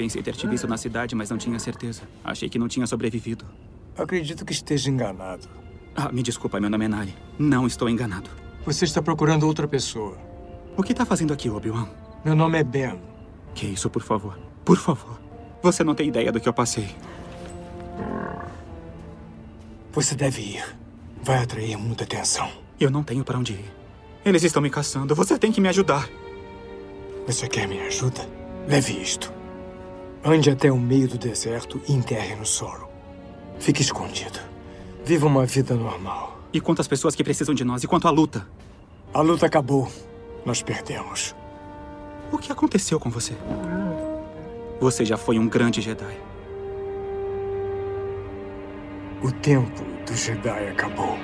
Pensei ter te visto na cidade, mas não tinha certeza. Achei que não tinha sobrevivido. Acredito que esteja enganado. Ah, me desculpa, meu nome é Nali. Não estou enganado. Você está procurando outra pessoa. O que está fazendo aqui, Obi-Wan? Meu nome é Ben. Que isso, por favor. Por favor. Você não tem ideia do que eu passei. Você deve ir. Vai atrair muita atenção. Eu não tenho para onde ir. Eles estão me caçando. Você tem que me ajudar. Você quer minha ajuda? Leve isto. Ande até o meio do deserto e enterre no solo. Fique escondido. Viva uma vida normal. E quantas pessoas que precisam de nós? E quanto à luta? A luta acabou. Nós perdemos. O que aconteceu com você? Você já foi um grande Jedi. O tempo do Jedi acabou.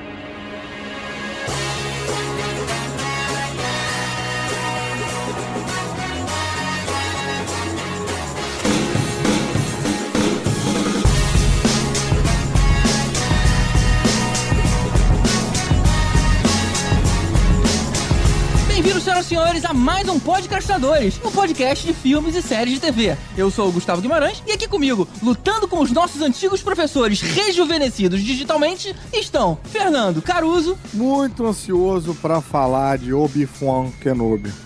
Senhores, a mais um Podcastadores, um podcast de filmes e séries de TV. Eu sou o Gustavo Guimarães e aqui comigo, lutando com os nossos antigos professores rejuvenescidos digitalmente, estão Fernando Caruso. Muito ansioso pra falar de Obi-Wan Kenobi.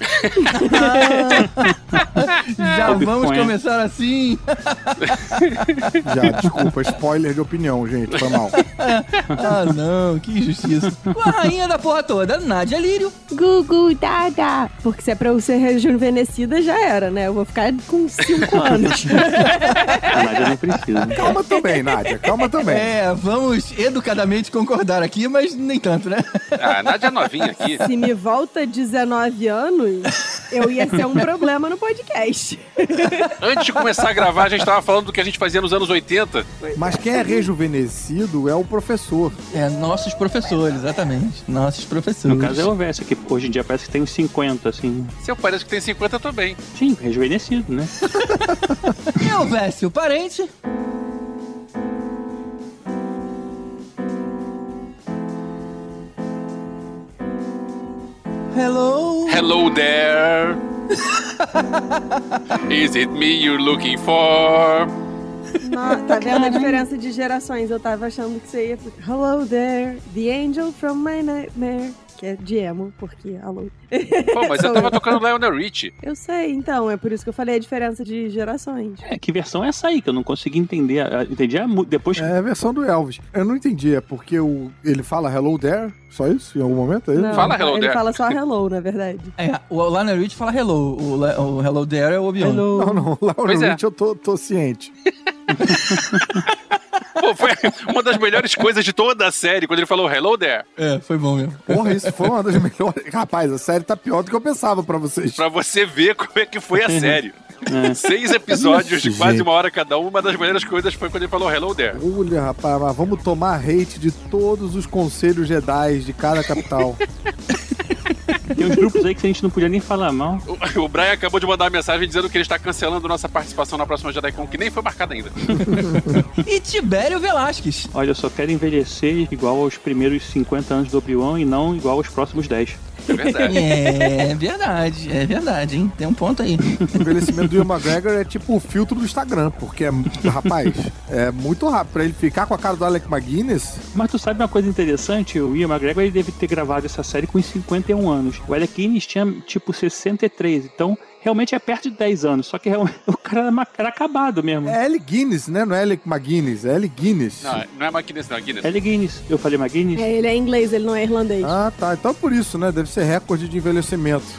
Já vamos começar assim. Já, desculpa, spoiler de opinião, gente, foi mal. ah, não, que injustiça. Com a rainha da porra toda, Nádia Lírio. Gugu Dada. Porque se é pra eu ser rejuvenescida, já era, né? Eu vou ficar com 5 anos. Nádia não precisa. Calma também, Nádia, calma também. É, vamos educadamente concordar aqui, mas nem tanto, né? Ah, a Nádia é novinha aqui. se me volta 19 anos, eu ia ser um problema no podcast. Antes de começar a gravar, a gente tava falando do que a gente fazia nos anos 80. Mas quem é rejuvenescido é o professor. É, nossos professores, exatamente. Nossos professores. No caso é o Verso, que hoje em dia parece que tem uns 50, assim. Se eu pareço que tem 50, eu tô bem. Sim, rejuvenescido, né? E o Vécio, parente? Hello. Hello there. Is it me you're looking for? No- tá vendo a diferença de gerações? Eu tava achando que você ia... Hello there, the angel from my nightmare. Que é de emo, porque alô. Pô, mas eu tava tocando Lionel Rich. Eu sei, então, é por isso que eu falei a diferença de gerações. É, que versão é essa aí? Que eu não consegui entender. Ah, Entendi a mu- depois. É a versão do Elvis. Eu não entendi, é porque o, ele fala hello there? Só isso? Em algum momento? É isso? Não, Fala hello ele there. fala só hello, na verdade. É, o Lionel Rich fala hello. O, o hello there é o Obi-Wan. Não, não, lá Pois no é. Rich eu tô, tô ciente. Pô, foi uma das melhores coisas de toda a série, quando ele falou Hello there. É, foi bom mesmo. Porra, isso foi uma das melhores. Rapaz, a série tá pior do que eu pensava pra vocês. Pra você ver como é que foi a série. Seis episódios de quase uma hora cada um. Uma das melhores coisas foi quando ele falou Hello there. Olha, rapaz, mas vamos tomar hate de todos os conselhos Jedi de cada capital. Tem uns grupos aí que a gente não podia nem falar mal. O, o Brian acabou de mandar uma mensagem dizendo que ele está cancelando nossa participação na próxima JediCon, que nem foi marcada ainda. E Tibério Velasquez. Olha, eu só quero envelhecer igual aos primeiros 50 anos do Obi-Wan e não igual aos próximos 10. É verdade. É verdade, é verdade, hein? Tem um ponto aí. O envelhecimento do Ian McGregor é tipo o filtro do Instagram, porque, é, rapaz, é muito rápido. Pra ele ficar com a cara do Alec McGuinness, Mas tu sabe uma coisa interessante? O Ian McGregor ele deve ter gravado essa série com uns 51 anos. O Alec Guinness tinha tipo 63, então realmente é perto de 10 anos. Só que realmente, o cara era, era acabado mesmo. é Alec Guinness, né? Não é Alec McGuinness, é Alec Guinness. Não, não é McGuinness, não, é Guinness. Alec Guinness. Eu falei McGuinness? É, ele é inglês, ele não é irlandês. Ah, tá. Então por isso, né? Deve ser recorde de envelhecimento.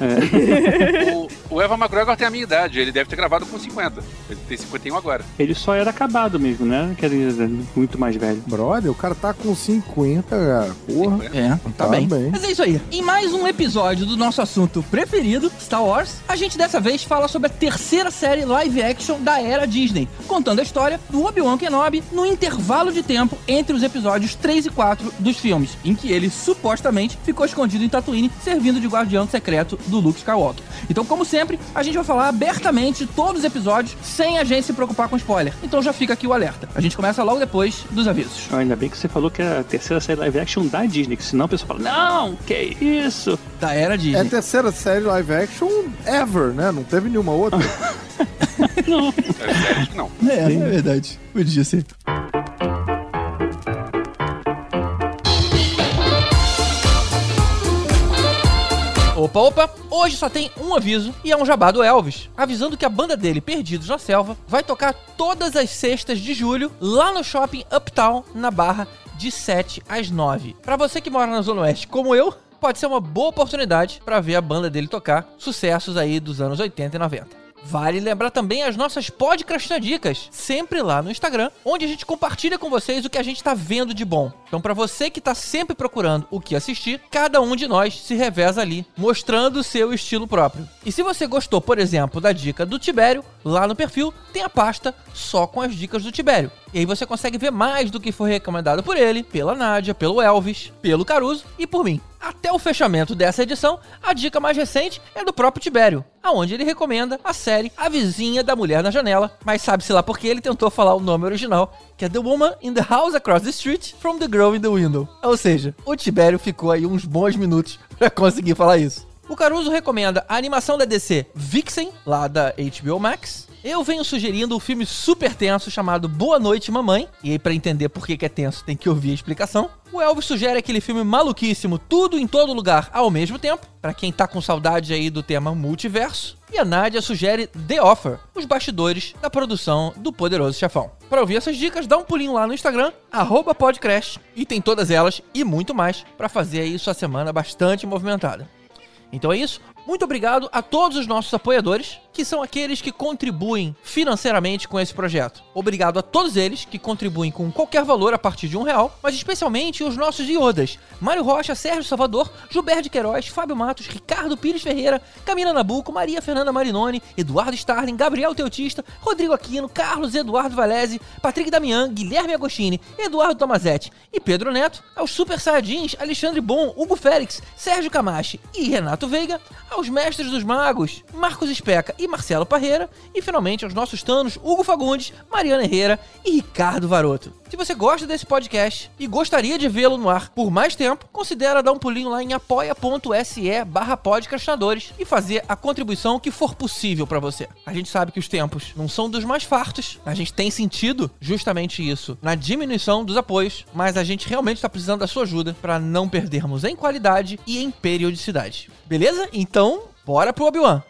O, o Evan McGregor tem a minha idade, ele deve ter gravado com 50. Ele tem 51 agora. Ele só era acabado mesmo, né? Quer dizer, muito mais velho. Brother, o cara tá com 50, cara. Porra. É, tá, Tá bem. bem. Mas é isso aí. Em mais um episódio do nosso assunto preferido, Star Wars, a gente dessa vez fala sobre a terceira série live action da era Disney, contando a história do Obi-Wan Kenobi no intervalo de tempo entre os episódios 3 e 4 dos filmes, em que ele supostamente ficou escondido em Tatooine, servindo de guardião secreto do Luke Skywalker. Então, como sempre, a gente vai falar abertamente de todos os episódios, sem a gente se preocupar com spoiler. Então já fica aqui o alerta. A gente começa logo depois dos avisos. Ah, Ainda bem que você falou que era a terceira série live action da Disney, que senão o pessoal fala, não, que isso? Da era É Disney. a terceira série live action ever, né? Não teve nenhuma outra. não. É sério que não. É, é verdade. Podia ser. Opa, opa! Hoje só tem um aviso e é um jabá do Elvis, avisando que a banda dele, Perdidos na Selva, vai tocar todas as sextas de julho lá no shopping Uptown, na Barra, de 7 às 9. Pra você que mora na Zona Oeste, como eu, pode ser uma boa oportunidade pra ver a banda dele tocar sucessos aí dos anos 80 e 90. Vale lembrar também as nossas podcastinadicas, sempre lá no Instagram, onde a gente compartilha com vocês o que a gente tá vendo de bom. Então, pra você que tá sempre procurando o que assistir, cada um de nós se reveza ali, mostrando o seu estilo próprio. E se você gostou, por exemplo, da dica do Tibério, lá no perfil tem a pasta só com as dicas do Tibério. E aí você consegue ver mais do que foi recomendado por ele, pela Nádia, pelo Elvis, pelo Caruso e por mim. Até o fechamento dessa edição, a dica mais recente é do próprio Tibério, aonde ele recomenda a série A Vizinha da Mulher na Janela, mas sabe-se lá porque ele tentou falar o nome original, que é The Woman in the House Across the Street from the Girl in the Window. Ou seja, o Tibério ficou aí uns bons minutos para conseguir falar isso. O Caruso recomenda a animação da DC Vixen, lá da HBO Max. Eu venho sugerindo um filme super tenso chamado Boa Noite Mamãe. E aí, pra entender por que que é tenso, tem que ouvir a explicação. O Elvis sugere aquele filme maluquíssimo, tudo em todo lugar ao mesmo tempo, Pra quem tá com saudade aí do tema multiverso. E a Nádia sugere The Offer, os bastidores da produção do Poderoso Chefão. Para ouvir essas dicas, dá um pulinho lá no Instagram, podcrash, e tem todas elas e muito mais para fazer aí sua semana bastante movimentada. Então é isso. Muito obrigado a todos os nossos apoiadores, que são aqueles que contribuem financeiramente com esse projeto. Obrigado a todos eles que contribuem com qualquer valor a partir de um real, mas especialmente os nossos iodas: Mário Rocha, Sérgio Salvador, Gilberto Queiroz, Fábio Matos, Ricardo Pires Ferreira, Camila Nabuco, Maria Fernanda Marinoni, Eduardo Starling, Gabriel Teutista, Rodrigo Aquino, Carlos Eduardo Valese, Patrick Damian, Guilherme Agostini, Eduardo Tomazetti e Pedro Neto, aos Super Saiyajins Alexandre Bom, Hugo Félix, Sérgio Camachi e Renato Veiga, aos mestres dos magos, Marcos Especa e Marcelo Parreira, e finalmente aos nossos tanos Hugo Fagundes, Mariana Herrera e Ricardo Varoto. Se você gosta desse podcast e gostaria de vê-lo no ar por mais tempo, considera dar um pulinho lá em apoia.se barra podcastinadores e fazer a contribuição que for possível para você. A gente sabe que os tempos não são dos mais fartos, a gente tem sentido justamente isso na diminuição dos apoios, mas a gente realmente está precisando da sua ajuda para não perdermos em qualidade e em periodicidade. Beleza? Então, bora pro Obi-Wan.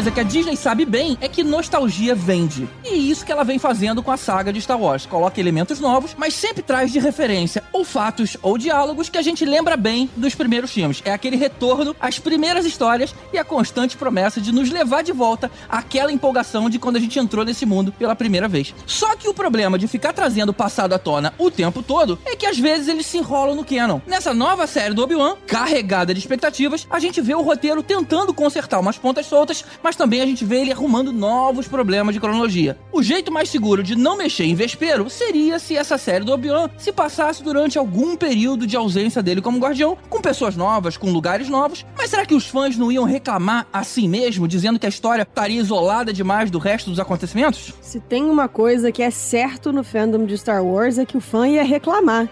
Coisa que a Disney sabe bem é que nostalgia vende. E isso que ela vem fazendo com a saga de Star Wars. Coloca elementos novos, mas sempre traz de referência ou fatos ou diálogos que a gente lembra bem dos primeiros filmes. É aquele retorno às primeiras histórias e a constante promessa de nos levar de volta àquela empolgação de quando a gente entrou nesse mundo pela primeira vez. Só que o problema de ficar trazendo o passado à tona o tempo todo é que às vezes eles se enrolam no canon. Nessa nova série do Obi-Wan, carregada de expectativas, a gente vê o roteiro tentando consertar umas pontas soltas, mas também a gente vê ele arrumando novos problemas de cronologia. O jeito mais seguro de não mexer em vespeiro seria se essa série do Obi-Wan se passasse durante algum período de ausência dele como guardião, com pessoas novas, com lugares novos. Mas será que os fãs não iam reclamar assim mesmo, dizendo que a história estaria isolada demais do resto dos acontecimentos? Se tem uma coisa que é certo no fandom de Star Wars é que o fã ia reclamar.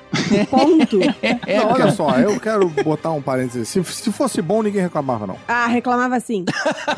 Ponto. É, Não, olha só, eu quero botar um parênteses. Se, se fosse bom, ninguém reclamava, não. Ah, reclamava sim.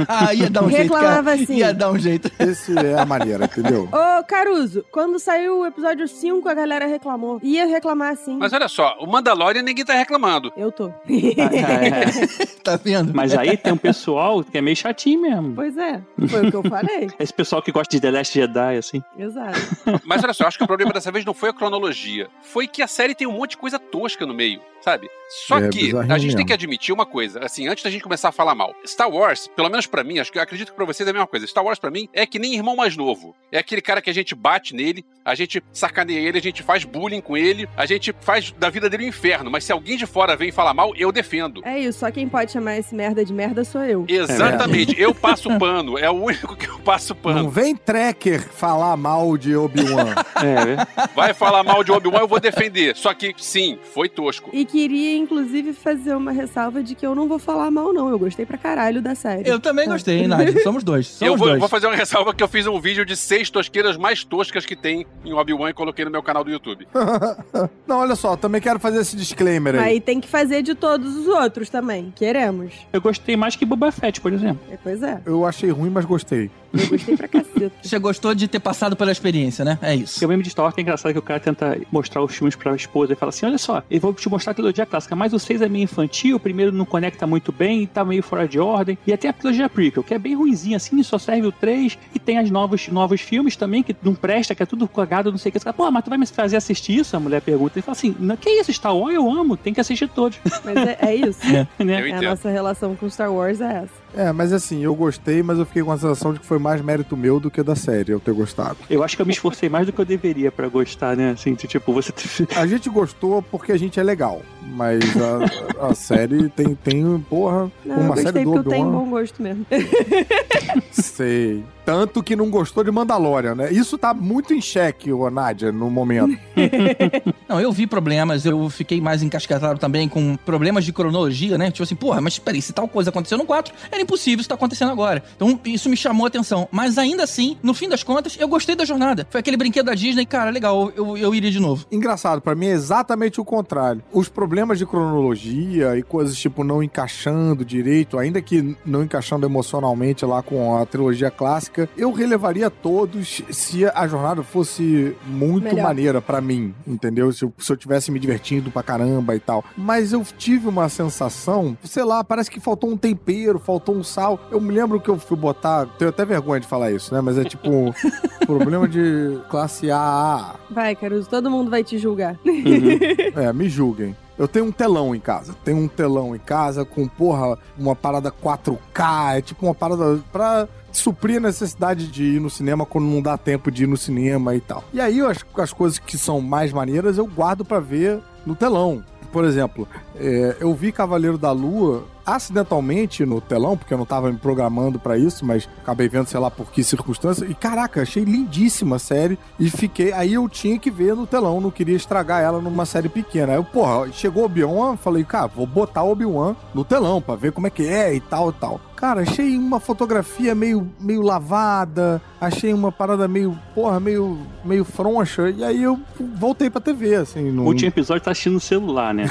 Ah, Ia dar um jeito, cara. Reclamava assim. Ia dar um jeito. Esse é a maneira, entendeu? Ô, Caruso, quando saiu o episódio 5, a galera reclamou. Ia reclamar sim. Mas olha só, o Mandalorian ninguém tá reclamando. Eu tô. É, Tá vendo? mas aí tem um pessoal que é meio chatinho mesmo. Pois é, foi o que eu falei. Esse pessoal que gosta de The Last Jedi, assim. Exato. Mas olha só, acho que o problema dessa vez não foi a cronologia. Foi que a série tem um monte de coisa tosca no meio, sabe? Só É, que a gente tem mesmo. que admitir uma coisa, assim, antes da gente começar a falar mal. Star Wars, pelo menos pra mim, acho que eu acredito que pra vocês é a mesma coisa. Star Wars pra mim é que nem irmão mais novo. É aquele cara que a gente bate nele, a gente sacaneia ele, a gente faz bullying com ele, a gente faz da vida dele um inferno. Mas se alguém de fora vem falar mal, eu defendo. É isso, só quem pode chamar esse merda de merda sou eu. Exatamente, eu passo pano. É o único que eu passo Não pano. vem tracker falar mal de Obi-Wan. É, Vai falar mal de Obi-Wan, eu vou defender. Só que, sim, foi tosco. E queria, inclusive, fazer uma ressalva de que eu não vou falar mal, não. Eu gostei pra caralho da série. Eu também gostei, hein, Nádia? Somos dois. Somos eu vou, dois. vou fazer uma ressalva que eu fiz um vídeo de seis tosqueiras mais toscas que tem em Obi-Wan e coloquei no meu canal do YouTube. Não, olha só, também quero fazer esse disclaimer aí. Aí tem que fazer de todos os outros também. Queremos. eu gostei mais que Boba Fett, por exemplo. É, pois é. Eu achei ruim, mas gostei. Eu gostei pra caceta. Você gostou de ter passado pela experiência, né? É isso. Eu mesmo de Star Wars que é engraçado que o cara tenta mostrar os filmes pra esposa e fala assim: olha só, eu vou te mostrar a trilogia clássica, mas o 6 é meio infantil, o primeiro não conecta muito bem, tá meio fora de ordem. E até a trilogia prequel, que é bem ruimzinha assim, só serve o 3, e tem as novos, novos filmes também, que não presta, que é tudo cagado, não sei o que. Você fala, Pô, mas tu vai me fazer assistir isso? A mulher pergunta. Ele fala assim: "Não, que isso, Star Wars eu amo, tem que assistir todos. Mas é, é isso. né? Eu É, a nossa relação com Star Wars é essa. É, mas assim, eu gostei, mas eu fiquei com a sensação de que foi mais mérito meu do que da série eu ter gostado. Eu acho que eu me esforcei mais do que eu deveria pra gostar, né? Assim, tipo, você. A gente gostou porque a gente é legal, mas a, a série tem, tem, porra, Não, eu uma série do porque eu tenho Obi-Wan. bom gosto mesmo. Sei. Tanto que não gostou de Mandalorian, né? Isso tá muito em xeque, ô Nádia, no momento. Não, eu vi problemas, eu fiquei mais encasquetado também com problemas de cronologia, né? Tipo assim, porra, mas peraí, se tal coisa aconteceu no 4, era impossível isso tá acontecendo agora. Então, isso me chamou a atenção. Mas ainda assim, no fim das contas, eu gostei da jornada. Foi aquele brinquedo da Disney, cara, legal, eu, eu iria de novo. Engraçado, pra mim é exatamente o contrário. Os problemas de cronologia e coisas tipo não encaixando direito, ainda que não encaixando emocionalmente lá com a trilogia clássica, eu relevaria todos se a jornada fosse muito Melhor. maneira pra mim, entendeu? Se eu, se eu tivesse me divertindo pra caramba e tal. Mas eu tive uma sensação, sei lá, parece que faltou um tempero, faltou um sal. Eu me lembro que eu fui botar, tenho até vergonha de falar isso, né? Mas é tipo problema de classe AA. Vai, Caruso, todo mundo vai te julgar. É, me julguem. Eu tenho um telão em casa. Tenho um telão em casa com, porra, uma parada 4K. É tipo uma parada pra suprir a necessidade de ir no cinema quando não dá tempo de ir no cinema e tal. E aí as, as coisas que são mais maneiras eu guardo pra ver no telão. Por exemplo, é, eu vi Cavaleiro da Lua acidentalmente no telão, porque eu não tava me programando pra isso, mas acabei vendo, sei lá por que circunstância. E caraca, achei lindíssima a série. E fiquei. Aí eu tinha que ver no telão, não queria estragar ela numa série pequena. Aí eu, porra, chegou Obi-Wan, falei, cara, vou botar o Obi-Wan no telão pra ver como é que é e tal e tal. Cara, achei uma fotografia meio, meio lavada, achei uma parada meio, porra, meio, meio froncha. E aí eu voltei pra TV, assim. O Não... último episódio tá assistindo no celular, né?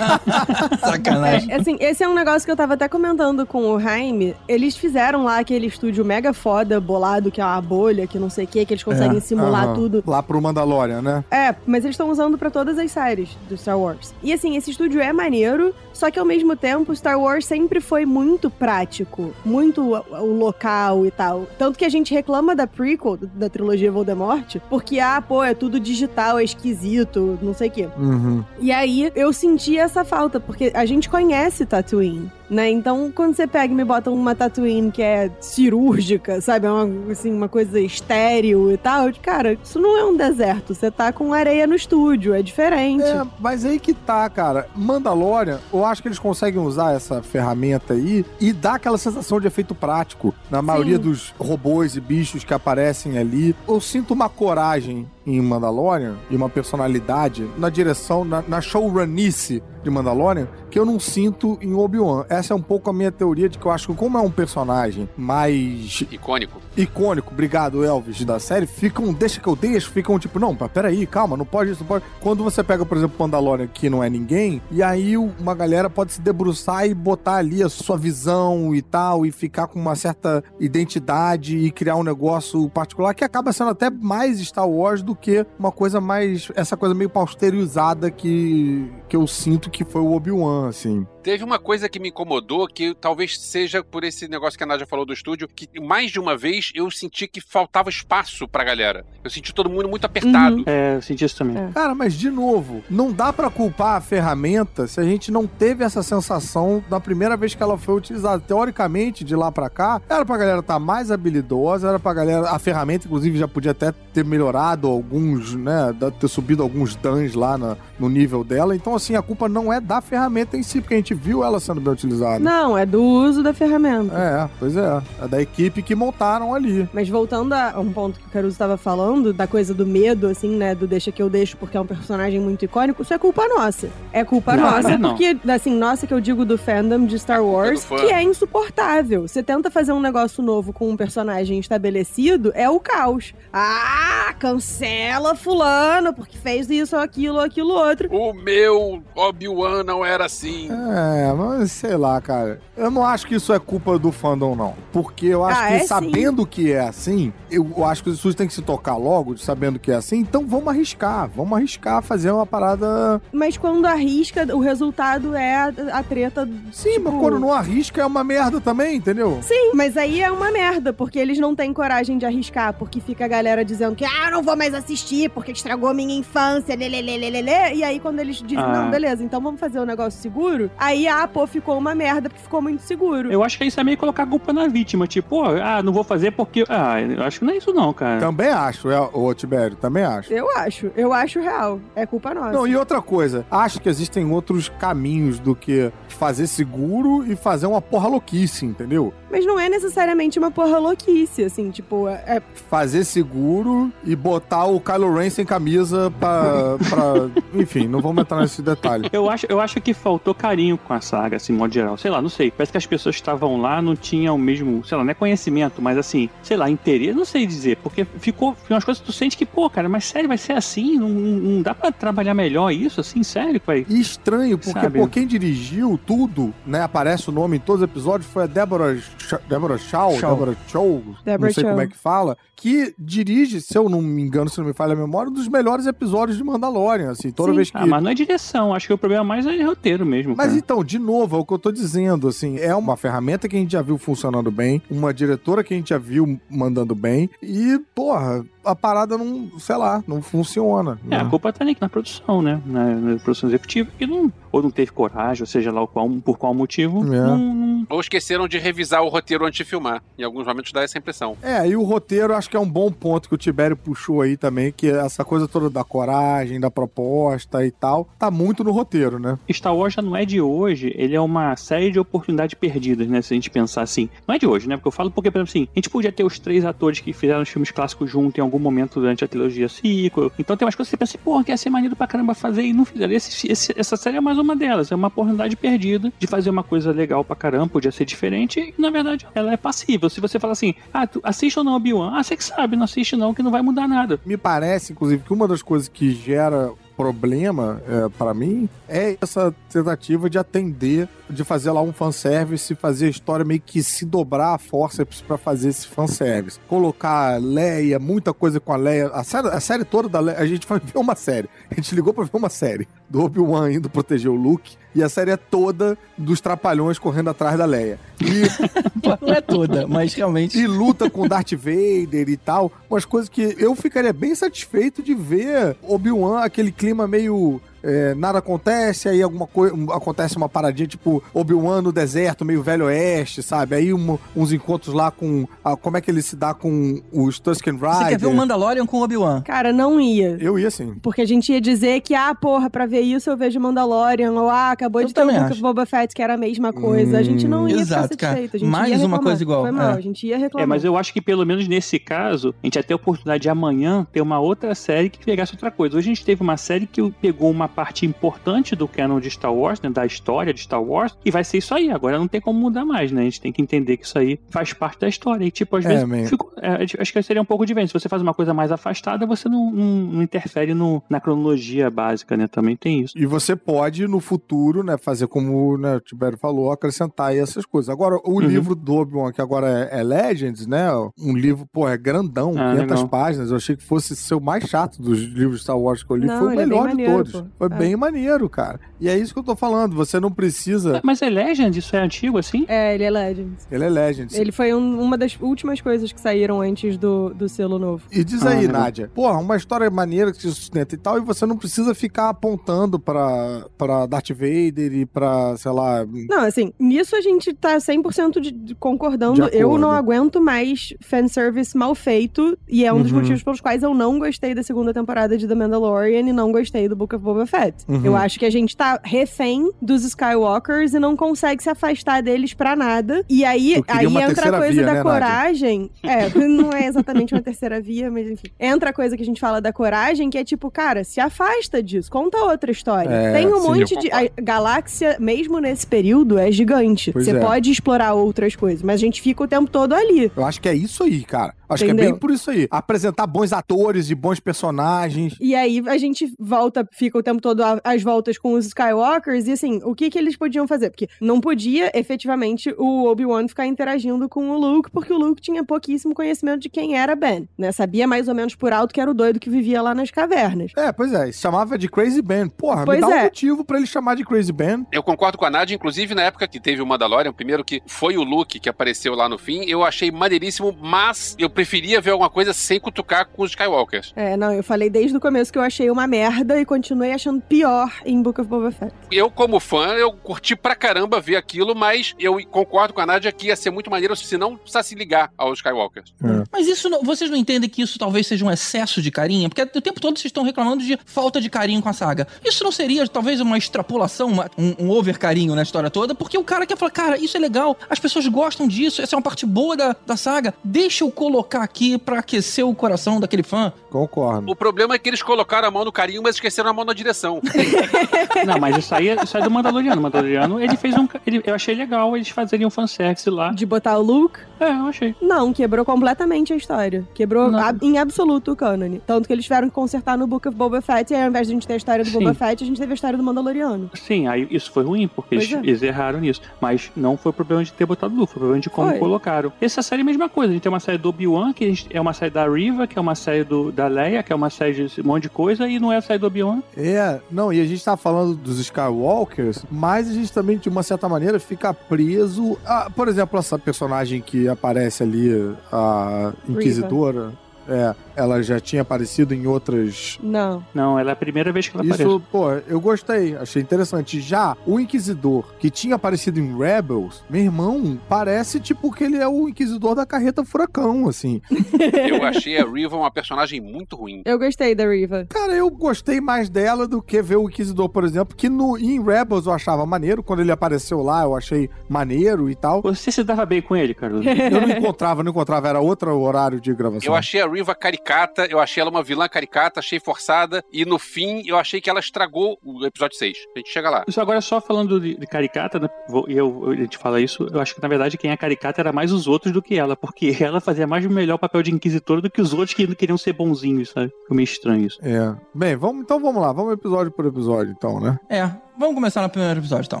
Sacanagem. É, assim, esse é um negócio que eu tava até comentando com o Jaime. Eles fizeram lá aquele estúdio mega foda, bolado, que é uma bolha, que não sei o que, que eles conseguem É, simular aham. tudo. Lá pro Mandalorian, né? É, mas eles estão usando pra todas as séries do Star Wars. E assim, esse estúdio é maneiro, só que ao mesmo tempo, Star Wars sempre foi muito prático, muito o, o local e tal. Tanto que a gente reclama da prequel, da trilogia Voldemort, porque, ah, pô, é tudo digital, é esquisito, não sei o quê. Uhum. E aí eu senti essa falta, porque a gente conhece Tatooine, green. Né? Então, quando você pega e me bota uma Tatooine que é cirúrgica, sabe? É uma, assim, uma coisa estéril e tal, cara, isso não é um deserto. Você tá com areia no estúdio, é diferente. É, mas aí que tá, cara. Mandalorian, eu acho que eles conseguem usar essa ferramenta aí e dar aquela sensação de efeito prático na maioria dos robôs e bichos que aparecem ali. Eu sinto uma coragem em Mandalorian e uma personalidade na direção, na, na showrunice de Mandalorian, que eu não sinto em Obi-Wan. Essa é um pouco a minha teoria de que eu acho que como é um personagem mais Icônico. icônico, obrigado Elvis, da série, ficam, deixa que eu deixo, ficam tipo, não, peraí, calma, não pode isso, não pode. Quando você pega, por exemplo, Mandalorian, que não é ninguém, e aí uma galera pode se debruçar e botar ali a sua visão e tal, e ficar com uma certa identidade e criar um negócio particular que acaba sendo até mais Star Wars do que uma coisa mais, essa coisa meio pausterizada que, que eu sinto que foi o Obi-Wan, assim. Teve uma coisa que me incomodou, que talvez seja por esse negócio que a Nádia falou do estúdio, que mais de uma vez eu senti que faltava espaço pra galera. Eu senti todo mundo muito apertado. É, eu senti isso também. É. Cara, mas de novo, não dá pra culpar a ferramenta se a gente não teve essa sensação na primeira vez que ela foi utilizada. Teoricamente, de lá pra cá, era pra galera estar mais habilidosa, era pra galera. A ferramenta, inclusive, já podia até ter melhorado alguns, né? da- Ter subido alguns dans lá na- no nível dela. Então, assim, a culpa não é da ferramenta em si, porque a gente viu ela sendo bem utilizada. Não, é do uso da ferramenta. É, pois é. É da equipe que montaram ali. Mas voltando a um ponto que o Caruso estava falando, da coisa do medo, assim, né? Do deixa que eu deixo porque é um personagem muito icônico, isso é culpa nossa. É culpa Não, nossa, não. porque, assim, nossa que eu digo do fandom de Star Wars, que é insuportável. Você tenta fazer um negócio novo com um personagem estabelecido, é o caos. Ah, cancela fulano, porque fez isso, aquilo, aquilo, outro. O meu Obi-Wan não era assim. É, mas sei lá, cara. Eu não acho que isso é culpa do fandom, não. Porque eu acho Ah, que é sim. sabendo que é assim, eu acho que os estúdios têm que se tocar logo, sabendo que é assim, então vamos arriscar. Vamos arriscar fazer uma parada. Mas quando arrisca, o resultado é a, a treta. Sim, tipo, mas quando não arrisca é uma merda também, entendeu? Sim, mas aí é uma merda, porque eles não têm coragem de arriscar, porque fica a galera dizendo que, ah, não vou mais assistir, porque estragou minha infância, lelelelelele. E aí, quando eles dizem, Ah. não, beleza, então vamos fazer um negócio seguro, aí, ah, pô, ficou uma merda, porque ficou muito seguro. Eu acho que isso é meio colocar a culpa na vítima. Tipo, ah, não vou fazer porque. Ah, eu acho que não é isso, não, cara. Também acho, é, ô Tibério, também acho. Eu acho, eu acho real. É culpa nossa. Não, e outra coisa, acho que existem outros caminhos do que fazer seguro e fazer uma porra louquice, entendeu? Mas não é necessariamente uma porra louquice, assim, tipo, é, fazer seguro e botar o Kylo Ren sem camisa pra. pra- Enfim, não vamos entrar nesse detalhe. Eu acho, eu acho que faltou carinho com a saga, assim, modo geral. Sei lá, não sei. Parece que as pessoas que estavam lá não tinham o mesmo, sei lá, não é conhecimento, mas assim, sei lá, interesse, não sei dizer. Porque ficou, ficou umas coisas que tu sente que, pô, cara, mas sério, vai ser assim? Não, não- não dá pra trabalhar melhor isso, assim, sério, pai? E estranho, porque Sabe? pô, quem dirigiu tudo, né? Aparece o nome em todos os episódios, foi a Débora, Ch- Débora Shaw, Shaw. Débora Chow, Deborah não sei Chow. como é que fala, que dirige, se eu não me engano, se não me falha a memória, um dos melhores episódios de Mandalorian, assim, toda Sim. vez que... Ah, mas não é direção. Acho que o problema mais é roteiro mesmo. Mas cara. Então, de novo, é o que eu tô dizendo, assim, é uma ferramenta que a gente já viu funcionando bem, uma diretora que a gente já viu mandando bem, e, porra, a parada não, sei lá, não funciona. É, né? a culpa tá na produção, né? Na, na produção executiva, que não, ou não teve coragem, ou seja lá o qual, por qual motivo, É. não, não- Ou esqueceram de revisar o roteiro antes de filmar. Em alguns momentos dá essa impressão. É, e o roteiro acho que é um bom ponto que o Tibério puxou aí também, que essa coisa toda da coragem, da proposta e tal, tá muito no roteiro, né? Star Wars já não é de hoje, ele é uma série de oportunidades perdidas, né? Se a gente pensar assim. Não é de hoje, né? Porque eu falo porque, por exemplo, assim, a gente podia ter os três atores que fizeram os filmes clássicos junto em algum momento durante a trilogia sequel. Então tem umas coisas que você pensa porra, quer ser maneiro pra caramba fazer e não fizeram. Esse- esse- essa série é mais uma delas, é uma oportunidade perdida de fazer uma coisa legal pra caramba, podia ser diferente e, na verdade, ela é passível. Se você fala assim, ah, tu assiste ou não Obi-Wan? Ah, você que sabe, não assiste não, que não vai mudar nada. Me parece, inclusive, que uma das coisas que gera problema é, para mim é essa tentativa de atender, de fazer lá um fanservice, fazer a história meio que se dobrar a forceps pra fazer esse fanservice. Colocar Leia, muita coisa com a Leia. A série, a série toda da Leia, a gente vai ver uma série. A gente ligou pra ver uma série do Obi-Wan indo proteger o Luke. E a série é toda dos trapalhões correndo atrás da Leia. E Não é toda, mas realmente. e luta com Darth Vader e tal. Umas coisas que eu ficaria bem satisfeito de ver Obi-Wan, aquele clima meio. É, nada acontece, aí alguma coisa. Acontece uma paradinha, tipo Obi-Wan no deserto, meio velho oeste, sabe? Aí um- uns encontros lá com. a- como é que ele se dá com os Tusken Rider. Você quer ver o Mandalorian com o Obi-Wan? Cara, não ia. Eu ia sim. Porque a gente ia dizer que, ah, porra, pra ver isso eu vejo Mandalorian, ou ah, acabou Eu de ter Book acho. of Boba Fett, que era a mesma coisa. a gente não ia Exato, ficar cara. satisfeito. A gente Mais ia uma coisa igual, Foi mal, é. a gente ia reclamar. É, mas eu acho que pelo menos nesse caso, a gente ia ter a oportunidade de amanhã ter uma outra série que pegasse outra coisa. Hoje a gente teve uma série que pegou uma parte importante do canon de Star Wars, né, da história de Star Wars, e vai ser isso aí. Agora não tem como mudar mais, né? A gente tem que entender que isso aí faz parte da história. E, tipo, às É, vezes, fico- é, acho que seria um pouco diferente. Se você faz uma coisa mais afastada, você não, não, não interfere no- na cronologia básica, né? Também tem isso. E você pode, no futuro, né, fazer como né, o Tibério falou, acrescentar aí essas coisas. Agora, o Uhum. livro do Obi-Wan, que agora é, é Legends, né? Um livro, pô, é grandão, Ah, 500 legal. páginas. Eu achei que fosse ser o mais chato dos livros de Star Wars que eu li. Não, Foi o é melhor de maneiro, todos. pô. Foi É. bem maneiro, cara. E é isso que eu tô falando. Você não precisa. Mas é Legend? Isso é antigo assim? É, ele é Legends. Ele é Legends. Ele foi um- uma das últimas coisas que saíram antes do, do selo novo. E diz Ah, aí, legal. Nádia, porra, uma história maneira que se sustenta e tal, e você não precisa ficar apontando pra, pra Darth Vader e pra, sei lá. Não, assim, nisso a gente tá 100% de, de concordando. De eu não aguento mais fanservice mal feito. E é um dos Uhum. motivos pelos quais eu não gostei da segunda temporada de The Mandalorian e não gostei do Book of Boba Fett. Uhum. Eu acho que a gente tá refém dos Skywalkers e não consegue se afastar deles pra nada. E aí, aí entra a coisa via, da né, Nádia? coragem. É, não é exatamente uma terceira via, mas enfim. Entra a coisa que a gente fala da coragem, que é tipo, cara, se afasta disso, conta outra história. É, Tem um sim. monte de. A galáxia, mesmo nesse período, é gigante. Pois Você é. pode explorar outras coisas, mas a gente fica o tempo todo ali. Eu acho que é isso aí, cara. Acho que é Entendeu? bem por isso aí. Apresentar bons atores e bons personagens. E aí a gente volta, fica o tempo todo a- às voltas com os Skywalkers, e assim, o que que eles podiam fazer? Porque não podia, efetivamente, o Obi-Wan ficar interagindo com o Luke, porque o Luke tinha pouquíssimo conhecimento de quem era Ben, né? Sabia mais ou menos por alto que era o doido que vivia lá nas cavernas. É, pois é, se chamava de Crazy Ben. Porra, Pois me dá é. um motivo pra ele chamar de Crazy Ben. Eu concordo com a Nadia, inclusive na época que teve o Mandalorian, primeiro que foi o Luke que apareceu lá no fim, eu achei maneiríssimo, mas eu preferia ver alguma coisa sem cutucar com os Skywalkers. É, não, eu falei desde o começo que eu achei uma merda e continuei achando pior em Book of Boba Fett. Eu, como fã, eu curti pra caramba ver aquilo, mas eu concordo com a Nadia que ia ser muito maneiro se não precisasse ligar aos Skywalkers. Mas isso não- vocês não entendem que isso talvez seja um excesso de carinho? Porque o tempo todo vocês estão reclamando de falta de carinho com a saga. Isso não seria talvez uma extrapolação, uma- um, um over carinho na história toda? Porque o cara quer falar, cara, isso é legal, as pessoas gostam disso, essa é uma parte boa da, da saga. Deixa eu colocar aqui pra aquecer o coração daquele fã. Concordo. O problema é que eles colocaram a mão no carinho, mas esqueceram a mão na direção. Não, mas isso aí, é- isso aí é do Mandaloriano. O Mandaloriano, ele fez um. ele- eu achei legal eles fazerem um fanservice lá. De botar o Luke, É, eu achei. não, quebrou completamente a história. Quebrou ab- em absoluto o cânone. Tanto que eles tiveram que consertar no Book of Boba Fett, e aí, ao invés de a gente ter a história do Sim. Boba Fett, a gente teve a história do Mandaloriano. Sim, aí isso foi ruim, porque eles, é. eles erraram nisso. Mas não foi problema de ter botado Luke, foi problema de como Foi. colocaram. Essa série é a mesma coisa. A gente tem uma série do Obi-Wan, que a gente- é uma série da Riva, que é uma série do, da Leia, que é uma série de um monte de coisa, e não é a série do Obi-Wan. É, não, e a gente tá falando dos Skywalkers, mas a gente também, de uma certa maneira, fica preso a, por exemplo, essa personagem que aparece ali, a Inquisidora. É, ela já tinha aparecido em outras. Não. Não, ela é a primeira vez que ela Isso, aparece. pô, eu gostei, achei interessante. Já o Inquisidor, que tinha aparecido em Rebels, meu irmão, parece tipo que ele é o Inquisidor da carreta Furacão, assim. Eu achei a Riva uma personagem muito ruim. Eu gostei da Riva. Cara, eu gostei mais dela do que ver o Inquisidor, por exemplo, que no, em Rebels eu achava maneiro. Quando ele apareceu lá, eu achei maneiro e tal. Você se dava bem com ele, Carlos? Eu não encontrava, não encontrava, era outro horário de gravação. Eu achei a Riva caricata, eu achei ela uma vilã caricata, achei forçada, e no fim eu achei que ela estragou o episódio 6. A gente chega lá. Isso agora só falando de, de caricata, né? Vou- e eu, eu- a gente fala isso, eu acho que na verdade quem é caricata era mais os outros do que ela, porque ela fazia mais o melhor papel de inquisitora do que os outros que queriam ser bonzinhos, sabe? Ficou meio estranho isso. É. Bem, vamos, então vamos lá, vamos episódio por episódio, então, né? É, vamos começar no primeiro episódio, então.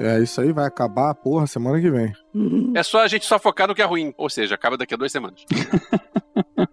É, isso aí vai acabar, porra, semana que vem. É só a gente só focar no que é ruim, ou seja, acaba daqui a duas semanas.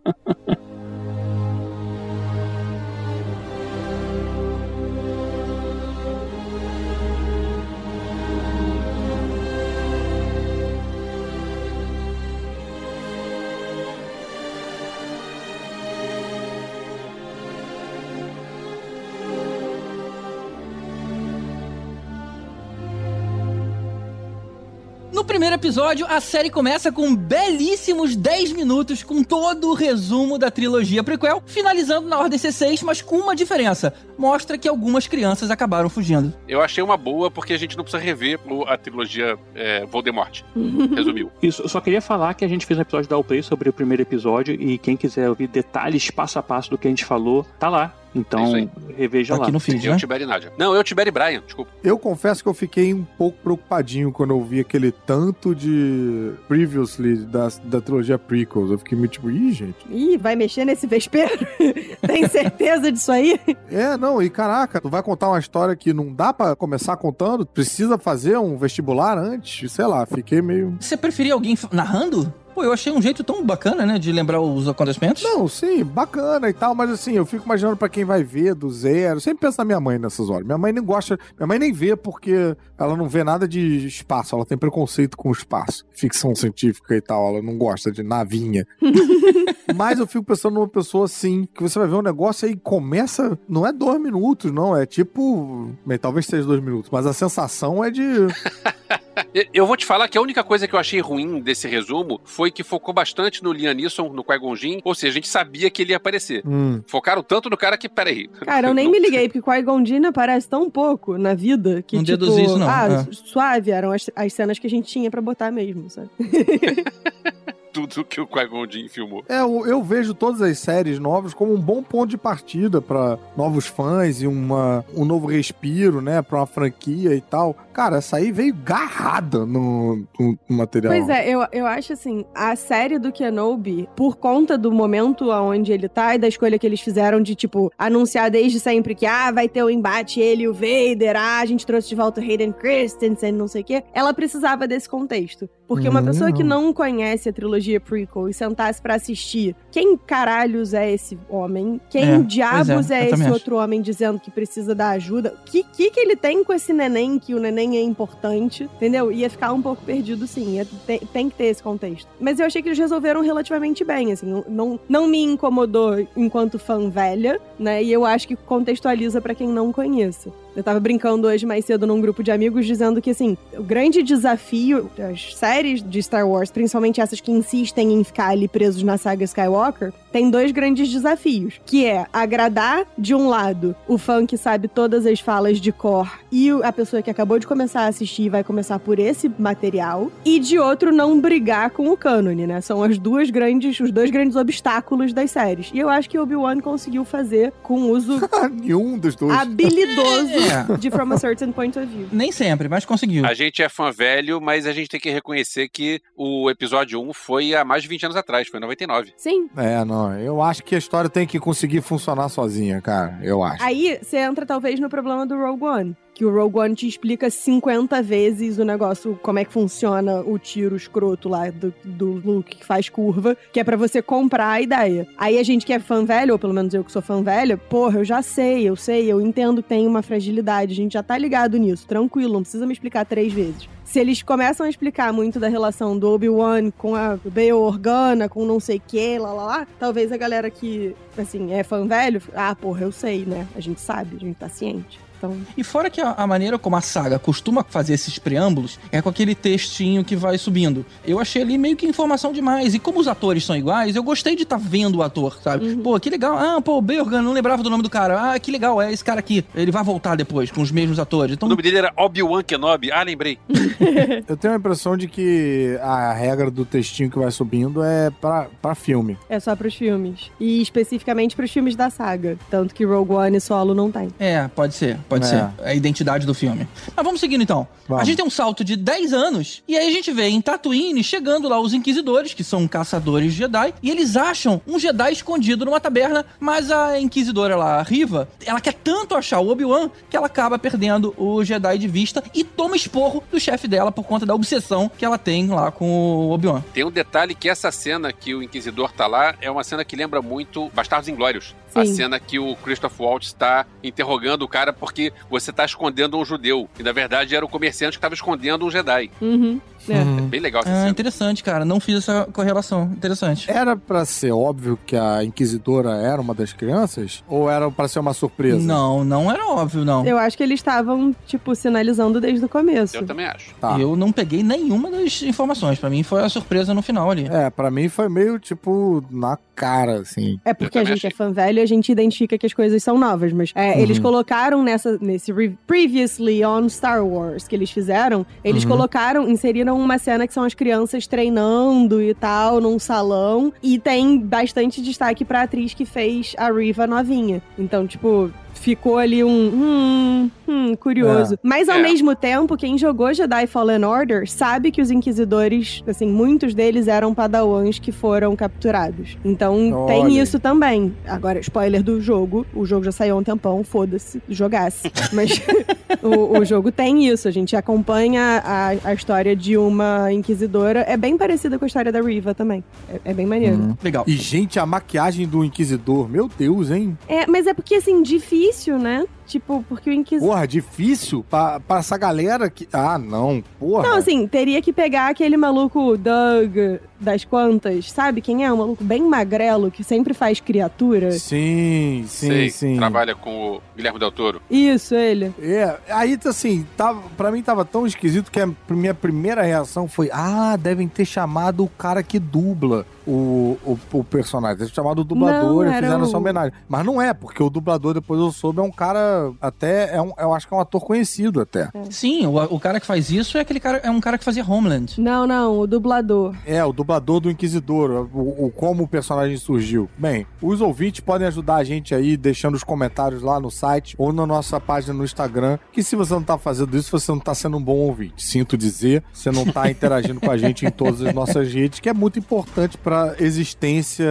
primeiro episódio, a série começa com belíssimos 10 minutos com todo o resumo da trilogia prequel, finalizando na ordem C6, mas com uma diferença. Mostra que algumas crianças acabaram fugindo. Eu achei uma boa porque a gente não precisa rever a trilogia é, Voldemort. Resumiu. Isso, eu só queria falar que a gente fez um episódio da Play sobre o primeiro episódio e quem quiser ouvir detalhes passo a passo do que a gente falou, tá lá. É isso Então, aí. reveja lá. Aqui no feed, Eu, né? Tibério e Nádia. Não, eu, Tibério e Brian, desculpa. Eu confesso que eu fiquei um pouco preocupadinho quando eu vi aquele tanto de previously da, da trilogia prequels. Eu fiquei meio tipo, ih, gente. Ih, vai mexer nesse vespeiro? Tem certeza disso aí? É, não, e caraca, tu vai contar uma história que não dá pra começar contando? Precisa fazer um vestibular antes? Sei lá, fiquei meio. Você preferia alguém narrando? Pô, eu achei um jeito tão bacana, né, de lembrar os acontecimentos. Não, sim, bacana e tal, mas assim, eu fico imaginando pra quem vai ver do zero. Eu sempre penso na minha mãe nessas horas. Minha mãe nem gosta, minha mãe nem vê porque ela não vê nada de espaço, ela tem preconceito com o espaço, ficção científica e tal, ela não gosta de navinha. mas eu fico pensando numa pessoa assim, que você vai ver um negócio aí começa, não é dois minutos, não, é tipo, bem, talvez seja dois minutos, mas a sensação é de Eu vou te falar que a única coisa que eu achei ruim desse resumo foi que focou bastante no Liam Neeson, no Qui-Gon Jinn, ou seja, a gente sabia que ele ia aparecer. hum, Focaram tanto no cara que, peraí. Cara, eu nem Não- me liguei, porque Qui-Gon Jinn aparece tão pouco na vida que, Não tipo... deduzi isso, não. Ah, É. suave, eram as, as cenas que a gente tinha pra botar mesmo, sabe? Tudo que o Qui-Gon Jinn filmou. É, eu, eu vejo todas as séries novas como um bom ponto de partida pra novos fãs e uma, um novo respiro, né, pra uma franquia e tal. Cara, essa aí veio garrada no, no- no material. Pois é, eu, eu acho assim, a série do Kenobi, por conta do momento onde ele tá e da escolha que eles fizeram de, tipo, anunciar desde sempre que, ah, vai ter o embate ele e o Vader, ah, a gente trouxe de volta o Hayden Christensen, não sei o quê, ela precisava desse contexto. Porque uma Hum, pessoa que não. não conhece a trilogia prequel e sentasse pra assistir, quem caralhos é esse homem? Quem É, diabos é, é, esse também acho. outro homem dizendo que precisa da ajuda? O que, que, que ele tem com esse neném, que o neném é importante, entendeu? Ia ficar um pouco perdido, sim. Ia ter- tem que ter esse contexto. Mas eu achei que eles resolveram relativamente bem, assim. Não, não, não me incomodou enquanto fã velha, né? E eu acho que contextualiza pra quem não conhece. Eu tava brincando hoje mais cedo num grupo de amigos dizendo que, assim, o grande desafio das séries de Star Wars, principalmente essas que insistem em ficar ali presos na saga Skywalker, tem dois grandes desafios, que é agradar, de um lado, o fã que sabe todas as falas de cor e a pessoa que acabou de começar a assistir vai começar por esse material, e de outro, não brigar com o cânone, né? São as duas grandes, os dois grandes obstáculos das séries. E eu acho que Obi-Wan conseguiu fazer com uso Nenhum dos dois. habilidoso É. de From a Certain Point of View. Nem sempre, mas conseguiu. A gente é fã velho, mas a gente tem que reconhecer que o episódio 1 foi há mais de 20 anos atrás, foi em 99. Sim. É, não, eu acho que a história tem que conseguir funcionar sozinha, cara. Eu acho. Aí você entra talvez no problema do Rogue One. Que o Rogue One te explica 50 vezes o negócio, como é que funciona o tiro escroto lá do, do Luke que faz curva, que é pra você comprar a ideia. Aí a gente que é fã velho, ou pelo menos eu que sou fã velho, porra, eu já sei, eu sei, eu entendo que tem uma fragilidade, a gente já tá ligado nisso, tranquilo, não precisa me explicar três vezes. Se eles começam a explicar muito da relação do Obi-Wan com a Bail Organa, com não sei o que, lá, lá, lá, talvez a galera que, assim, é fã velho, ah, porra, eu sei, né? A gente sabe, a gente tá ciente. Então, E fora que a, a maneira como a saga costuma fazer esses preâmbulos é com aquele textinho que vai subindo. Eu achei ali meio que informação demais. E como os atores são iguais, eu gostei de estar vendo o ator, sabe? Uhum. Pô, que legal. Ah, pô, o Beorgan, não lembrava do nome do cara. Ah, que legal, é esse cara aqui. Ele vai voltar depois com os mesmos atores. O Então, nome dele era Obi-Wan Kenobi. Ah, lembrei. Eu tenho a impressão de que a regra do textinho que vai subindo é pra, pra filme. é só pros filmes. E especificamente pros filmes da saga. Tanto que Rogue One e Solo não tem. É, pode ser, pode É. ser. É a identidade do filme. Mas vamos seguindo então. Vamos. A gente tem um salto de 10 anos, e aí a gente vê em Tatooine chegando lá os Inquisidores, que são caçadores Jedi, e eles acham um Jedi escondido numa taberna, mas a Inquisidora lá, a Riva, ela quer tanto achar o Obi-Wan que ela acaba perdendo o Jedi de vista e toma esporro do chefe dela por conta da obsessão que ela tem lá com o Obi-Wan. Tem um detalhe que essa cena que o Inquisidor tá lá é uma cena que lembra muito Bastardos Inglórios. A Sim. cena que o Christoph Waltz está interrogando o cara porque você tá escondendo um judeu. E na verdade era o comerciante que estava escondendo um Jedi. Uhum. É. Uhum. Bem legal essa Ah, interessante, cara. Não fiz essa correlação. Interessante. Era pra ser óbvio que a Inquisidora era uma das crianças? Ou era pra ser uma surpresa? Não, não era óbvio, não. Eu acho que eles estavam, tipo, sinalizando desde o começo. Eu também acho. Tá. Eu não peguei nenhuma das informações. Pra mim foi a surpresa no final ali. É, pra mim foi meio tipo na cara, assim. É porque a gente é achei. fã velho e a gente identifica que as coisas são novas, mas é, Uhum. eles colocaram nessa, nesse re- Previously on Star Wars que eles fizeram, eles Uhum. colocaram, inseriram uma cena que são as crianças treinando e tal, num salão. E tem bastante destaque pra atriz que fez a Riva novinha. Então, tipo, ficou ali um hum, hum curioso. É. Mas ao É. mesmo tempo, quem jogou Jedi Fallen Order sabe que os inquisidores, assim, muitos deles eram padawans que foram capturados. Então Olha tem isso também. Agora, spoiler do jogo, o jogo já saiu há um tempão, foda-se, jogasse. Mas o, o jogo tem isso, a gente acompanha a, a história de uma inquisidora. É bem parecida com a história da Riva também. É, é bem maneiro. Hum. Legal. E, gente, a maquiagem do Inquisidor, meu Deus, hein? É, mas é porque, assim, difícil, né? Tipo, porque o Inquisidor. Porra, difícil pra, pra essa galera que. Ah, não, porra. Não, assim, teria que pegar aquele maluco Doug das quantas, sabe quem é? Um maluco bem magrelo que sempre faz criatura. Sim, sim, Sei, sim. Trabalha com o Guilherme Del Toro. Isso, ele. É, aí assim, tava, pra mim tava tão esquisito que a minha primeira reação foi: ah, devem ter chamado o cara que dubla o, o, o personagem. Ter chamado o dublador Não, e era fizeram o- essa homenagem. Mas não é, porque o dublador, depois eu soube, é um cara até. É um, eu acho que é um ator conhecido até. Sim, o, o cara que faz isso é aquele cara, é um cara que fazia Homeland. Não, não, o dublador. É, o dublador do Inquisidor, o, o- como o personagem surgiu. Bem, os ouvintes podem ajudar a gente aí, deixando os comentários lá no site ou na nossa página no Instagram, que se você não tá fazendo isso, você não tá sendo um bom ouvinte. Sinto dizer, você não tá interagindo com a gente em todas as nossas redes, que é muito importante pra existência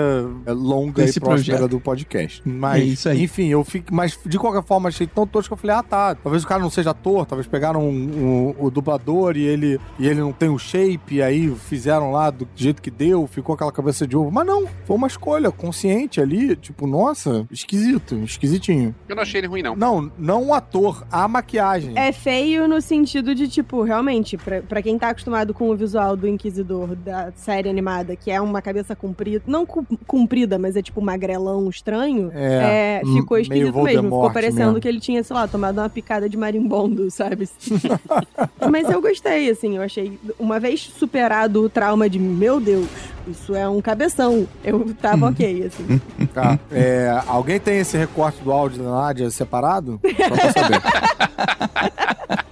é, longa Desse e próspera projeto. do podcast. Mas, É isso aí. enfim, eu fico... Mas, de qualquer forma, achei tão tosco que eu falei, ah, tá, talvez o cara não seja ator, talvez pegaram um- um- o dublador e ele, e ele não tem o shape, e aí fizeram lá do jeito que deu, ficou aquela cabeça de ovo. Mas não, foi uma escolha consciente ali, tipo, nossa, esquisito, esquisitinho. Eu não achei ele ruim, não. Não, não o ator, a maquiagem. É feio no sentido de, tipo, realmente, pra, pra quem tá acostumado com o visual do Inquisidor da série animada, que é uma cabeça comprida, não comprida, mas é tipo magrelão estranho, É, é, ficou esquisito mesmo. Ficou parecendo mesmo. Que ele tinha, sei lá, tomado uma picada de marimbondo, sabe? mas eu gostei, assim, eu achei. Uma vez superado o trauma de, meu Deus, isso é um cabeção, eu tava ok, assim. Tá. É, alguém tem esse recorte do áudio da Nádia separado? Só pra saber.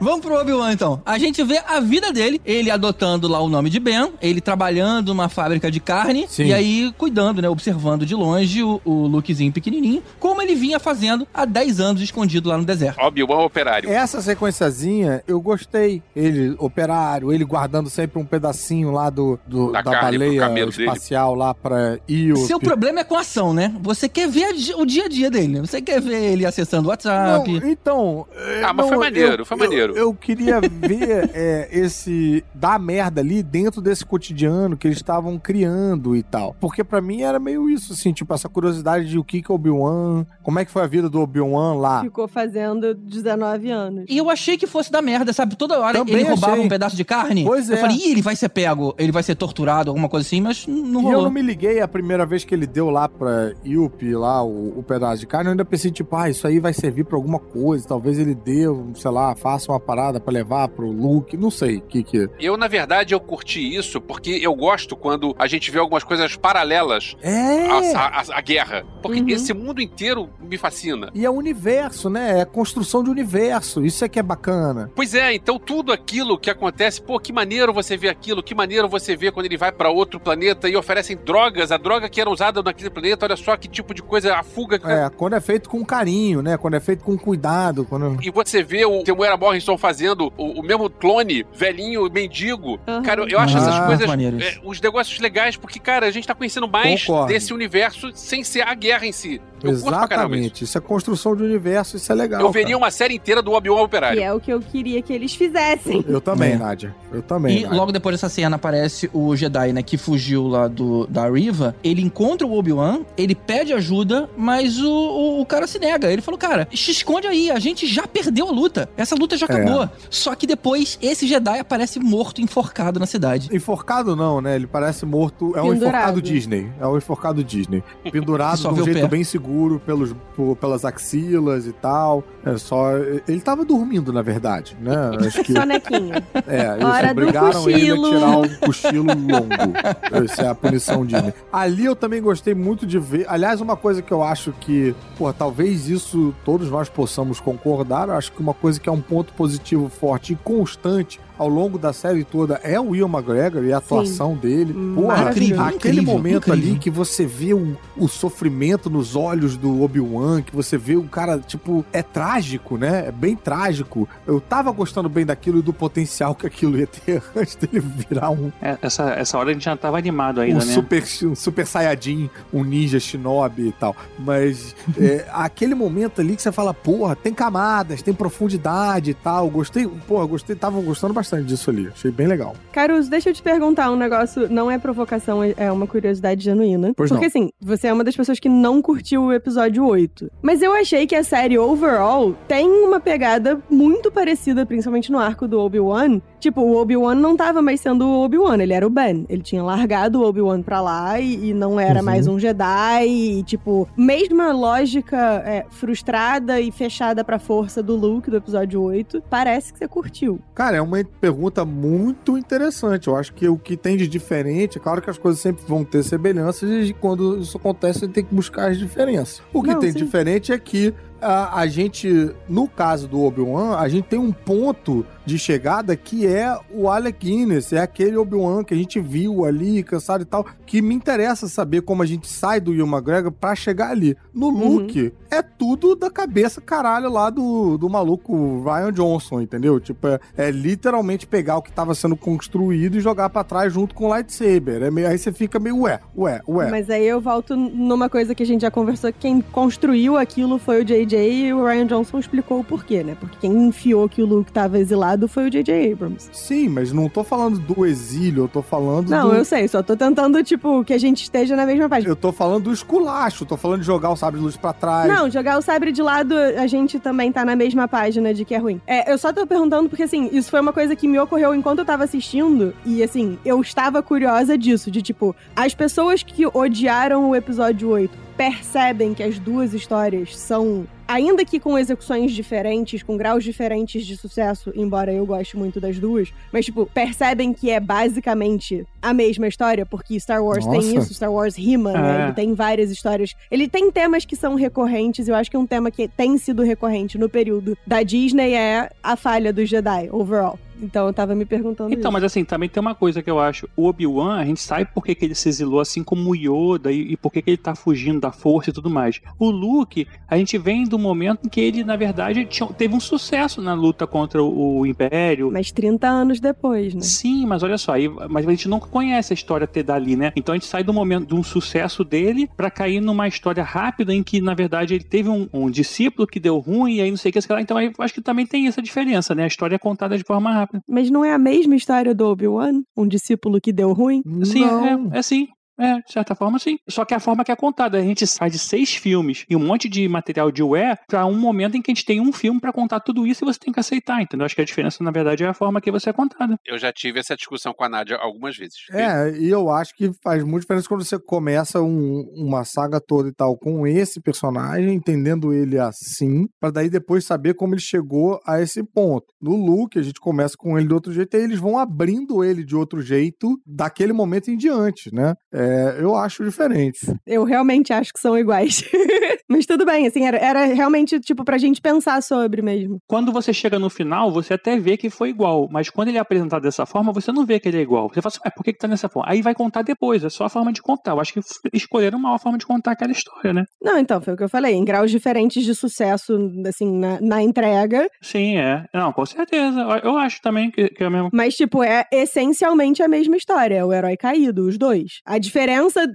Vamos pro Obi-Wan então. A gente vê a vida dele, ele adotando lá o nome de Ben, ele trabalhando numa fábrica de carne Sim. e aí cuidando, né, observando de longe o, o Lukezinho pequenininho, como ele vinha fazendo há 10 anos escondido lá no deserto. Obi-Wan operário. Essa sequenciazinha eu gostei. Ele, operário, ele guardando sempre um pedacinho lá do, do- Da da, carne pro baleia camelo dele. espacial lá pra ir. Seu problema é com a ação, né? Você quer ver o dia a dia dele, né? Você quer ver ele acessando o WhatsApp. Não, então. é, Ah, mas não, foi maneiro, eu- foi maneiro. Eu, eu queria ver é, esse. dar merda ali dentro desse cotidiano que eles estavam criando e tal. Porque pra mim era meio isso, assim, tipo, essa curiosidade de o que que é Obi-Wan, como é que foi a vida do Obi-Wan lá. Ficou fazendo 19 anos. E eu achei que fosse da merda, sabe? Toda hora Também ele roubava achei. um pedaço de carne. Pois eu é. falei, ih, ele vai ser pego, ele vai ser torturado, alguma coisa assim, mas não E eu rolou. não me liguei a primeira vez que ele deu lá pra Yuppie, lá, o, o pedaço de carne, eu ainda pensei, tipo, ah, isso aí vai servir pra alguma coisa, talvez ele deu, sei lá, faça uma parada pra levar pro Luke, não sei o que que... Eu, na verdade, eu curti isso porque eu gosto quando a gente vê algumas coisas paralelas É! à, à- à guerra. Porque Uhum. esse mundo inteiro me fascina. E é o universo, né? É construção de universo. Isso é que é bacana. Pois é, então tudo aquilo que acontece, pô, que maneiro você vê aquilo, que maneiro você vê quando ele vai pra outro planeta e oferecem drogas, a droga que era usada naquele planeta, olha só que tipo de coisa, a fuga. que- É, quando é feito com carinho, né? Quando é feito com cuidado. Quando... E você vê o Temuera Morrison fazendo o, o mesmo clone, velhinho, mendigo. Aham. Cara, eu acho Ah, essas coisas, é, os negócios legais, porque, cara, a gente tá conhecendo mais Concordo. desse universo sem ser a guerra em si. Eu caramba isso. Exatamente. Isso é construção de universo, isso é legal. Eu veria cara. uma série inteira do Obi-Wan E Operário. é o que eu queria que eles fizessem. Eu também, É. Nádia. Eu também. E Nádia. logo depois dessa cena aparece o Jedi, né, que fugiu lá do, da Riva. Ele encontra o Obi-Wan, ele pede ajuda, mas o, o, o cara se nega. Ele falou, cara, se esconde aí, a gente já perdeu a luta. Essa luta já É. acabou. Só que depois esse Jedi aparece morto, enforcado na cidade. Enforcado não, né? Ele parece morto. É um Pendurado. enforcado Disney. É um enforcado Disney. Pendurado Só de um jeito pé. bem seguro pelos, por- pelas axilas e tal. É só. Ele tava dormindo, na verdade, né? Acho que. Sonequinho. É, eles Hora do obrigaram ele a cochilo. tirar um cochilo longo. Essa é a punição Disney. Ali eu também gostei muito de ver. Aliás, uma coisa que eu acho que, pô, talvez isso todos nós possamos concordar. Eu acho que uma coisa que é um ponto positivo forte e constante ao longo da série toda é o Will McGregor e a atuação dele. Porra, Incrível, aquele incrível, momento incrível. ali que você vê o, o sofrimento nos olhos do Obi-Wan, que você vê o cara, tipo, é trágico, né? É bem trágico. Eu tava gostando bem daquilo e do potencial que aquilo ia ter antes dele virar um, É, essa, essa hora a gente já tava animado ainda, um né? super, um super saiyajin, um ninja shinobi e tal. Mas é, aquele momento ali que você fala, porra, tem camadas, tem profundidade e tal. Gostei, porra, gostei, tava gostando bastante disso ali. Achei bem legal. Caruso, deixa eu te perguntar um negócio, não é provocação, é- é uma curiosidade genuína. Pois Porque não. assim, você é uma das pessoas que não curtiu o episódio 8. Mas eu achei que a série overall tem uma pegada muito parecida, principalmente no arco do Obi-Wan. Tipo, o Obi-Wan não tava mais sendo o Obi-Wan, ele era o Ben. Ele tinha largado o Obi-Wan pra lá e, e não era Uhum. mais um Jedi. E, tipo, mesma lógica é, frustrada e fechada pra força do Luke do episódio 8. Parece que você curtiu. Cara, é uma pergunta muito interessante. Eu acho que o que tem de diferente, é claro que as coisas sempre vão ter semelhanças e quando isso acontece, você tem que buscar as diferenças. O que Não, tem sim. de diferente é que a, a gente, no caso do Obi-Wan, a gente tem um ponto de chegada que é o Alec Guinness, é aquele Obi-Wan que a gente viu ali, cansado e tal, que me interessa saber como a gente sai do Ian McGregor pra chegar ali. No Uhum. Luke, é tudo da cabeça caralho lá do, do maluco Ryan Johnson, entendeu? Tipo, é, é literalmente pegar o que tava sendo construído e jogar pra trás junto com o lightsaber. É meio, aí você fica meio, ué, ué, ué. Mas aí eu volto numa coisa que a gente já conversou, que quem construiu aquilo foi o JJ e o Ryan Johnson explicou o porquê, né? Porque quem enfiou que o Luke tava exilado foi o JJ Abrams. Sim, mas não tô falando do exílio, eu tô falando Não, do... eu sei, só tô tentando, tipo, que a gente esteja na mesma página. Eu tô falando do esculacho, tô falando de jogar o sabre de luz pra trás. Não, jogar o sabre de lado, a gente também tá na mesma página de que é ruim. É, eu só tô perguntando porque, assim, isso foi uma coisa que me ocorreu enquanto eu tava assistindo. E, assim, eu estava curiosa disso. De, tipo, as pessoas que odiaram o episódio 8 percebem que as duas histórias são. Ainda que com execuções diferentes, com graus diferentes de sucesso, embora eu goste muito das duas, mas, tipo, percebem que é basicamente a mesma história, porque Star Wars tem Nossa. isso, Star Wars rima, né? É. Ele tem várias histórias. Ele tem temas que são recorrentes, eu acho que um tema que tem sido recorrente no período da Disney é a falha dos Jedi, overall. Então eu tava me perguntando Então, isso. mas assim, também tem uma coisa que eu acho. O Obi-Wan, a gente sabe por que, que ele se exilou, assim como o Yoda, e, e por que, que ele tá fugindo da força e tudo mais. O Luke, a gente vem do momento em que ele, na verdade, tinha- teve um sucesso na luta contra o, o Império. Mas 30 anos depois, né? Sim, mas olha só, aí, mas a gente nunca conhece a história até dali, né? Então a gente sai do momento de um sucesso dele pra cair numa história rápida em que, na verdade, ele teve um, um discípulo que deu ruim e aí não sei o que, sei lá. Então aí eu acho que também tem essa diferença, né? A história é contada de forma rápida. Mas não é a mesma história do Obi-Wan? Um discípulo que deu ruim? Sim, não. é, é sim. É, de certa forma, sim. Só que é a forma que é contada. A gente sai de seis filmes e um monte de material de UE pra um momento em que a gente tem um filme pra contar tudo isso e você tem que aceitar, entendeu? Acho que a diferença, na verdade, é a forma que você é contada. Eu já tive essa discussão com a Nádia algumas vezes. É, e eu acho que faz muita diferença quando você começa um- uma saga toda e tal com esse personagem, entendendo ele assim, pra daí depois saber como ele chegou a esse ponto. No Luke, a gente começa com ele de outro jeito, e aí eles vão abrindo ele de outro jeito daquele momento em diante, né? É, eu acho diferente. Eu realmente acho que são iguais. Mas tudo bem, assim, era, era realmente, tipo, pra gente pensar sobre mesmo. Quando você chega no final, você até vê que foi igual, mas quando ele é apresentado dessa forma, você não vê que ele é igual. Você fala assim, ué, por que, que tá dessa forma? Aí vai contar depois, é só a forma de contar. Eu acho que escolheram uma forma de contar aquela história, né? Não, então, foi o que eu falei. Em graus diferentes de sucesso, assim, na, na entrega. Sim, é. Não, com certeza. Eu- Eu acho também que, que é mesmo. Mas, tipo, é essencialmente a mesma história. É o herói caído, os dois. A diferença,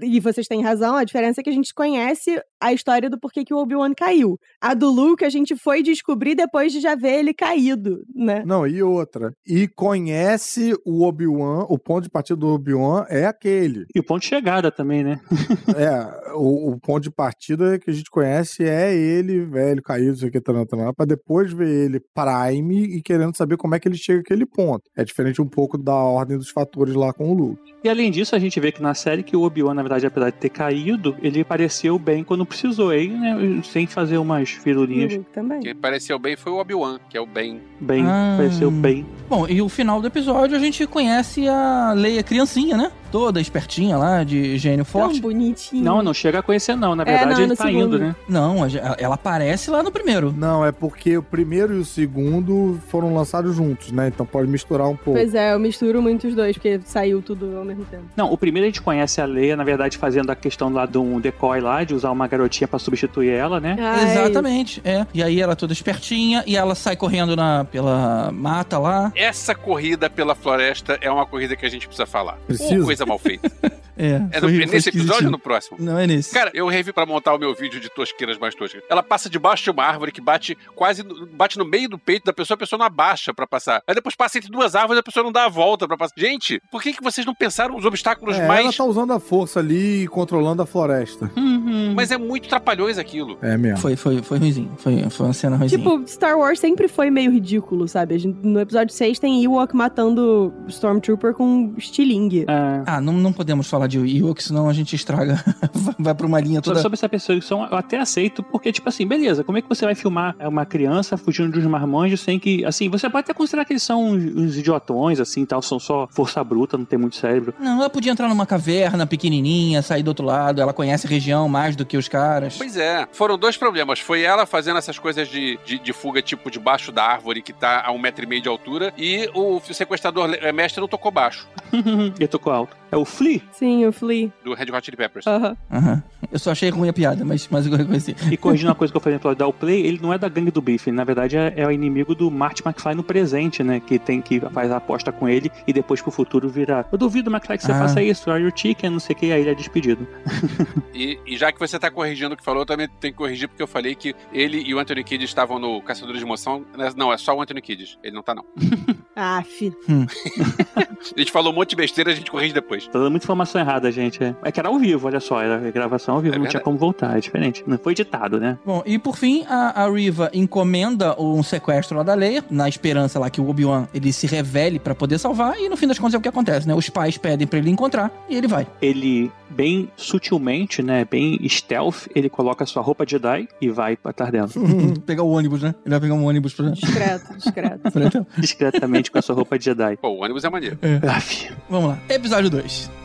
e vocês têm razão, a diferença é que a gente conhece a história do porquê que o Obi-Wan caiu. A do Luke a gente foi descobrir depois de já ver ele caído, né? Não, e outra. E conhece o Obi-Wan, o ponto de partida do Obi-Wan é aquele. E o ponto de chegada também, né? É, o, o ponto de partida que a gente conhece é ele, velho, caído, não sei o que, pra depois ver ele Prime e querendo saber como é que ele chega àquele ponto. É diferente um pouco da ordem dos fatores lá com o Luke. E além disso, a gente vê que na série que o Obi-Wan, na verdade, apesar de ter caído, ele apareceu bem quando precisou. Aí, né, sem fazer umas o firulinhas. Luke também. Quem pareceu bem foi o Obi-Wan, que é o bem. Bem, Ah. apareceu bem. Bom, e o final do episódio a gente conhece a Leia criancinha, né? Toda espertinha lá, de gênio Tão forte. bonitinho. Não, não chega a conhecer, não. Na É, verdade, não, ele tá segundo. indo, né? Não, ela aparece lá no primeiro. Não, é porque o primeiro e o segundo foram lançados juntos, né? Então pode misturar um pouco. Pois é, eu misturo muito os dois, porque saiu tudo ao mesmo tempo. Não, o primeiro a gente conhece a Leia, na verdade, fazendo a questão lá de um decoy lá, de usar uma garotinha pra substituir ela, né? Ah, é Exatamente, é. E aí ela toda espertinha e ela sai correndo na, pela mata lá. Essa corrida pela floresta é uma corrida que a gente precisa falar. Precisa. Coisa mal feita. É, É no- foi- foi nesse episódio ou no próximo? Não é nesse. Cara, eu revi pra montar o meu vídeo de tosqueiras mais toscas. Ela passa debaixo de uma árvore que bate quase no- bate no meio do peito da pessoa, a pessoa não abaixa pra passar. Aí depois passa entre duas árvores, a pessoa não dá a volta pra passar. Gente, por que, que vocês não pensaram os obstáculos É, ela mais. tá usando a força ali e controlando a floresta. Uhum. Mas é muito trapalhões aquilo. É mesmo. Foi, foi, foi ruimzinho. Foi, foi uma cena ruimzinha. Tipo, Star Wars sempre foi meio ridículo, sabe? A gente- no episódio 6 tem Ewok matando Stormtrooper com estilingue. É. Ah, não, não podemos falar de Ewok, senão a gente estraga. Vai pra uma linha toda. sobre essa perseguição, eu até aceito, porque, tipo assim, beleza, como é que você vai filmar uma criança fugindo de uns marmanjos sem que, assim, você pode até considerar que eles são uns, uns idiotões, assim, tal, são só força bruta, não tem muito cérebro. Não, ela podia entrar numa caverna pequenininha, sair do outro lado. Ela conhece a região mais do que os caras. Pois é, foram dois problemas. Foi ela fazendo essas coisas de, de, de fuga, tipo, debaixo da árvore que tá a um metro e meio de altura, e o sequestrador eh, mestre não tocou baixo, Ele tocou alto. É o Flea, Sim, o Flea. do Red Hot Chili Peppers. Aham. Aham. Eu só achei ruim a piada, mas, mas eu reconheci. e corrigindo uma coisa que eu falei no episódio da Play, ele não é da gangue do Biff, ele, na verdade é, é o inimigo do Marty McFly no presente, né? Que tem que faz a aposta com ele e depois pro futuro virar. Eu duvido, McFly, que você Ah. faça isso, are your chicken, não sei o que, aí ele é despedido. E, e já que você tá corrigindo o que falou, eu também tenho que corrigir, porque eu falei que ele e o Anthony Kidd estavam no Caçadores de Emoção. Não, é só o Anthony Kidd. Ele não tá, não. Aff. A gente falou um monte de besteira, a gente corrige depois. Tá dando muita informação errada, gente. É, é que era ao vivo, olha só, era gravação ao vivo, É não tinha como voltar, é diferente. Não foi editado, né? Bom, e por fim, a, a Riva encomenda um sequestro lá da Leia, na esperança lá que o Obi-Wan ele se revele pra poder salvar, e no fim das contas é o que acontece, né? Os pais pedem pra ele encontrar e ele vai. Ele, bem sutilmente, né, bem stealth, ele coloca sua roupa Jedi e vai atrás dela. pegar o ônibus, né? Ele vai pegar um ônibus pra. Discreto, discreto. pra. Discretamente com a sua roupa Jedi. Pô, o ônibus é maneiro. Aff. Vamos lá. Episódio 2.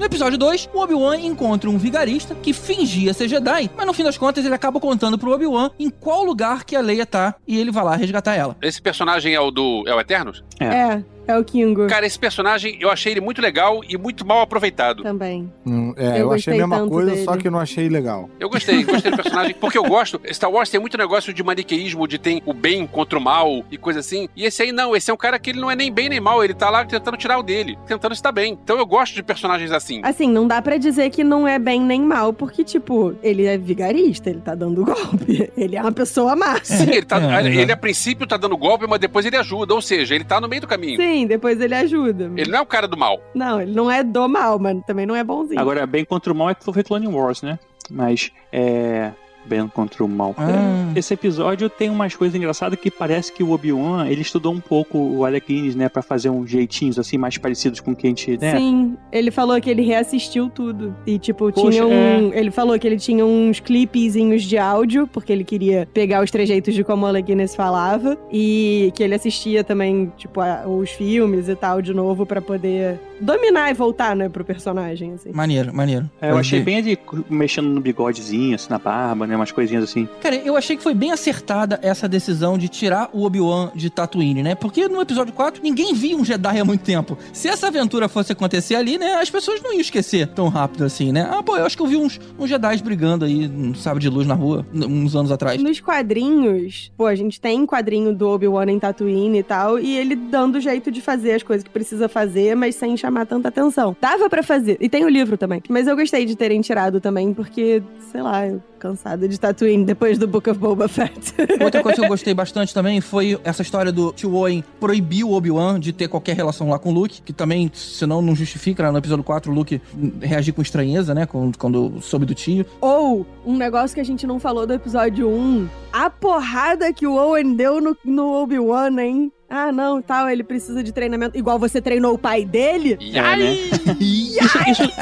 No episódio 2, o Obi-Wan encontra um vigarista que fingia ser Jedi, mas no fim das contas ele acaba contando pro Obi-Wan em qual lugar que a Leia tá e ele vai lá resgatar ela. Esse personagem é o do. É o Eternos? É, é o Kingo. Cara, esse personagem eu achei ele muito legal e muito mal aproveitado. Também. Hum, é, Eu eu, achei a mesma coisa, dele. só que eu não achei legal. Eu gostei, gostei do personagem, porque eu gosto. Star Wars tem muito negócio de maniqueísmo, de tem o bem contra o mal e coisa assim. E esse aí não, esse é um cara que ele não é nem bem nem mal, ele tá lá tentando tirar o dele, tentando estar bem. Então eu gosto de personagens assim. Assim, não dá pra dizer que não é bem nem mal, porque, tipo, ele é vigarista, ele tá dando golpe. Ele é uma pessoa má. Sim, ele, tá, É, ele, é. a princípio tá dando golpe, mas depois ele ajuda. Ou seja, ele tá no meio do caminho. Sim, depois ele ajuda. Ele não é o cara do mal. Não, ele não é do mal, mas também não é bonzinho. Agora, bem contra o mal é que foi Clone Wars, né? Mas, é... Bem contra o mal. Ah. Esse episódio tem umas coisas engraçadas que parece que o Obi-Wan, ele estudou um pouco o Alec Guinness, né? Pra fazer uns jeitinhos, assim, mais parecidos com o que a gente, né? Sim, ele falou que ele reassistiu tudo. E, tipo, Poxa, tinha um. Ele falou que ele tinha uns clipezinhos de áudio, porque ele queria pegar os trejeitos de como o Alec Guinness falava. E que ele assistia também, tipo, a- os filmes e tal de novo pra poder dominar e voltar, né, pro personagem, assim. Maneiro, maneiro. É, eu achei bem ele mexendo no bigodezinho, assim, na barba, né? Umas coisinhas assim. Cara, eu achei que foi bem acertada essa decisão de tirar o Obi-Wan de Tatooine, né? Porque no episódio 4 ninguém via um Jedi há muito tempo. Se essa aventura fosse acontecer ali, né? As pessoas não iam esquecer tão rápido assim, né? Ah, pô, eu acho que eu vi uns, uns Jedi brigando aí, um sabre de luz na rua, uns anos atrás. Nos quadrinhos, pô, a gente tem quadrinho do Obi-Wan em Tatooine e tal, e ele dando jeito de fazer as coisas que precisa fazer, mas sem chamar tanta atenção. Dava pra fazer. E tem o livro também. Mas eu gostei de terem tirado também, porque, sei lá, eu cansada de Tatooine depois do Book of Boba Fett. Outra coisa que eu gostei bastante também foi essa história do Tio Owen proibir o Obi-Wan de ter qualquer relação lá com o Luke, que também, senão não justifica, né? no episódio 4 o Luke reagir com estranheza, né? Quando, quando soube do tio. Ou, um negócio que a gente não falou do episódio 1, a porrada que o Owen deu no, no Obi-Wan, hein? Ah, não, tal, ele precisa de treinamento. Igual você treinou o pai dele? É, né? Isso, isso,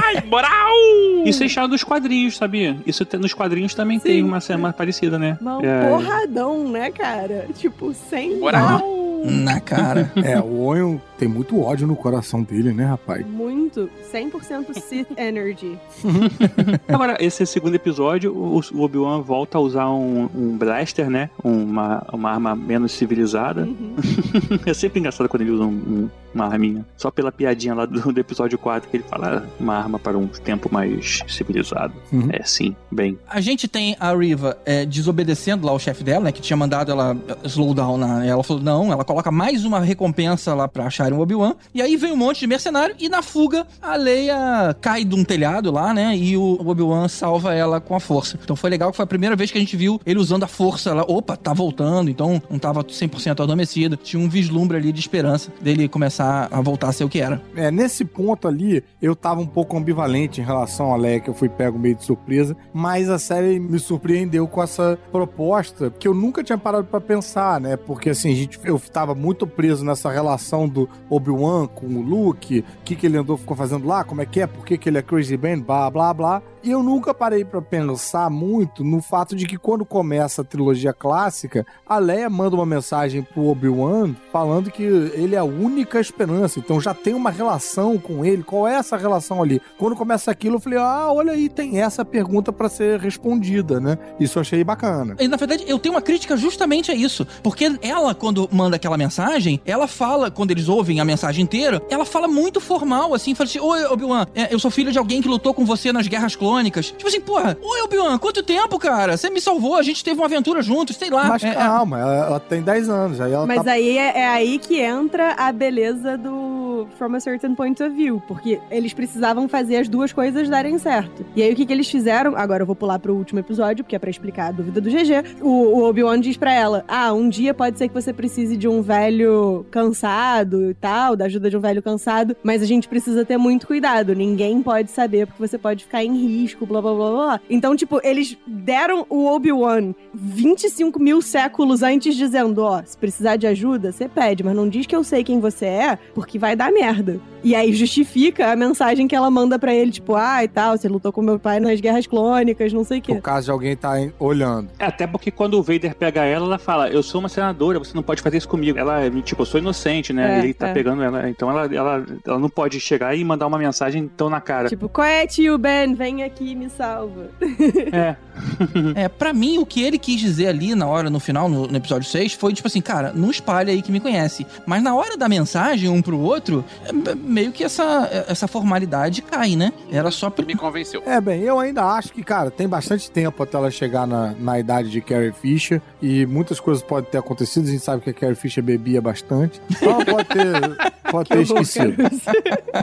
Ai, moral! isso é chamado dos quadrinhos, sabia? Isso tem- nos quadrinhos também Sim. tem uma cena parecida, né? Mas um É. porradão, né, cara? Tipo, sem Moral. mal. Na cara. É, o Onho tem muito ódio no coração dele, né, rapaz? Muito. 100% Sith Energy. Agora, esse segundo episódio, o, o Obi-Wan volta a usar um, um blaster, né? Uma, uma arma menos civilizada. Uhum. É sempre engraçado quando ele usa um- um- uma arminha. Só pela piadinha lá do, do episódio 4 que ele fala "Ah, uma arma para um tempo mais civilizado. Uhum. É, sim, bem. A gente tem a Riva é, desobedecendo lá o chefe dela, né? Que tinha mandado ela slow down. Na, ela falou, não, ela coloca mais uma recompensa lá pra acharem o Obi-Wan. E aí vem um monte de mercenário e na fuga a Leia cai de um telhado lá, né? E o Obi-Wan salva ela com a força. Então foi legal que foi a primeira vez que a gente viu ele usando a força lá. Opa, tá voltando. Então não tava 100% adormecido. Tinha um vislumbre ali de esperança dele começar a voltar a ser o que era. É, nesse ponto ali, eu tava um pouco ambivalente em relação a Leia, que eu fui pego meio de surpresa, mas a série me surpreendeu com essa proposta, que eu nunca tinha parado pra pensar, né? Porque assim, gente, eu tava muito preso nessa relação do Obi-Wan com o Luke, o que, que ele andou, ficou fazendo lá, como é que é, por que, que ele é Crazy Ben, blá, blá, blá. E eu nunca parei pra pensar muito no fato de que quando começa a trilogia clássica, a Leia manda uma mensagem pro Obi-Wan falando que ele é a única esperança. Então já tem uma relação com ele. Qual é essa relação ali? Quando começa aquilo, eu falei: "Ah, olha aí, tem essa pergunta pra ser respondida, né?" Isso eu achei bacana. E, na verdade, eu tenho uma crítica justamente a isso. Porque ela, quando manda aquela mensagem, ela fala, quando eles ouvem a mensagem inteira, ela fala muito formal, assim, fala assim, Oi, Obi-Wan, é, eu sou filho de alguém que lutou com você nas guerras clônicas. Tipo assim, porra, oi, Obi-Wan, quanto tempo, cara? Você me salvou, a gente teve uma aventura juntos, sei lá. Mas É, é, calma, ela, ela tem 10 anos, aí ela Mas tá aí é, é aí que entra a beleza do From a Certain Point of View, porque eles precisavam fazer as duas coisas darem certo. E aí o que, que eles fizeram? Agora eu vou pular pro último episódio, porque é pra explicar a dúvida do GG. O, o Obi-Wan diz pra ela: Ah, um dia pode ser que você precise de um velho cansado e tal, da ajuda de um velho cansado, mas a gente precisa ter muito cuidado. Ninguém pode saber, porque você pode ficar em risco, blá blá blá blá. Então, tipo, eles deram o Obi-Wan 25 mil séculos antes, dizendo: Ó, se precisar de ajuda, você pede, mas não diz que eu sei quem você é, porque vai dar merda. E aí justifica a mensagem que ela manda pra ele, tipo, ah, e tal, você lutou com meu pai nas guerras clônicas, não sei o quê. por caso de alguém tá olhando. É, Até porque quando o Vader pega ela, ela fala, eu sou uma senadora, você não pode fazer isso comigo. Ela, tipo, eu sou inocente, né? É, Ele tá é. pegando ela. Então ela, ela, ela não pode chegar e mandar uma mensagem tão na cara. Tipo, qual é, tio Ben? Vem aqui e me salva. É. É, pra mim, o que ele quis dizer ali na hora, no final, no, no episódio 6, foi tipo assim, cara, não espalha aí que me conhece. Mas na hora da mensagem, um pro outro, é, meio que essa, essa formalidade cai, né? Era só pra. Me convenceu. É, bem, eu ainda acho que, cara, tem bastante tempo até ela chegar na, na idade de Carrie Fisher e muitas coisas podem ter acontecido. A gente sabe que a Carrie Fisher bebia bastante. Então ela pode ter, pode ter Que esquecido.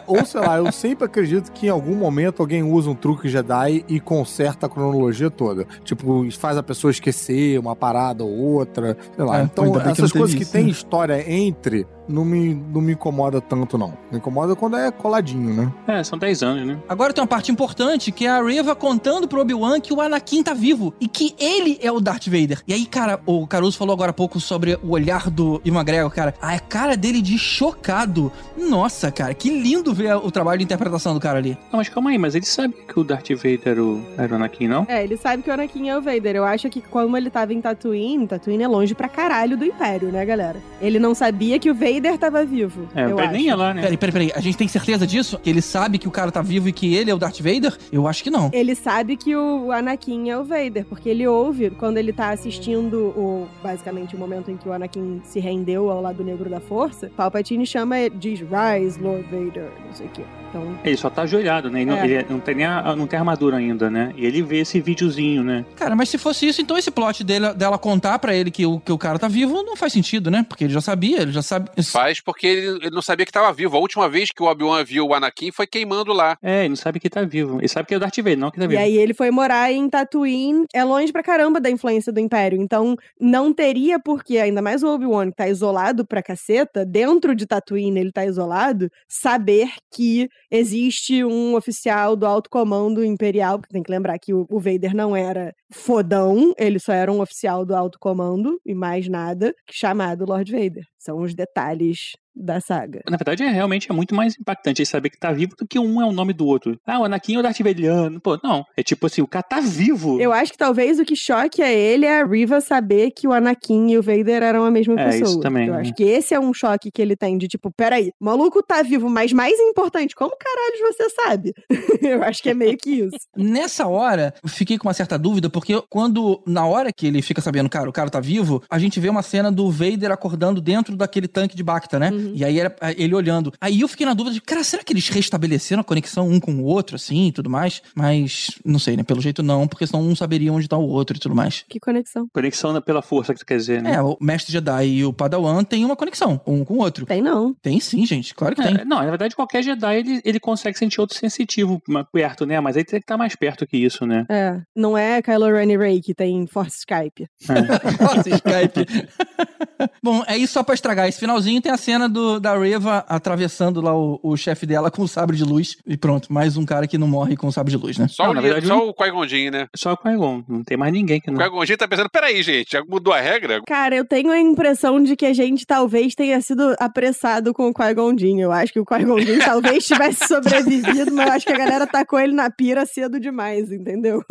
Ou sei lá, eu sempre acredito que em algum momento alguém usa um truque Jedi e conserta a cronologia toda. Tipo, faz a pessoa esquecer uma parada ou outra. Sei lá. É, então, que essas coisas que isso, tem né? história entre não me, não me incomoda tanto, não. Me incomoda quando é coladinho, né? É, são 10 anos, né? Agora tem uma parte importante que é a Reva contando pro Obi-Wan que o Anakin tá vivo e que ele é o Darth Vader. E aí, cara, o Caruso falou agora há pouco sobre o olhar do Ivan McGregor, cara. A cara dele de chocado. Nossa, cara, que lindo ver o trabalho de interpretação do cara ali. Não, mas calma aí, mas ele sabe que o Darth Vader era o, era o Anakin, não? É, ele sabe que o Anakin é o Vader. Eu acho que como ele tava em Tatooine, Tatooine é longe pra caralho do Império, né, galera? Ele não sabia que o Vader tava vivo. É, eu não nem ia lá, né? Peraí, peraí, peraí. A gente tem certeza disso? Que ele sabe que o cara tá vivo e que ele é o Darth Vader? Eu acho que não. Ele sabe que o Anakin é o Vader, porque ele ouve quando ele tá assistindo o basicamente o momento em que o Anakin se rendeu ao lado negro da força. Palpatine chama ele, diz Rise, Lord Vader, não sei o quê. Então, Ele só tá ajoelhado, né? Ele, não, É. ele não tem nem a, não tem armadura ainda, né? E ele vê esse videozinho, né? Cara, mas se fosse isso, então esse plot dele, dela contar pra ele que o, que o cara tá vivo não faz sentido, né? Porque ele já sabia, ele já sabe. Faz porque ele, ele não sabia que estava vivo. A última vez que o Obi-Wan viu o Anakin foi queimando lá. É, ele não sabe que tá vivo. Ele sabe que é o Darth Vader, não que tá E vivo. aí ele foi morar em Tatooine, é longe pra caramba da influência do Império. Então não teria porquê, ainda mais o Obi-Wan que tá isolado pra caceta, dentro de Tatooine ele tá isolado, saber que existe um oficial do alto comando imperial, porque tem que lembrar que o, o Vader não era fodão, ele só era um oficial do alto comando e mais nada, que chamado Lord Vader. São os detalhes da saga. Na verdade, é realmente é muito mais impactante ele saber que tá vivo do que um é o nome do outro. Ah, o Anakin é o Darth Vader. Pô, não. É tipo assim, o cara tá vivo. Eu acho que talvez o que choque a ele é a Riva saber que o Anakin e o Vader eram a mesma É, pessoa. isso também, Eu né? acho que esse é um choque que ele tem de tipo, peraí, o maluco tá vivo, mas mais importante, como caralho você sabe? Eu acho que é meio que isso. Nessa hora, eu fiquei com uma certa dúvida, porque quando, na hora que ele fica sabendo, cara, o cara tá vivo, a gente vê uma cena do Vader acordando dentro daquele tanque de Bacta, né? Uhum. E aí era ele olhando. Aí eu fiquei na dúvida de, cara, será que eles restabeleceram a conexão um com o outro, assim, e tudo mais? Mas, não sei, né? Pelo jeito não, porque senão um saberia onde tá o outro e tudo mais. Que conexão. Conexão pela força que tu quer dizer, né? É, o Mestre Jedi e o Padawan têm uma conexão, um com o outro. Tem não. Tem sim, gente, claro que tem. É, não, na verdade, qualquer Jedi ele, ele consegue sentir outro sensitivo perto, né? Mas aí tem que estar mais perto que isso, né? É, não é Kylo Ren e Rey que tem Force Skype. Nossa, Skype. Bom, é isso só pra estragar. Esse finalzinho tem a cena do, da Reva atravessando lá o, o chefe dela com o sabre de luz. E pronto, mais um cara que não morre com o sabre de luz, né? Só, Não, o, verdade, só o Qui-Gon Jinn, né? Só o Qui-Gon, não tem mais ninguém que O não... Qui-Gon Jinn tá pensando, peraí, gente, já mudou a regra? Cara, eu tenho a impressão de que a gente talvez tenha sido apressado com o Qui-Gon Jinn. Eu acho que o Qui-Gon Jinn talvez tivesse sobrevivido, mas eu acho que a galera tacou ele na pira cedo demais, entendeu?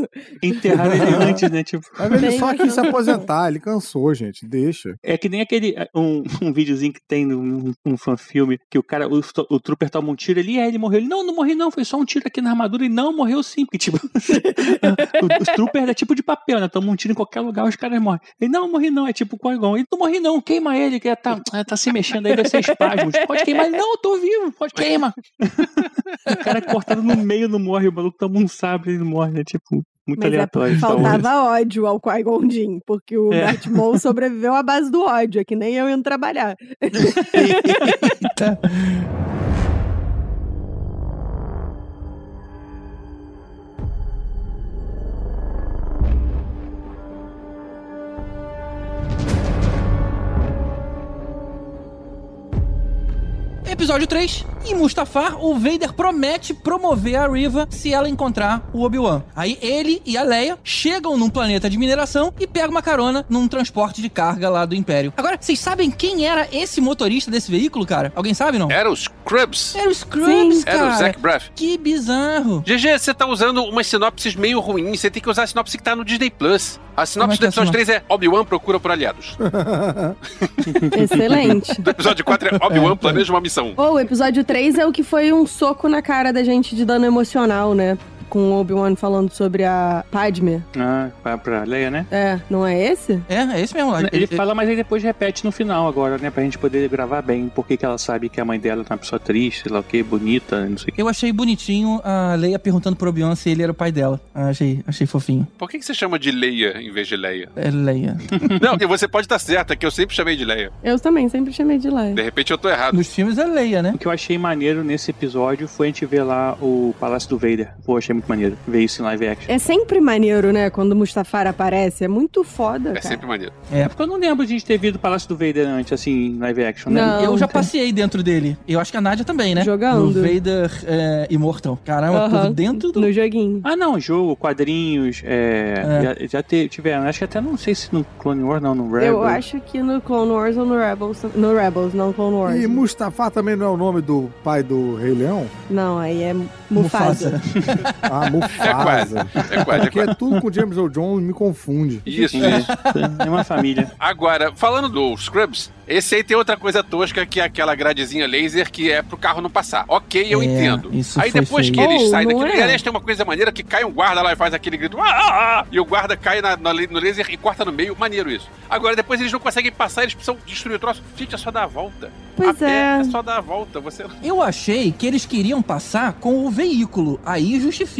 Enterraram ele antes, né? Tipo, Mas ele só quis se não. aposentar, ele cansou, gente. Deixa. é que nem aquele... Um, um videozinho que tem num um fanfilme, que o cara, o, o trooper toma um tiro, ele, é, ele morreu. Ele, não, não morri não, foi só um tiro aqui na armadura. E não, morreu sim, porque tipo... os troopers é tipo de papel, né? Toma um tiro em qualquer lugar, os caras morrem. Ele, não, morri não, é tipo Qui-Gon. Ele, não morri não, queima ele, que tá, tá se mexendo aí, vai ser espasmos. Pode queimar ele, não, eu tô vivo, pode queima. o cara é cortado no meio não morre, o maluco toma um sabre e não morre, é tipo... Muito Mas é aleatório. porque Star Wars. faltava ódio ao Qui-Gon Jinn, porque o É. Darth Maul sobreviveu à base do ódio, é que nem eu indo trabalhar. Eita. Episódio 3, em Mustafar, o Vader promete promover a Riva se ela encontrar o Obi-Wan. Aí ele e a Leia chegam num planeta de mineração e pegam uma carona num transporte de carga lá do Império. Agora, vocês sabem quem era esse motorista desse veículo, cara? Alguém sabe, não? Era os Crubs. Era o Scrubs, Sim. cara. Era o Zach Braff. Que bizarro. GG, você tá usando umas sinopses meio ruins. Você tem que usar a sinopse que tá no Disney Plus. A sinopse é que é do a episódio 3 é Obi-Wan procura por aliados. Excelente. Do episódio 4 é Obi-Wan planeja uma missão. Ou o episódio 3 é o que foi um soco na cara da gente de dano emocional, né? Com o Obi-Wan falando sobre a Padme. Ah, pra, pra Leia, né? É, não é esse? É, é esse mesmo. Ele fala, mas ele depois repete no final agora, né? Pra gente poder gravar bem. Por que ela sabe que a mãe dela é uma pessoa triste, sei lá o que, bonita, não sei o que. Eu achei bonitinho a Leia perguntando pro Obi-Wan se ele era o pai dela. Ah, Achei, achei fofinho. Por que, que você chama de Leia em vez de Leia? É Leia. Não, e você pode estar certa, que eu sempre chamei de Leia. Eu também, sempre chamei de lá. De repente eu tô errado. Nos filmes é Leia, né? O que eu achei maneiro nesse episódio foi a gente ver lá o Palácio do Vader. Pô, achei muito maneiro ver isso em live action. É sempre maneiro, né? Quando o Mustafar aparece. É muito foda, É cara. sempre maneiro. É porque eu não lembro de a gente ter visto o Palácio do Vader antes, assim, em live action, né? Não. eu já cara. passei dentro dele. Eu acho que a Nádia também, né? Jogando. No Vader é, Immortal. Caramba, Aham, por dentro do... No joguinho. Ah, não, jogo, quadrinhos, é, já, já te- tiveram. Acho que até não sei se no Clone Wars, não, no Rebels. Eu acho que no Clone Wars ou no Rebels. No Rebels, não Clone Wars. E Mustafa também não é o nome do pai do Rei Leão? Não, aí é Mufasa. Ah, Mufasa. É quase. É quase, é Porque quase. é tudo com James Earl Jones, me confunde. Isso, É, isso. é uma família. Agora, falando do Scrubs, esse aí tem outra coisa tosca que é aquela gradezinha laser que é pro carro não passar. Ok, eu É, entendo. isso Aí depois feio. que eles Oh, saem não daquilo. é? Aliás, tem uma coisa maneira que cai um guarda lá e faz aquele grito. "Ah, ah, ah", e o guarda cai na, na- no laser e corta no meio. Maneiro isso. Agora, depois eles não conseguem passar, eles precisam destruir o troço. Gente, é só dar a volta. Pois a pé é. é só dar a volta. Você. Eu achei que eles queriam passar com o veículo. Aí justifica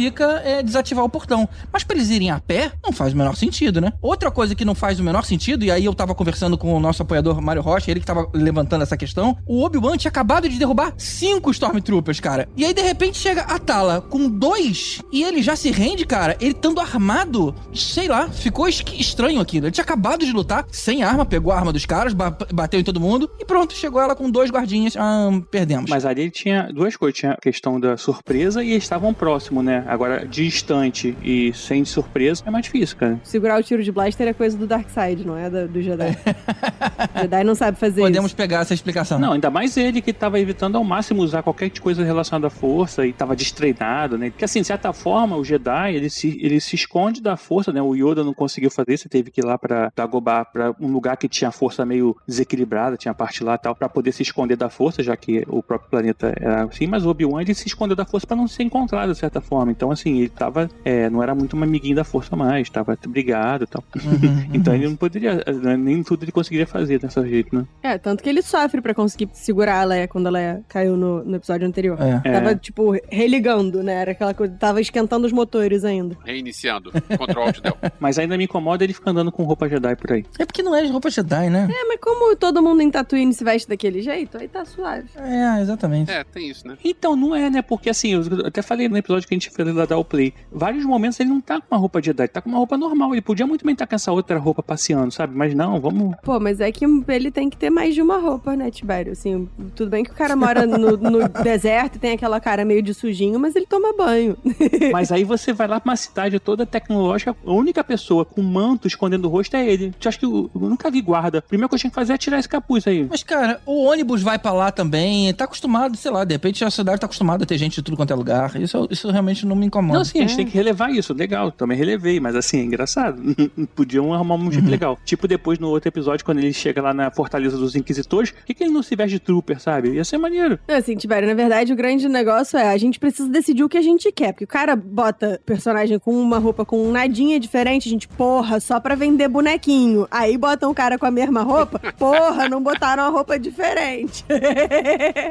é, desativar o portão. Mas pra eles irem a pé, não faz o menor sentido, né? Outra coisa que não faz o menor sentido, e aí eu tava conversando com o nosso apoiador Mário Rocha, ele que tava levantando essa questão, o Obi-Wan tinha acabado de derrubar cinco Stormtroopers, cara. E aí, de repente, chega a Tala com dois e ele já se rende, cara. Ele estando armado, sei lá, ficou es- estranho aquilo. Ele tinha acabado de lutar sem arma, pegou a arma dos caras, ba- bateu em todo mundo e pronto, chegou ela com dois guardinhas. Ah, perdemos. Mas ali tinha duas coisas. Tinha a questão da surpresa e eles estavam próximos, né? Agora, distante e sem surpresa é mais difícil, cara. Segurar o tiro de blaster é coisa do Darkseid, não é da- do Jedi. Jedi não sabe fazer Podemos isso. pegar essa explicação. Não, ainda mais ele que tava evitando ao máximo usar qualquer coisa relacionada à força e tava destreinado, né? Porque assim, de certa forma, o Jedi, ele se, ele se esconde da força, né? O Yoda não conseguiu fazer, você teve que ir lá pra Dagobah, pra um lugar que tinha a força meio desequilibrada, tinha a parte lá e tal, pra poder se esconder da força, já que o próprio planeta era assim, mas o Obi-Wan, ele se escondeu da força pra não ser encontrado, de certa forma. Então, assim, ele tava, é, não era muito um amiguinho da força mais, tava brigado e tal. Uhum, Então uhum. ele não poderia, né, nem tudo ele conseguiria fazer dessa jeito, né? É, tanto que ele sofre pra conseguir segurar a Leia quando ela caiu no, no episódio anterior. É. Tava, tipo, religando, né? Era aquela coisa, tava esquentando os motores ainda. Reiniciando. Control Alt Del. Mas ainda me incomoda ele ficar andando com roupa Jedi por aí. É porque não é de roupa Jedi, né? É, mas como todo mundo em Tatooine se veste daquele jeito, aí tá suave. É, exatamente. É, tem isso, né? Então, não é, né? Porque assim, eu até falei no episódio que a gente fez lá da All Play. Vários momentos ele não tá com uma roupa de Jedi, ele tá com uma roupa normal. Ele podia muito bem estar com essa outra roupa passeando, sabe? Mas não, vamos. Pô, mas é que ele tem que ter mais de uma roupa, né, Tibério? Assim, tudo bem que o cara mora no, no deserto e tem aquela cara meio de sujinho, mas ele toma banho. Mas aí você vai lá pra uma cidade toda tecnológica, a única pessoa com manto escondendo o rosto é ele. Eu acho que eu, eu nunca vi guarda. A primeira coisa que tinha que fazer é tirar esse capuz aí. Mas, cara, o ônibus vai pra lá também, tá acostumado, sei lá, de repente a cidade tá acostumada a ter gente de tudo quanto é lugar. Isso, isso realmente não me incomoda. Não, sim, a gente tem que relevar isso. Legal, também relevei, mas assim, é engraçado. Podiam arrumar um jeito legal. Tipo, depois no outro episódio, quando ele chega lá na Fortaleza dos Inquisitores, por que, que ele não se veste de trooper, sabe? Ia ser maneiro. Não, Assim, Tibério, na verdade, o grande negócio é a gente precisa decidir o que a gente quer. Porque o cara bota personagem com uma roupa com um nadinha diferente, a gente, porra, só pra vender bonequinho. Aí botam o cara com a mesma roupa, porra, não botaram a roupa diferente.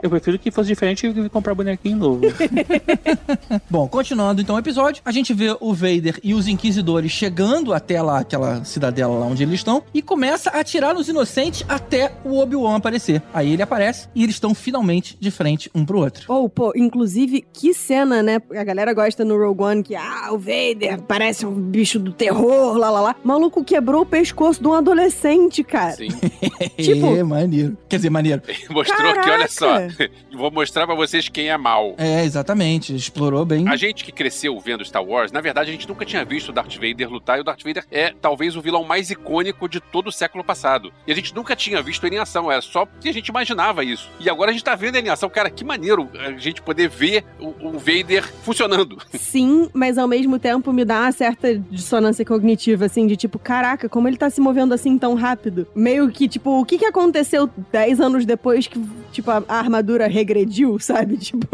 Eu prefiro que fosse diferente e comprar bonequinho novo. Bom, continuando então o episódio, a gente vê o Vader e os Inquisidores chegando até lá, aquela cidadela lá onde eles estão, e começa a atirar nos inocentes até o Obi-Wan aparecer. Aí ele aparece e eles estão finalmente de frente um pro outro. Ou, pô, inclusive, que cena, né? A galera gosta no Rogue One que, ah, o Vader parece um bicho do terror, lá, lá, lá. Maluco quebrou o pescoço de um adolescente, cara. Sim. Tipo- é, maneiro. Quer dizer, maneiro. Mostrou que, olha só, Caraca! vou mostrar pra vocês quem é mal. É, exatamente. Explorou bem. A gente que cresceu vendo Star Wars, na verdade a gente nunca tinha visto o Darth Vader lutar, e o Darth Vader é talvez o vilão mais icônico de todo o século passado. E a gente nunca tinha visto ele em ação, era só porque a gente imaginava isso. E agora a gente tá vendo ele em ação. Cara, que maneiro a gente poder ver o, o Vader funcionando. Sim, mas ao mesmo tempo me dá uma certa dissonância cognitiva, assim, de tipo, caraca, como ele tá se movendo assim tão rápido? Meio que, tipo, o que que aconteceu 10 anos depois que, tipo, a, a armadura regrediu, sabe? Tipo,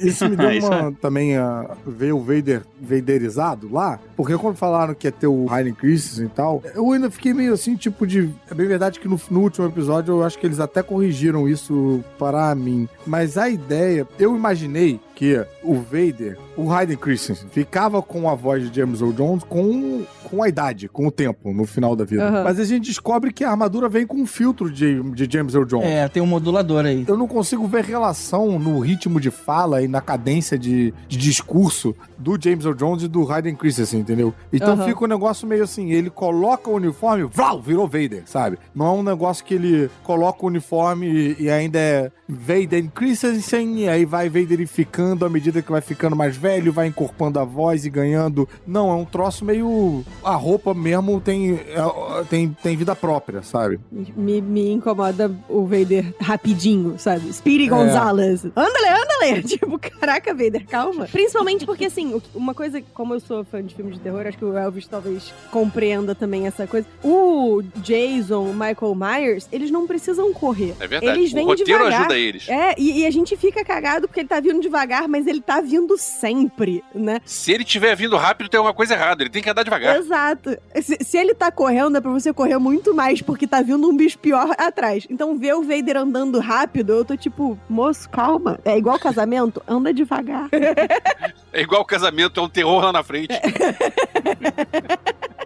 Isso me deu Isso uma, também a ver o Vader Vaderizado lá, porque quando falaram que ia ter o Hayden Christensen e tal, eu ainda fiquei meio assim, tipo de... É bem verdade que no, no último episódio eu acho que eles até corrigiram isso para mim, mas a ideia, eu imaginei que o Vader, o Hayden Christensen, ficava com a voz de James Earl Jones com, com a idade, com o tempo, no final da vida. Aham. Mas a gente descobre que a armadura vem com um filtro de, de James Earl Jones. É, tem um modulador aí. Eu não consigo ver relação no ritmo de fala e na cadência de, de discurso do James Earl Jones e do Hayden Christensen, entendeu? Então Aham. fica um negócio meio assim, ele coloca o uniforme, vlau, virou Vader, sabe? Não é um negócio que ele coloca o uniforme e, e ainda é Vader Christensen e aí vai Vaderificando à medida que vai ficando mais velho, vai encorpando a voz e ganhando. Não, é um troço meio... A roupa mesmo tem, é, tem, tem vida própria, sabe? me, me incomoda o Vader rapidinho, sabe? Speedy É. Gonzalez. Andale, andale! Tipo, caraca, Vader, calma. Principalmente porque, assim, o- uma coisa, como eu sou fã de filmes de terror, acho que o Elvis talvez compreenda também essa coisa. O Jason, o Michael Myers, eles não precisam correr. É verdade. Eles o vêm roteiro devagar. ajuda eles. É, e, e a gente fica cagado porque ele tá vindo devagar, mas ele tá vindo sempre, né? Se ele tiver vindo rápido, tem alguma coisa errada. Ele tem que andar devagar. Exato. Se, se ele tá correndo, é pra você correr muito mais, porque tá vindo um bicho pior atrás. Então, ver o Vader andando rápido, eu tô tipo, moço, calma. É igual casamento, anda devagar. É igual casamento, é um terror lá na frente.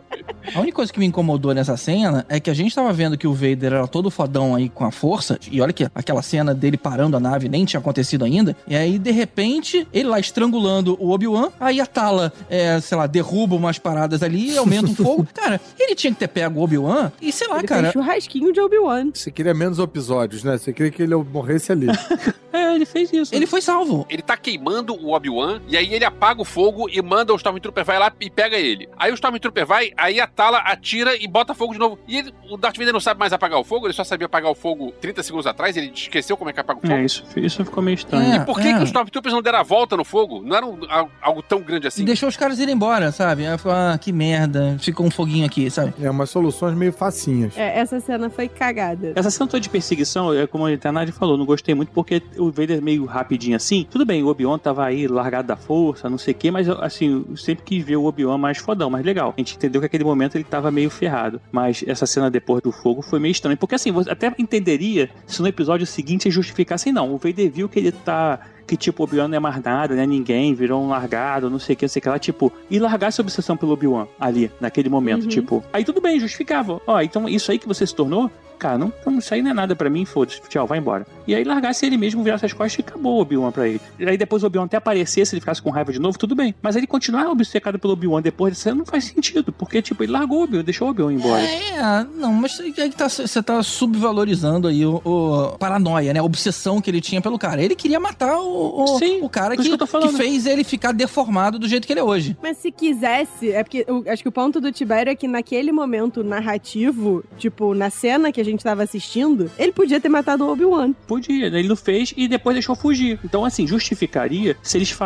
A única coisa que me incomodou nessa cena é que a gente tava vendo que o Vader era todo fodão aí com a força, e olha que aquela cena dele parando a nave nem tinha acontecido ainda, e aí de repente ele lá estrangulando o Obi-Wan, aí a Tala, é, sei lá, derruba umas paradas ali, aumenta o fogo. Cara, ele tinha que ter pego o Obi-Wan e sei lá, ele cara. fez churrasquinho de Obi-Wan. Você queria menos episódios, né? Você queria que ele morresse ali. É, ele fez isso. Ele foi salvo. Ele tá queimando o Obi-Wan, e aí ele apaga o fogo e manda o Stormtrooper vai lá e pega ele. Aí o Stormtrooper vai, aí a estala, atira e bota fogo de novo. E ele, o Darth Vader não sabe mais apagar o fogo, ele só sabia apagar o fogo 30 segundos atrás, ele esqueceu como é que apaga o fogo. É, isso, isso ficou meio estranho. É. E por que, que os Stormtroopers não deram a volta no fogo? Não era um- al- algo tão grande assim? E deixou os caras irem embora, sabe? Aí falou, ah, que merda, ficou um foguinho aqui, sabe? É umas soluções meio facinhas. É, essa cena foi cagada. Essa cena toda de perseguição, é como a Eternade falou, não gostei muito porque o Vader é meio rapidinho assim. Tudo bem, o Obi-Wan tava aí largado da força, não sei o quê, mas assim, eu sempre quis ver o Obi-Wan mais fodão, mais legal. A gente entendeu que naquele momento ele tava meio ferrado. Mas essa cena depois do fogo foi meio estranha. Porque assim, você até entenderia se no episódio seguinte justificassem, não. O Vader viu que ele tá que tipo, o Obi-Wan não é mais nada, né? Ninguém, virou um largado, não sei o que, não sei o que lá, tipo, e largar essa obsessão pelo Obi-Wan ali, naquele momento, Uhum. tipo. Aí tudo bem, justificava. Ó, então isso aí que você se tornou, cara, não, não, isso aí não é nada pra mim, foda-se, tchau, vai embora. E aí largasse ele mesmo, virasse as costas e acabou o Obi-Wan pra ele. E aí depois o Obi-Wan até aparecesse, ele ficasse com raiva de novo, tudo bem. Mas ele continuar obcecado pelo Obi-Wan depois disso não faz sentido, porque, tipo, ele largou o Obi-Wan, deixou o Obi-Wan embora. É, não, mas aí que tá, você tá subvalorizando aí o, o paranoia, né? A obsessão que ele tinha pelo cara. Ele queria matar o, o, Sim, o cara que, que que fez ele ficar deformado do jeito que ele é hoje. Mas se quisesse, é porque eu acho que o ponto do Tibério é que naquele momento narrativo, tipo, na cena que a gente tava assistindo, ele podia ter matado o Obi-Wan. Podia, né? ele não fez e depois deixou fugir. Então, assim, justificaria se eles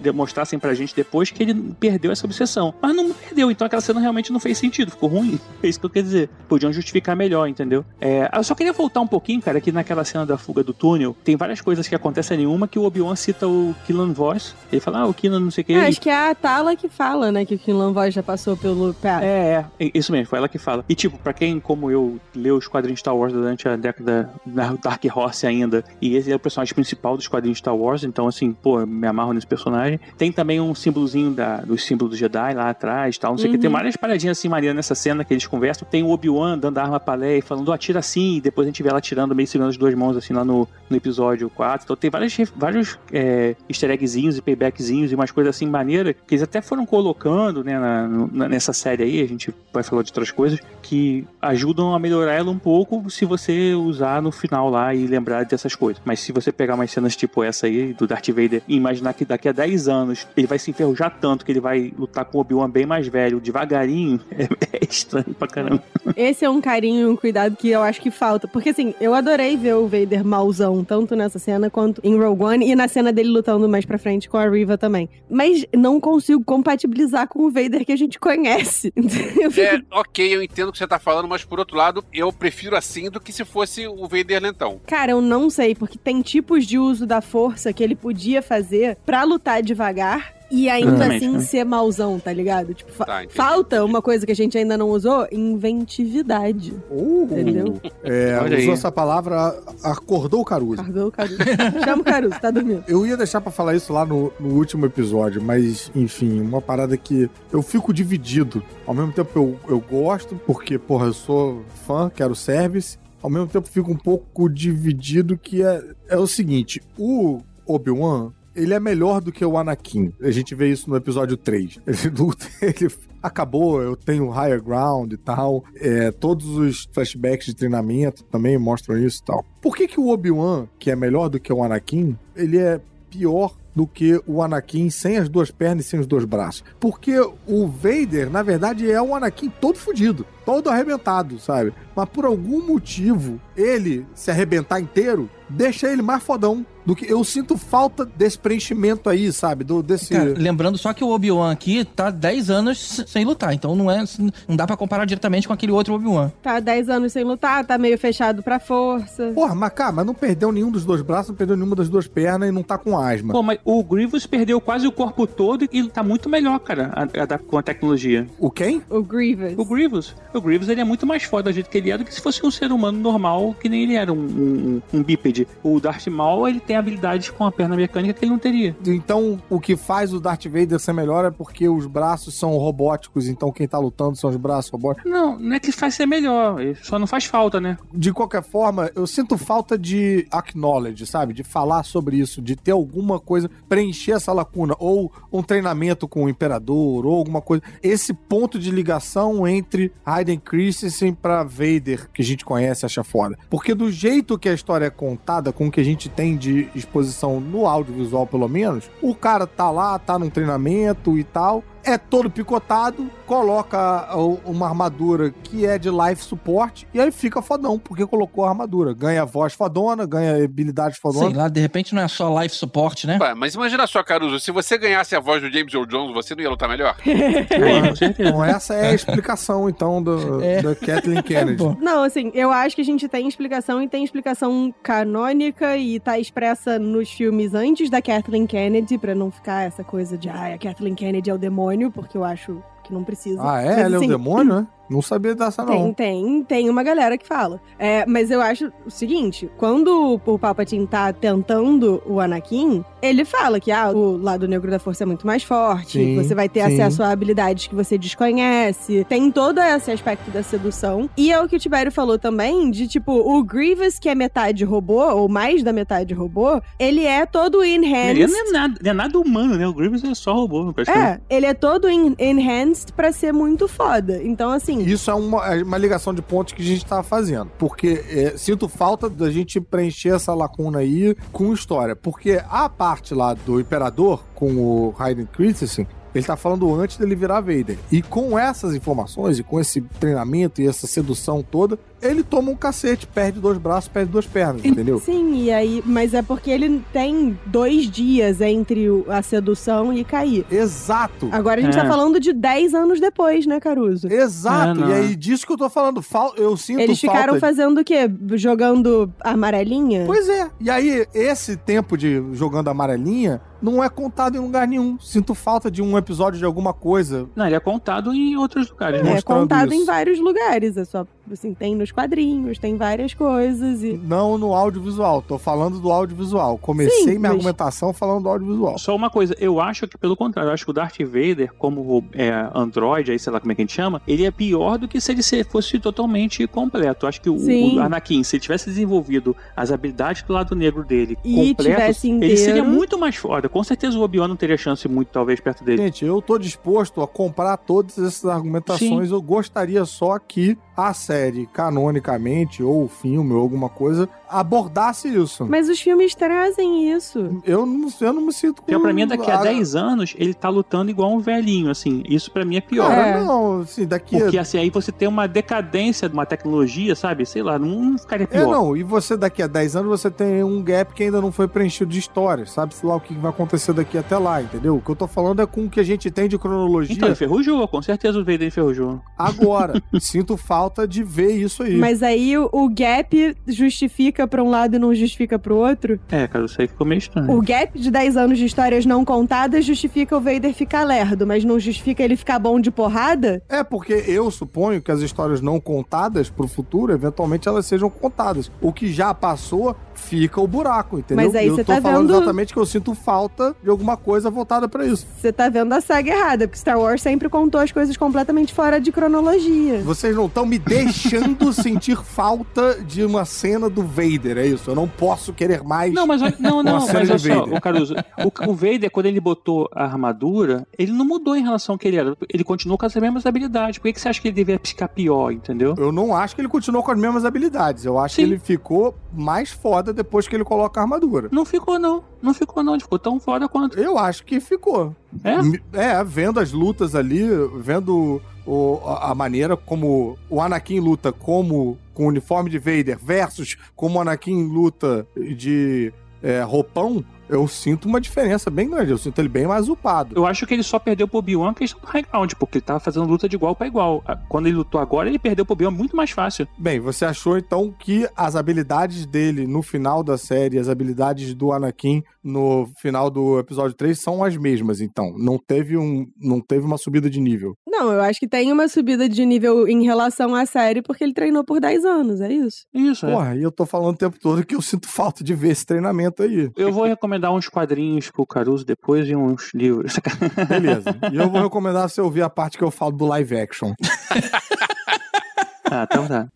demonstrassem pra gente depois que ele perdeu essa obsessão. Mas não perdeu, então aquela cena realmente não fez sentido, ficou ruim. É isso que eu quero dizer. Podiam justificar melhor, entendeu? É, eu só queria voltar um pouquinho, cara, que naquela cena da fuga do túnel, tem várias coisas que acontecem nenhuma que o Obi-Wan cita o Killan Voss. Ele fala, ah, o Killan não sei o que. É, acho que é a Tala que fala, né, que o Kinlan Voz já passou pelo pé. É, é, isso mesmo, foi ela que fala. E tipo, pra quem, como eu, leu os quadrinhos Star Wars durante a década da Dark Horse ainda, e esse é o personagem principal dos quadrinhos Star Wars, então assim, pô, me amarro nesse personagem. Tem também um símbolozinho da, do símbolo do Jedi lá atrás tal, não sei o que. Tem Uhum. várias paradinhas assim, Maria, nessa cena que eles conversam. Tem o Obi-Wan dando a arma pra Leia e falando, "Ó, atira assim, e depois a gente vê ela atirando meio segurando as duas mãos assim lá no, no episódio 4. Então tem vários, ref- vários é, easter eggzinhos e paybackzinhos e umas coisas assim maneiras que eles até foram colocando né, na- na- nessa série aí, a gente vai falar de outras coisas, que ajudam a melhorar ela um pouco se você usar no final lá e lembrar dessas coisas. Mas se você pegar umas cenas tipo essa aí, do Darth Vader, e imaginar que daqui a 10 anos ele vai se enferrujar tanto que ele vai lutar com o Obi-Wan bem mais velho, devagarinho, é, é estranho pra caramba. Esse é um carinho um cuidado que eu acho que falta. Porque, assim, eu adorei ver o Vader mauzão, tanto nessa cena quanto em Rogue One, e na cena dele lutando mais pra frente com a Riva também. Mas não consigo compatibilizar com o Vader que a gente conhece. É, ok, eu entendo o que você tá falando, mas por outro lado, eu prefiro assim do que se fosse o Vader lentão. Cara, eu não sei, porque tem tipos de uso da força que ele podia fazer pra lutar devagar e ainda Exatamente, assim né? ser mauzão, tá ligado? Tipo, fa- Tá, falta uma coisa que a gente ainda não usou: inventividade. Uh, Entendeu? É, Olha usou aí. essa palavra, acordou o Caruso. Cardou o Caruso. Chama o Caruso, tá dormindo. Eu ia deixar pra falar isso lá no, no último episódio, mas enfim, uma parada que eu fico dividido. Ao mesmo tempo eu, eu gosto, porque, porra, eu sou fã, quero service. Ao mesmo tempo fico um pouco dividido que é, é o seguinte, o Obi-Wan, ele é melhor do que o Anakin. A gente vê isso no episódio 3. Ele luta, ele acabou, eu tenho higher ground e tal. É, todos os flashbacks de treinamento também mostram isso e tal. Por que, que o Obi-Wan, que é melhor do que o Anakin, ele é pior do que o Anakin sem as duas pernas e sem os dois braços? Porque o Vader, na verdade, é o Anakin todo fudido, todo arrebentado, sabe? Mas por algum motivo, ele se arrebentar inteiro deixa ele mais fodão do que eu sinto falta desse preenchimento aí, sabe? Do desse Cara, lembrando só que o Obi-Wan aqui tá 10 anos sem lutar, então não é não dá pra comparar diretamente com aquele outro Obi-Wan. Tá há 10 anos sem lutar, tá meio fechado pra força. Porra, mas cara, mas não perdeu nenhum dos dois braços, não perdeu nenhuma das duas pernas e não tá com asma. Pô, mas o Grievous perdeu quase o corpo todo e tá muito melhor, cara, a- a- com a tecnologia. O quem? O Grievous. O Grievous. O Grievous ele é muito mais foda do jeito que ele é do que se fosse um ser humano normal, que nem ele era, um, um, um bípede. O Darth Maul, ele tem habilidades com a perna mecânica que ele não teria. Então, o que faz o Darth Vader ser melhor é porque os braços são robóticos, então quem tá lutando são os braços robóticos. Não, não é que faz ser melhor, só não faz falta, né? De qualquer forma, eu sinto falta de acknowledge, sabe? De falar sobre isso, de ter alguma coisa, preencher essa lacuna, ou um treinamento com o Imperador, ou alguma coisa. Esse ponto de ligação entre Hayden Christensen pra Vader, que a gente conhece acha foda. Porque do jeito que a história é contada, com o que a gente tem de exposição no audiovisual, pelo menos, o cara tá lá, tá num treinamento e tal. é todo picotado, coloca uma armadura que é de life support e aí fica fodão, porque colocou a armadura. Ganha voz fodona, ganha habilidades fodona. Sei lá, de repente não é só life support, né? Ué, mas imagina só, Caruso, se você ganhasse a voz do James Earl Jones, você não ia lutar melhor? É, certeza. Então essa é a explicação, então, do, É. da Kathleen Kennedy. Bom. Não, assim, eu acho que a gente tem explicação e tem explicação canônica e tá expressa nos filmes antes da Kathleen Kennedy, pra não ficar essa coisa de, ah, a Kathleen Kennedy é o demônio, porque eu acho que não precisa. Ah, é? Mas, Ela é o assim, demônio, né? Não sabia dessa, Tem, não. tem, tem uma galera que fala. É, mas eu acho o seguinte: quando o Palpatine tá tentando o Anakin, ele fala que ah, o lado negro da força é muito mais forte, Sim, você vai ter sim. acesso a habilidades que você desconhece. Tem todo esse aspecto da sedução. E é o que o Tibério falou também: de tipo, o Grievous, que é metade robô, ou mais da metade robô, ele é todo enhanced. Ele não é, nada, não é nada humano, né? O Grievous é só robô, praticamente. É, ele é todo en- enhanced pra ser muito foda. Então, assim. Isso é uma, é uma ligação de pontos que a gente tava fazendo. Porque é, sinto falta da gente preencher essa lacuna aí com história. Porque a parte lá do Imperador, com o Hayden Christensen, ele tá falando antes dele virar Vader. E com essas informações, e com esse treinamento e essa sedução toda, ele toma um cacete, perde dois braços, perde duas pernas, entendeu? Sim, e aí, mas é porque ele tem dois dias entre a sedução e cair. Exato. Agora a gente É. tá falando de 10 anos depois, né, Caruso? Exato. É, e aí, disso que eu tô falando. Fal- Eu sinto Eles falta ficaram fazendo o quê? Jogando amarelinha? Pois é. E aí, esse tempo de jogando amarelinha não é contado em lugar nenhum. Sinto falta de um episódio de alguma coisa. Não, ele é contado em outros lugares, né? É mostrando contado isso. em vários lugares. É só, assim, tem nos quadrinhos, tem várias coisas e. Não no audiovisual. Tô falando do audiovisual. Comecei Sim, minha mas- argumentação falando do audiovisual. Só uma coisa, eu acho que pelo contrário, eu acho que o Darth Vader, como é, Android, aí sei lá como é que a gente chama, ele é pior do que se ele se- fosse totalmente completo. Eu acho que o, Sim. o Anakin, se ele tivesse desenvolvido as habilidades do lado negro dele E completos, tivesse ele seria muito mais foda. Com certeza o Obi-Wan não teria chance muito, talvez, perto dele. Gente, eu tô disposto a comprar todas essas argumentações. Eu gostaria só que a série, canonicamente, ou o filme, ou alguma coisa, abordasse isso. Mas os filmes trazem isso. Eu não, eu não me sinto com... Então, pra mim, daqui a Ah, 10 anos, ele tá lutando igual um velhinho, assim. Isso pra mim é pior. Cara, É. não, assim, daqui... Porque assim, aí você tem uma decadência de uma tecnologia, sabe? Sei lá, não, não ficaria É, pior. não, e você daqui a 10 anos você tem um gap que ainda não foi preenchido de histórias, sabe? Sei lá o que vai acontecer daqui até lá, entendeu? O que eu tô falando é com o que a gente tem de cronologia Então, enferrujou, com certeza o Vader enferrujou. agora. Sinto falta de ver isso aí. Mas aí o, o gap justifica pra um lado e não justifica pro outro. É, cara, isso aí ficou meio estranho. O gap de 10 anos de histórias não contadas justifica o Vader ficar lerdo, mas não justifica ele ficar bom de porrada? É porque eu suponho que as histórias não contadas pro futuro, eventualmente elas sejam contadas. O que já passou, fica o buraco, entendeu? Mas aí eu você tô tá falando vendo- exatamente que eu sinto falta de alguma coisa voltada pra isso. Você tá vendo a saga errada, porque Star Wars sempre contou as coisas completamente fora de cronologia. Vocês não estão me deixando sentir falta de uma cena do Vader, é isso? Eu não posso querer mais. Não, mas olha- não, não, mas olha só, o Caruso, o, o Vader, quando ele botou a armadura, ele não mudou em relação ao que ele era. Ele continuou com as mesmas habilidades. Por que, que você acha que ele deveria ficar pior, entendeu? Eu não acho que ele continuou com as mesmas habilidades. Eu acho Sim. que ele ficou mais foda depois que ele coloca a armadura. Não ficou, não. Não ficou, não. Ele ficou tão foda quanto. Eu acho que ficou. É? É, vendo as lutas ali, vendo o- a a maneira como o Anakin luta como com o uniforme de Vader versus como o Anakin luta de é, roupão, eu sinto uma diferença bem grande. Eu sinto ele bem mais upado. Eu acho que ele só perdeu pro Obi-Wan a questão do high ground, porque ele tava fazendo luta de igual pra igual. Ah, Quando ele lutou agora, ele perdeu pro Obi-Wan muito mais fácil. Bem, você achou então que as habilidades dele no final da série, as habilidades do Anakin no final do episódio 3 são as mesmas, então. Não teve, um, não teve uma subida de nível. Não, eu acho que tem uma subida de nível em relação à série, porque ele treinou por 10 anos, é isso. Isso, é. Porra, e eu tô falando o tempo todo que eu sinto falta de ver esse treinamento aí. Eu vou recomendar uns quadrinhos pro Caruso depois e uns livros. Beleza. E eu vou recomendar você ouvir a parte que eu falo do live action. ah, então tá.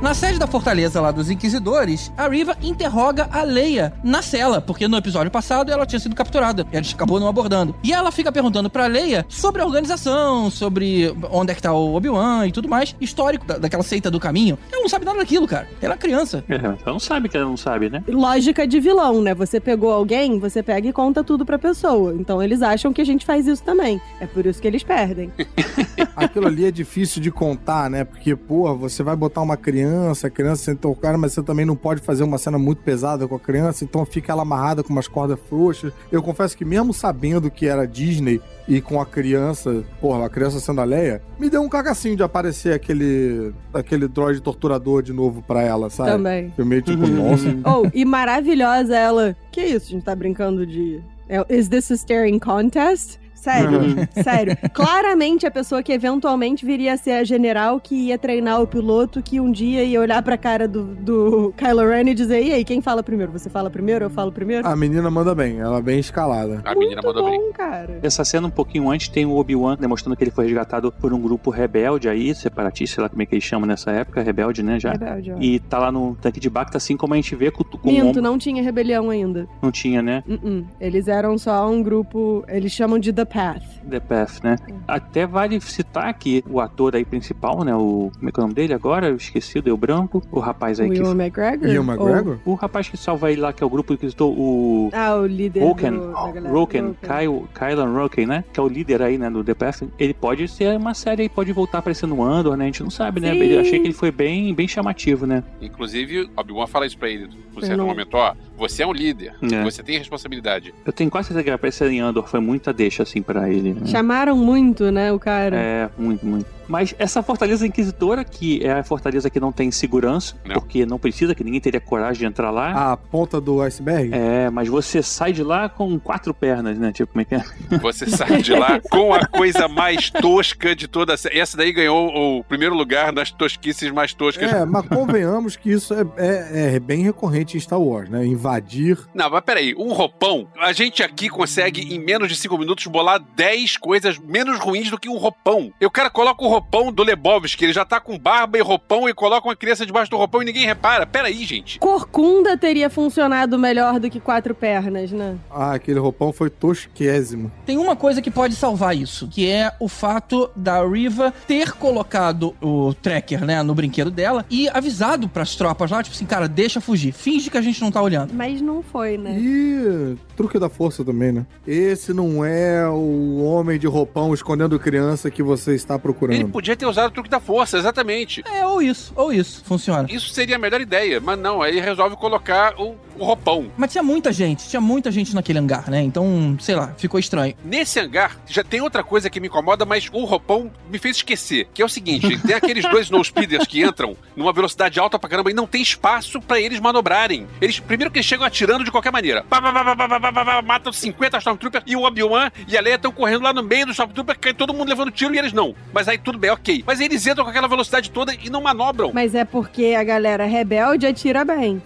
Na sede da fortaleza lá dos Inquisidores, a Riva interroga a Leia na cela, porque no episódio passado ela tinha sido capturada. E a gente acabou não abordando. E ela fica perguntando pra Leia sobre a organização, sobre onde é que tá o Obi-Wan e tudo mais, histórico da- daquela seita do caminho. Ela não sabe nada daquilo, cara. Ela é criança. É, ela não sabe que ela não sabe, né? Lógica de vilão, né? Você pegou alguém, você pega e conta tudo pra pessoa. Então eles acham que a gente faz isso também. É por isso que eles perdem. Aquilo ali é difícil de contar, né? Porque, porra, você vai botar uma criança, a criança senta o cara, mas você também não pode fazer uma cena muito pesada com a criança, então fica ela amarrada com umas cordas frouxas. Eu confesso que mesmo sabendo que era Disney e com a criança, porra, a criança sendo a Leia, me deu um cagacinho de aparecer aquele aquele droid torturador de novo pra ela, sabe? Também. Eu meio tipo, nossa. Oh, e maravilhosa ela. Que isso? A gente tá brincando de. é, Is this a staring contest? Sério, sério. Claramente a pessoa que eventualmente viria a ser a general que ia treinar o piloto, que um dia ia olhar pra cara do, do Kylo Ren e dizer: E aí, quem fala primeiro? Você fala primeiro? Eu falo primeiro? A menina manda bem, ela é bem escalada. A menina Muito mandou bem. bom, cara. Essa cena um pouquinho antes tem o Obi-Wan demonstrando que ele foi resgatado por um grupo rebelde aí, separatista, sei lá como é que eles chamam nessa época, rebelde, né, já. Rebelde, ó. E tá lá no tanque de Bacta, assim como a gente vê com, com o Minto, não tinha rebelião ainda. Não tinha, né? Uh-uh. Eles eram só um grupo. Eles chamam de The Path. The Path, né? Até vale citar que o ator aí principal, né? O. Como é que é o nome dele agora? Eu esqueci, deu branco. O rapaz aí O que. McGregor? E o McGregor? O rapaz que salva ele lá, que é o grupo que visitou o. Ah, o líder Roken, do. Roken, Roken. Kyle, Kylan Roken, né? Que é o líder aí, né, do The Path. Ele pode ser uma série aí, pode voltar aparecendo no Andor, né? A gente não sabe, né? Sim. Ele, achei que ele foi bem, bem chamativo, né? Inclusive, Obi-Wan fala isso pra ele, no certo não- momento, ó, você é um líder, É. você tem responsabilidade. Eu tenho quase certeza que aparecer em Andor foi muita deixa, assim, pra ele. Né? Chamaram muito, né, o cara. É, muito, muito. Mas essa fortaleza inquisitora, que é a fortaleza que não tem segurança, Não. porque não precisa, que ninguém teria coragem de entrar lá. A ponta do iceberg? É, mas você sai de lá com quatro pernas, né? Tipo, como é que é? Você sai de lá com a coisa mais tosca de toda a série. Essa daí ganhou o primeiro lugar nas tosquices mais toscas. É, mas convenhamos que isso é, é- é bem recorrente em Star Wars, né? Invadir. Não, mas peraí, um roupão, a gente aqui consegue em menos de cinco minutos bolar 10 coisas menos ruins do que um roupão. E o cara coloca o roupão do Lebowski, ele já tá com barba e roupão e coloca uma criança debaixo do roupão e ninguém repara. Peraí, gente. Corcunda teria funcionado melhor do que quatro pernas, né? Ah, aquele roupão foi tosquésimo. Tem uma coisa que pode salvar isso, que é o fato da Riva ter colocado o tracker, né, no brinquedo dela e avisado pras tropas lá, tipo assim, cara, deixa fugir, finge que a gente não tá olhando. Mas não foi, né? E truque da força também, né? Esse não é o homem de roupão escondendo criança que você está Ele ele podia ter usado o truque da força, exatamente. É, ou isso, ou isso. Funciona. Isso seria a melhor ideia, mas não, aí resolve colocar o, o roupão. Mas tinha muita gente, tinha muita gente naquele hangar, né? Então, sei lá, ficou estranho. Nesse hangar, já tem outra coisa que me incomoda, mas o roupão me fez esquecer, que é o seguinte, tem aqueles dois no speeders que entram numa velocidade alta pra caramba e não tem espaço para eles manobrarem. Eles, primeiro que eles chegam atirando de qualquer maneira. Pá, pá, pá, matam 50 Stormtroopers e o Obi-Wan e a Leia estão correndo lá no meio do Stormtrooper, cai todo mundo levando tiro e eles não. Mas aí tudo bem, ok. Mas eles entram com aquela velocidade toda e não manobram. Mas é porque a galera rebelde atira bem.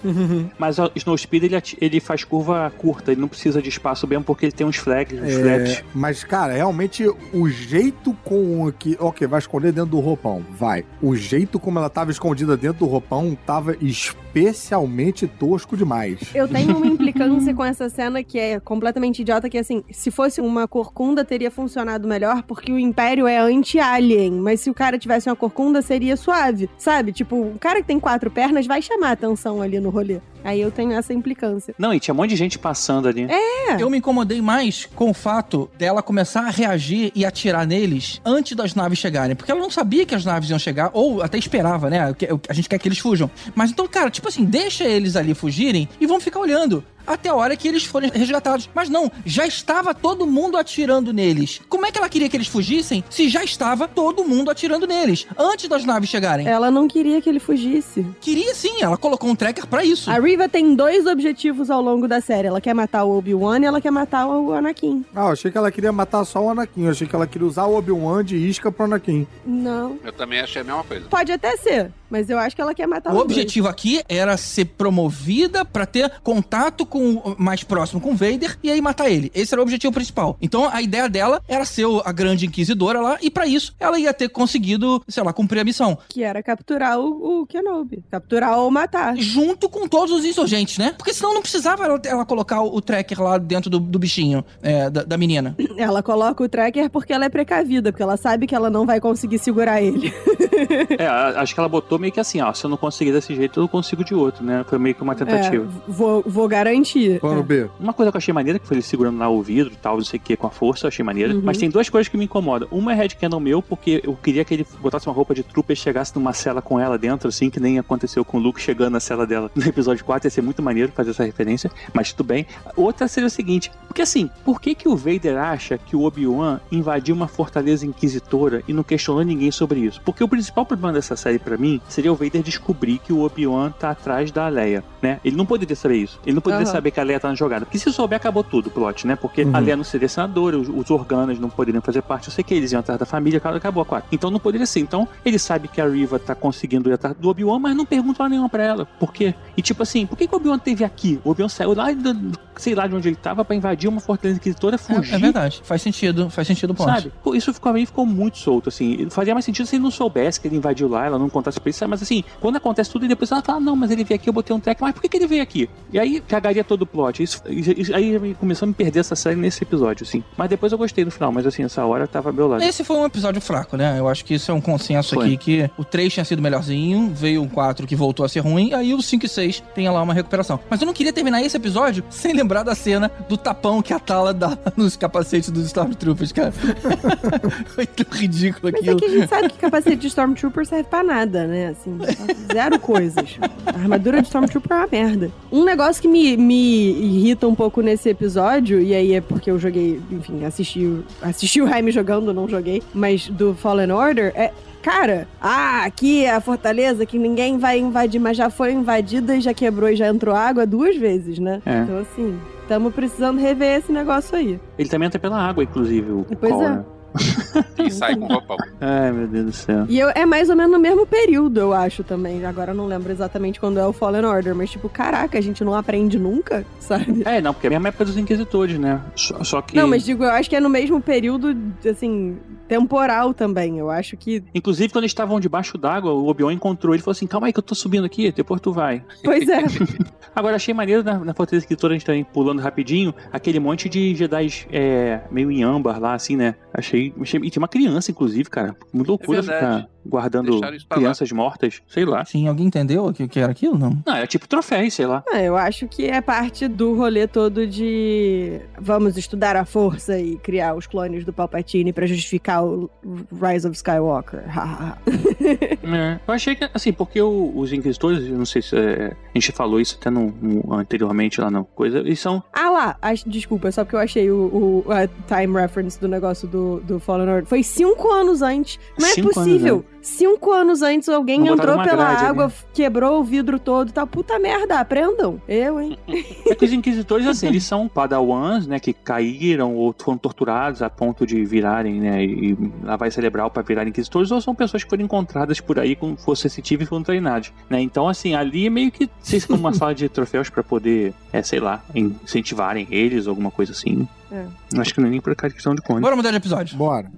Mas o Snowspeed, ele, ati- ele faz curva curta, ele não precisa de espaço mesmo porque ele tem uns flags, uns flaps. É, mas, cara, realmente o jeito com que. Ok, vai esconder dentro do roupão. Vai. O jeito como ela tava escondida dentro do roupão tava especialmente tosco demais. Eu tenho uma implicância com essa cena que é completamente idiota, que assim, se fosse uma corcunda, teria funcionado melhor, porque o Império é anti-alien. Mas se o cara tivesse uma corcunda, seria suave. Sabe? Tipo, o cara que tem quatro pernas vai chamar atenção ali no rolê. Aí eu tenho essa implicância. Não, e tinha um monte de gente passando ali. É. Eu me incomodei mais com o fato dela começar a reagir e atirar neles antes das naves chegarem. Porque ela não sabia que as naves iam chegar, ou até esperava, né? Que- A gente quer que eles fujam. Mas então, cara, tipo assim, deixa eles ali fugirem e vamos ficar olhando. Até a hora que eles forem resgatados. Mas não, já estava todo mundo atirando neles. Como é que ela queria que eles fugissem se já estava todo mundo atirando neles antes das naves chegarem? Ela não queria que ele fugisse. Queria sim, ela colocou um tracker pra isso. A Riva tem dois objetivos ao longo da série. Ela quer matar o Obi-Wan e ela quer matar o Anakin. Ah, eu achei que ela queria matar só o Anakin. Eu achei que ela queria usar o Obi-Wan de isca pro Anakin. Não. Eu também achei a mesma coisa. Pode até ser, mas eu acho que ela quer matar O dois. objetivo aqui era ser promovida pra ter contato com mais próximo com o Vader e aí matar ele. Esse era o objetivo principal. Então a ideia dela era ser a grande inquisidora lá e pra isso ela ia ter conseguido, sei lá, cumprir a missão. Que era capturar o, o Kenobi. Capturar ou matar. Junto com todos os insurgentes, né? Porque senão não precisava ela, ela colocar o, o tracker lá dentro do, do bichinho, é, da, da menina. Ela coloca o tracker porque ela é precavida, porque ela sabe que ela não vai conseguir segurar ele. É, acho que ela botou meio que assim, ó, se eu não conseguir desse jeito, eu consigo de outro, né? Foi meio que uma tentativa. É, vou, vou garantir. Plano É. B. Uma coisa que eu achei maneira, que foi ele segurando lá o vidro e tal, não sei o que, com a força, eu achei maneira. Uhum. Mas tem duas coisas que me incomodam. Uma é headcanon meu, porque eu queria que ele botasse uma roupa de trooper e chegasse numa cela com ela dentro, assim, que nem aconteceu com o Luke chegando na cela dela no episódio 4. Ia ser muito maneiro fazer essa referência, mas tudo bem. Outra seria o seguinte, porque assim, por que que o Vader acha que o Obi-Wan invadiu uma fortaleza inquisitora e não questionou ninguém sobre isso? Porque o principal problema dessa série pra mim seria o Vader descobrir que o Obi-Wan tá atrás da Leia, né? Ele não poderia saber isso. Ele não poderia. Saber que a Leia tá na jogada. Porque se souber, acabou tudo o plot, né? Porque Uhum. a Leia não seria senadora, os, os organos não poderiam fazer parte. Eu sei que eles iam atrás da família, acabou- acabou a quatro. Então não poderia ser. Então ele sabe que a Riva tá conseguindo ir atrás do Obi-Wan, mas não pergunta lá nenhuma pra ela. Por quê? E tipo assim, por que, que o Obi-Wan teve aqui? O Obi-Wan saiu lá, do- sei lá de onde ele tava, pra invadir uma fortaleza inquisitora, fugir. É, é verdade. Faz sentido. Faz sentido o ponto. Sabe? Pô, isso ficou, mim ficou muito solto, assim. Fazia mais sentido se ele não soubesse que ele invadiu lá, ela não contasse pra ele, mas assim, quando acontece tudo e depois ela fala, não, mas ele veio aqui, eu botei um track, mas por que, que ele veio aqui? E aí cagaria todo o plot. Isso, isso- aí me- começou a me perder essa série nesse episódio, assim. Mas depois eu gostei no final, mas assim, essa hora tava meu lado. Esse foi um episódio fraco, né? Eu acho que isso é um consenso Foi. aqui que o 3 tinha sido melhorzinho, veio um 4 que voltou a ser ruim, aí o 5 e 6 tem lá uma recuperação. Mas eu não queria terminar esse episódio sem lembrar da cena do tapão que a Tala dá nos capacetes dos Stormtroopers, cara. foi tão ridículo Mas é aquilo. que a gente sabe que capacete de Stormtrooper serve pra nada, né? Assim, zero coisas. A armadura de Stormtrooper é uma merda. Um negócio que me, me irrita um pouco nesse episódio, e aí é porque eu joguei, enfim, assisti, o- assisti o Jaime jogando, não joguei, mas do Fallen Order, é. Cara, ah, aqui é a fortaleza que ninguém vai invadir, mas já foi invadida e já quebrou e já entrou água duas vezes, né? É. Então, assim, estamos precisando rever esse negócio aí. Ele também entra pela água, inclusive, o Pois Cole, é. né? E sai com roupão. Ai, meu Deus do céu. E eu- é mais ou menos no mesmo período, eu acho também. Agora eu não lembro exatamente quando é o Fallen Order, mas tipo, caraca, a gente não aprende nunca, sabe? É, não, porque é a mesma época dos Inquisitores, né? Só, só que. Não, mas digo, eu acho que é no mesmo período, assim, temporal também. Eu acho que. Inclusive, quando eles estavam debaixo d'água, o Obi-Wan encontrou ele e falou assim: calma aí que eu tô subindo aqui, depois tu vai. Pois é. Agora, achei maneiro na, na Fortaleza Escritora, a gente também pulando rapidinho, aquele monte de Jedi é, meio em âmbar lá, assim, né? Achei, achei. E tinha uma criança, inclusive, cara. Muito loucura É ficar guardando lá. crianças mortas, sei lá. Sim, alguém entendeu o que, que era aquilo? Não. Não, era tipo troféu, sei lá. Ah, eu acho que é parte do rolê todo de vamos estudar a força e criar os clones do Palpatine pra justificar o Rise of Skywalker. É, eu achei que, assim, porque o- os Inquisitores, eu não sei se é, a gente falou isso até no, no- anteriormente lá na coisa, eles são. Ah lá, ach- desculpa, é só porque eu achei o, o- a time reference do negócio do, do Fallen Order. Foi cinco anos antes. Não é Cinco possível. Cinco anos antes alguém entrou pela grade água, quebrou o vidro todo e tal. Puta merda, aprendam. Eu, hein? É que os Inquisitores, assim, eles são padawans, né, que caíram ou foram torturados a ponto de virarem, né, e lavar cerebral pra virarem Inquisitores, ou são pessoas que foram encontradas por aí com força sensitiva e foram treinados, né? Então, assim, ali é meio que vocês como uma sala de troféus pra poder, é, sei lá, incentivarem eles, alguma coisa assim. É. Acho que não é nem por causa de questão de conta. Bora mudar de episódio. Bora.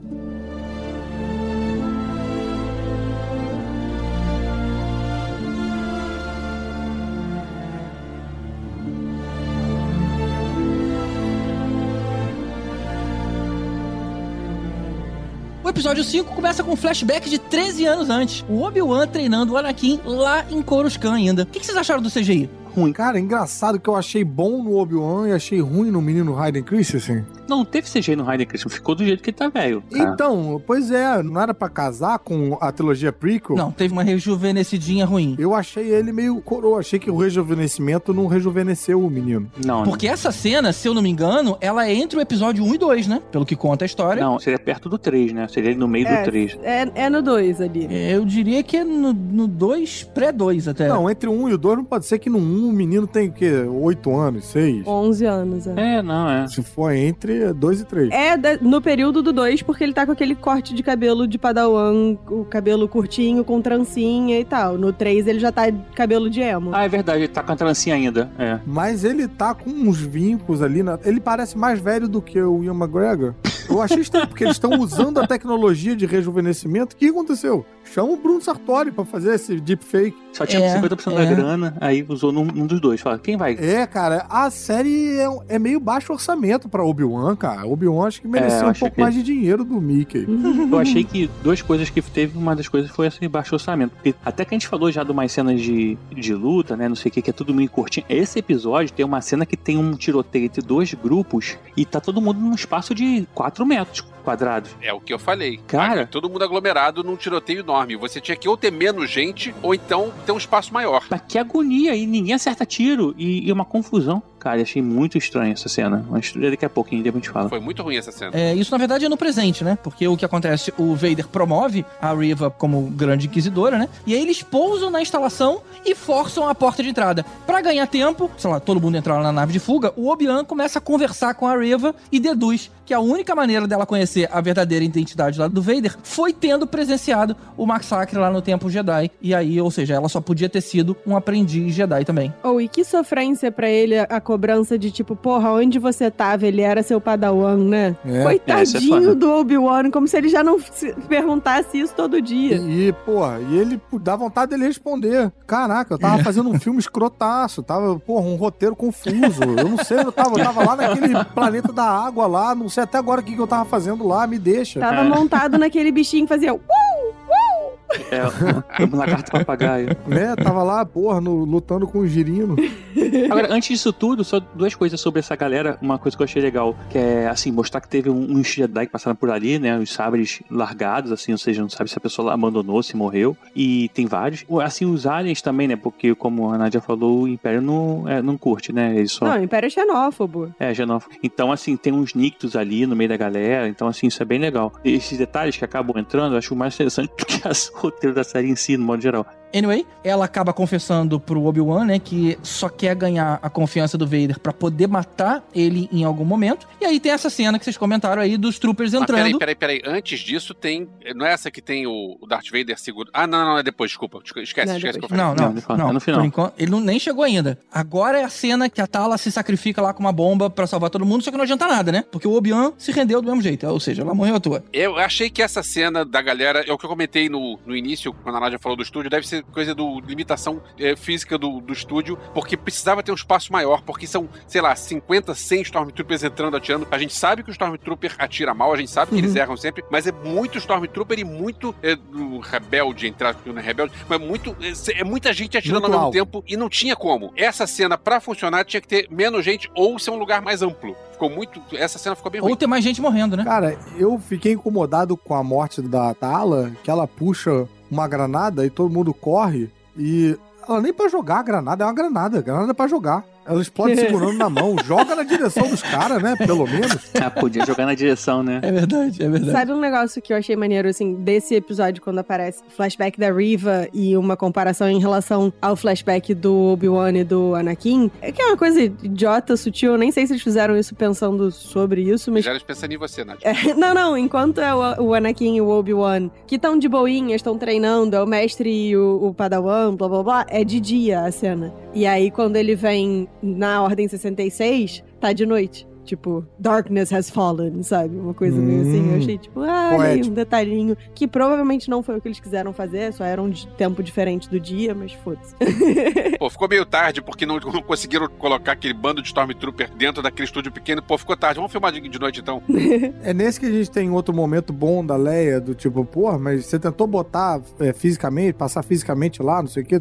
Episódio 5 começa com um flashback de 13 anos antes. O Obi-Wan treinando o Anakin lá em Coruscant ainda. O que vocês acharam do CGI? Ruim. Cara, engraçado que eu achei bom no Obi-Wan e achei ruim no menino Hayden Christensen. Não, teve CG no Hayden Christensen, ficou do jeito que ele tá velho. cara. Então, pois é, não era pra casar com a trilogia prequel? Não, teve uma rejuvenescidinha ruim. Eu achei ele meio coroa, achei que o rejuvenescimento não rejuvenesceu o menino. Não, Porque essa cena, se eu não me engano, ela é entre o episódio 1 e 2, né? Pelo que conta a história. não, seria perto do 3, né? Seria no meio É, do 3. é, é no 2 ali. Eu diria que é no 2, pré-2 até. Não, entre o 1 e o 2 não pode ser que no 1 o menino tem o quê? 8 anos, 6? 11 anos, é. É, não, é. Se for entre, entre 2 e 3. É da- no período do 2, porque ele tá com aquele corte de cabelo de padawan, o cabelo curtinho, com trancinha e tal. No 3 ele já tá de cabelo de emo. Ah, é verdade, ele tá com a trancinha ainda. É. Mas ele tá com uns vincos ali. Na... Ele parece mais velho do que o Ian McGregor. Eu achei estranho, porque eles estão usando a tecnologia de rejuvenescimento. O que aconteceu? Chama o Bruno Sartori pra fazer esse deepfake. Só tinha É, 50% da é. grana, aí usou num, num dos dois. Fala, quem vai? É, cara, a série é, é meio baixo orçamento pra Obi-Wan, cara. Obi-Wan acho que merecia É, um pouco que- mais de dinheiro do Mickey. Eu achei que duas coisas que teve, uma das coisas foi esse baixo orçamento. Porque até que a gente falou já de umas cenas de, de luta, né? Não sei o que, que é tudo meio curtinho. Esse episódio tem uma cena que tem um tiroteio entre dois grupos e tá todo mundo num espaço de 4 metros quadrados. É o que eu falei. Cara. Todo mundo aglomerado num tiroteio enorme. Você tinha que ou ter menos gente, ou então ter um espaço maior. Mas que agonia! E ninguém acerta tiro. E, e uma confusão. Cara, eu achei muito estranho essa cena. Mas daqui a pouquinho, depois a gente fala. Foi muito ruim essa cena. É, isso na verdade é no presente, né? Porque o que acontece, o Vader promove a Riva como grande inquisidora, né? E aí eles pousam na instalação e forçam a porta de entrada. Pra ganhar tempo, sei lá, todo mundo entrar na nave de fuga, o Obi-Wan começa a conversar com a Riva e deduz que a única maneira dela conhecer a verdadeira identidade lá do Vader foi tendo presenciado o massacre lá no Templo Jedi. E aí, ou seja, ela só podia ter sido um aprendiz Jedi também. Ou e que sofrência pra ele a cobrança de tipo, porra, onde você tava? Ele era seu padawan, né? É. É, é Coitadinho foda. do Obi-Wan, como se ele já não se perguntasse isso todo dia. E, e, porra, e ele dá vontade dele responder. Caraca, eu tava fazendo um filme escrotaço, tava, porra, um roteiro confuso. Eu não sei, eu tava, eu tava lá naquele planeta da água lá, não sei até agora o que, que eu tava fazendo lá, me deixa. Tava É. montado naquele bichinho que fazia. "Uh!" É, um lagarto papagaio. Né? Tava lá, porra, no- lutando com o girino. Agora, antes disso tudo, só duas coisas sobre essa galera. Uma coisa que eu achei legal, que é, assim, mostrar que teve um- uns Jedi que passaram por ali, né? Os sabres largados, assim, ou seja, não sabe se a pessoa abandonou, se morreu. E tem vários. Assim, os aliens também, né? Porque, como a Nadia falou, o Império não, é, não curte, né? Eles só... Não, o Império é xenófobo. É, xenófobo. Então, assim, tem uns nictos ali no meio da galera. Então, assim, isso é bem legal. E esses detalhes que acabam entrando, eu acho mais interessante do que o roteiro da série em si, no modo geral. Anyway, ela acaba confessando pro Obi-Wan, né, que só quer ganhar a confiança do Vader pra poder matar ele em algum momento. E aí tem essa cena que vocês comentaram aí dos troopers entrando. peraí, peraí, peraí. Antes disso tem. Não é essa que tem o Darth Vader seguro. Ah, não, não, é depois, desculpa. Esquece, Não, é esquece. que eu. Não, não, Não, não. é no final. Por enquanto, ele não, nem chegou ainda. Agora é a cena que a Tala se sacrifica lá com uma bomba pra salvar todo mundo, só que não adianta nada, né? Porque o Obi-Wan se rendeu do mesmo jeito, ou seja, ela morreu à toa. Eu achei que essa cena da galera, é o que eu comentei no, no início, quando a Nádia falou do estúdio, deve ser coisa do limitação eh, física do, do estúdio, porque precisava ter um espaço maior, porque são, sei lá, 50, 100 Stormtroopers entrando, atirando. A gente sabe que o Stormtrooper atira mal, a gente sabe que eles erram sempre, mas é muito Stormtrooper e muito do rebelde, entrar porque não é rebelde, mas muito, é, é muita gente atirando Muito ao mesmo alto. tempo e não tinha como. Essa cena, pra funcionar, tinha que ter menos gente ou ser um lugar mais amplo. Ficou muito. Essa cena ficou bem ruim. Ou ter mais gente morrendo, né? Cara, eu fiquei incomodado com a morte da Tala, que ela puxa uma granada e todo mundo corre e ela nem pra jogar a granada, é uma granada, granada é pra jogar. Ela explode segurando na mão, joga na direção dos caras, né? Pelo menos. Ah, podia jogar na direção, né? É verdade, é verdade. Sabe um negócio que eu achei maneiro, assim, desse episódio, quando aparece o flashback da Riva e uma comparação em relação ao flashback do Obi-Wan e do Anakin? É que é uma coisa idiota, sutil, eu nem sei se eles fizeram isso pensando sobre isso, mas Já eles pensando em você, Nádia. É, não, não, enquanto é o, o Anakin e o Obi-Wan, que estão de boinha, estão treinando, é o mestre e o, o Padawan, blá blá blá, é de dia a cena. E aí, quando ele vem na Ordem 66, tá de noite. Tipo, darkness has fallen, sabe? Uma coisa meio assim. Eu Hum. achei, tipo, ah, um detalhinho. Que provavelmente não foi o que eles quiseram fazer, só era um tempo diferente do dia, mas foda-se. Pô, ficou meio tarde porque não, não conseguiram colocar aquele bando de Stormtrooper dentro daquele estúdio pequeno. Pô, ficou tarde. Vamos filmar de, de noite então. É nesse que a gente tem outro momento bom da Leia, do tipo, porra, mas você tentou botar é, fisicamente, passar fisicamente lá, não sei o que,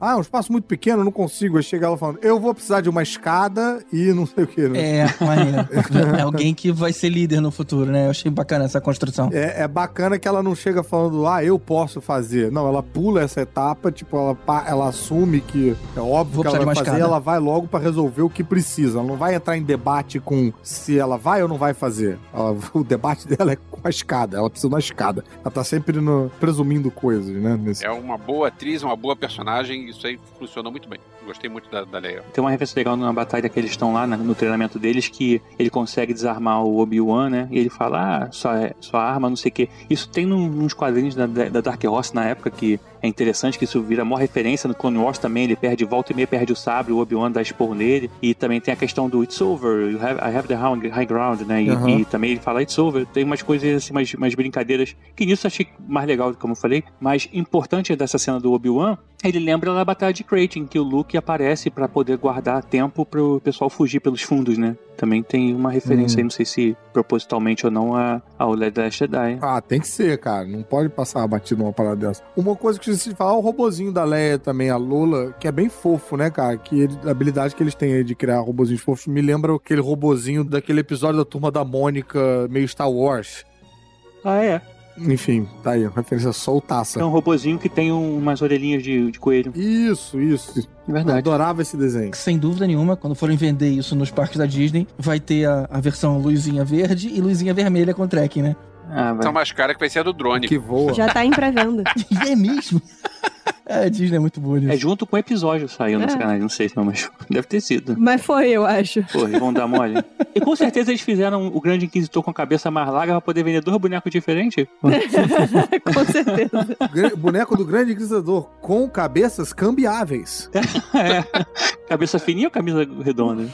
ah, é um espaço muito pequeno, não consigo. Aí chega ela falando, eu vou precisar de uma escada e não sei o que, né? É, maneiro. É alguém que vai ser líder no futuro, né? Eu achei bacana essa construção. É, é bacana que ela não chega falando, ah, eu posso fazer. Não, ela pula essa etapa, tipo, ela, ela assume que é óbvio Vou que ela vai fazer, escada. ela vai logo pra resolver o que precisa. Ela não vai entrar em debate com se ela vai ou não vai fazer. Ela- o debate dela é com a escada, ela precisa de uma escada. Ela tá sempre no- presumindo coisas, né? Nesse- É uma boa atriz, uma boa personagem. Isso aí funcionou muito bem. Gostei muito da, da Leia. Tem uma referência legal numa batalha que eles estão lá na- no treinamento deles que ele consegue desarmar o Obi-Wan, né? E ele fala, ah, sua, sua arma, não sei o quê. Isso tem num- nos quadrinhos da, da Dark Horse na época que é interessante que isso vira maior referência no Clone Wars também. Ele perde volta e meia, perde o sabre, o Obi-Wan dá esporro nele. E também tem a questão do It's over, you have, I have the high high ground, né? E, Aham. e também ele fala It's over. Tem umas coisas assim, umas, umas brincadeiras que nisso eu achei mais legal, como eu falei. Mas importante dessa cena do Obi-Wan ele lembra da Batalha de Kratos, que o Luke aparece pra poder guardar tempo pro pessoal fugir pelos fundos, né? Também tem uma referência Hum. aí, não sei se propositalmente ou não, a- ao The Last Jedi. Ah, tem que ser, cara. Não pode passar batido uma parada dessa. Uma coisa que eu esqueci de falar, o robozinho da Leia também, a Lola, que é bem fofo, né, cara? Que ele- a habilidade que eles têm aí de criar robozinhos fofos me lembra aquele robozinho daquele episódio da Turma da Mônica, meio Star Wars. Ah, é. Enfim, tá aí, referência É soltaça. um robozinho que tem um- umas orelhinhas de, de coelho. Isso, isso. É Eu verdade. adorava esse desenho. Sem dúvida nenhuma, quando forem vender isso nos parques da Disney, vai ter a, a versão luzinha verde e luzinha vermelha com tracking, né? Ah, vai. Então mais cara que vai ser a do drone. Que voa. Já tá em pré-venda. É mesmo? É, a Disney é muito boa nisso. É junto com o episódio saiu no É. sacanagem, não sei se não, mas deve ter sido. Mas foi, eu acho. Porra, eles vão dar mole. E com certeza eles fizeram o Grande Inquisitor com a cabeça mais larga pra poder vender dois bonecos diferentes. Com certeza. Boneco do Grande Inquisidor com cabeças cambiáveis. É. Cabeça fininha ou camisa redonda?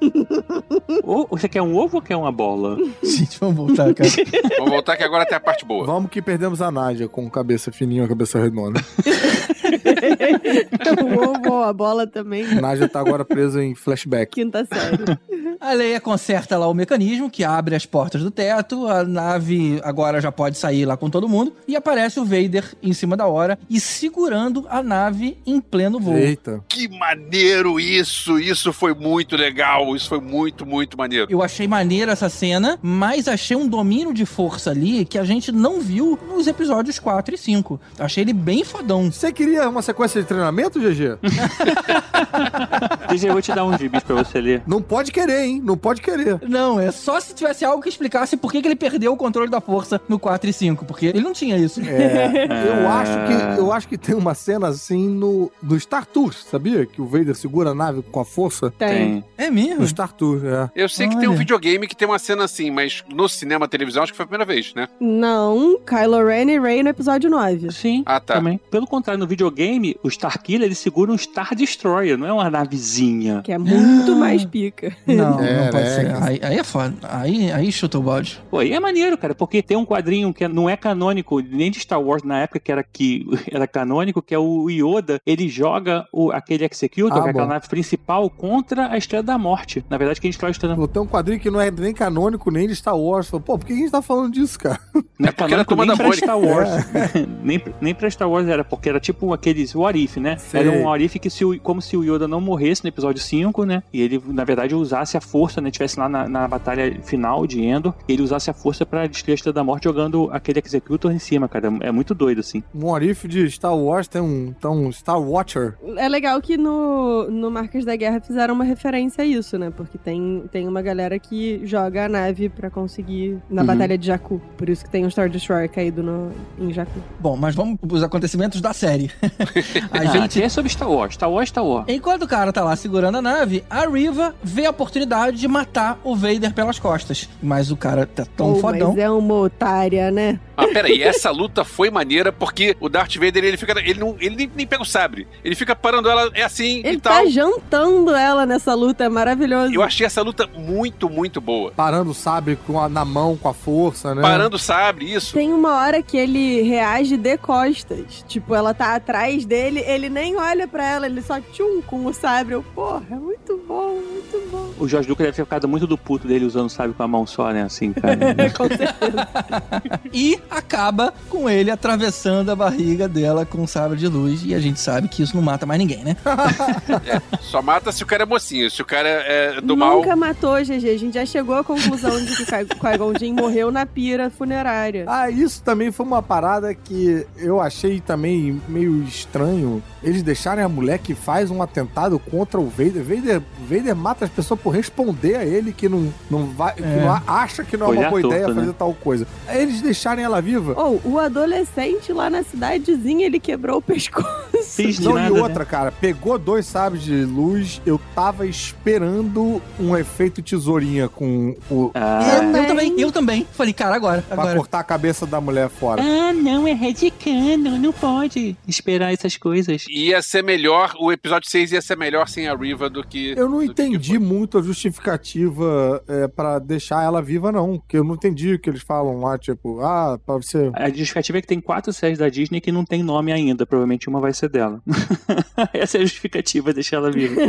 ou você quer um ovo ou quer uma bola? Gente, vamos voltar, cara. Vamos voltar que agora tem a parte boa. Vamos que perdemos a Nádia com cabeça fininha ou cabeça redonda. o ovo, a bola também. Nádia tá agora presa em flashback. Quinta série. A Leia conserta lá o mecanismo que abre as portas do teto, a nave agora já pode sair lá com todo mundo, e aparece o Vader em cima da hora e segurando a nave em pleno voo. Eita. Que maneiro isso! Isso foi muito legal. Isso foi muito, muito maneiro. Eu achei maneira essa cena, mas achei um domínio de força ali que a gente não viu nos episódios 4 e 5. Achei ele bem fodão. Você queria uma sequência de treinamento, GG? Eu vou te dar uns gibis pra você ler. Não pode querer, hein? Não pode querer. Não, é só se tivesse algo que explicasse por que, que ele perdeu o controle da força no 4 e 5, porque ele não tinha isso. É, eu acho que eu acho que tem uma cena assim no, no Star Tours, sabia? Que o Vader segura a nave com a força. Tem. Tem. É mesmo? No Star Tours, é. Eu sei que tem um Olha. videogame que tem uma cena assim, mas no cinema, televisão, acho que foi a primeira vez, né? Não, Kylo Ren e Rey no episódio 9. Sim, Ah, tá. também. Pelo contrário, no videogame, o Starkiller ele segura um Star Destroyer, não é uma navezinha. Que é muito mais pica. Não, É, não pode né? ser. Aí, aí é foda. Aí, aí chuta o balde. Pô, e é maneiro, cara, porque tem um quadrinho que não é canônico, nem de Star Wars na época que era, que era canônico, que é o Yoda. Ele joga o, aquele Executor, Ah, que é aquela nave principal, contra a Estrela da Morte. Na verdade, quem destrói a Estrela da Morte Tem um quadrinho que não é nem canônico, nem de Star Wars. Pô, por que a gente tá falando disso, cara? não é, É canônico Turma nem pra Mônica. Star Wars. nem, nem pra Star Wars era, porque era tipo aqueles What If, né? Sei. Era um What If que se como se o Yoda não morresse no episódio 5, né? E ele, na verdade, usasse a força, né? Tivesse lá na, na batalha final de Endor, e ele usasse a força pra destruir a Estrela da Morte jogando aquele Executor em cima, cara. É muito doido, assim. No Orif de Star Wars tem um, tem um Star Watcher. É legal que no, no Marcas da Guerra fizeram uma referência a isso, né? Porque tem, tem uma galera que joga a nave pra conseguir na Uhum. Batalha de Jakku. Por isso que tem um Star Destroyer caído no, em Jakku. Bom, mas vamos pros acontecimentos da série. a A gente gente é sobre Star Wars. Star Wars, Star Wars. Enquanto o cara tá lá segurando a nave, a Riva vê a oportunidade de matar o Vader pelas costas. Mas o cara tá tão Pô, fodão. Mas é uma otária, né? Ah, peraí, essa luta foi maneira porque o Darth Vader, ele fica. Ele, não, ele nem, nem pega o sabre. Ele fica parando ela, é assim Ele e tal. tá jantando ela nessa luta, é maravilhoso. Eu achei essa luta muito, muito boa. Parando o sabre com a- na mão, com a força, né? Parando o sabre, isso. Tem uma hora que ele reage de costas. Tipo, ela tá atrás dele, ele nem olha pra ela, ele só tchum com o sabre. Eu, porra, é muito bom, muito bom. O George Lucas deve ter ficado muito do puto dele usando o sabre com a mão só, né? Assim, cara. Com certeza. E acaba com ele atravessando a barriga dela com um sabre de luz. E a gente sabe que isso não mata mais ninguém, né? Só mata se o cara é mocinho. Se o cara é do mal. Nunca matou, GG. A gente já chegou à conclusão de que Qui-Gon Jinn morreu na pira funerária. Ah, isso também foi uma parada que eu achei também meio estranho. Eles deixarem a mulher que faz um atentado contra o Vader. Vader, Vader mata as pessoas por responder a ele que não, não vai. Que É. não acha que não é uma boa torto, ideia né? fazer tal coisa. Aí eles deixarem ela viva. Ou, o adolescente lá na cidadezinha, ele quebrou o pescoço? Fiz Não, nada, e né? outra, cara, pegou dois sabres de luz, eu tava esperando um efeito tesourinha com o. Eu, também. eu também, eu também. Falei, cara, agora, pra agora. cortar a cabeça da mulher fora. Ah, não, é Red Cano, não pode esperar essas coisas. Ia ser melhor, o episódio 6 ia ser melhor sem a Riva do que. Eu não do que que entendi muito a justificativa é, para deixar ela viva, não. Porque eu não entendi o que eles falam lá, tipo, ah, pra você. A justificativa é que tem quatro séries da Disney que não tem nome ainda. Provavelmente uma vai ser dela. Essa é a justificativa, deixar ela viva.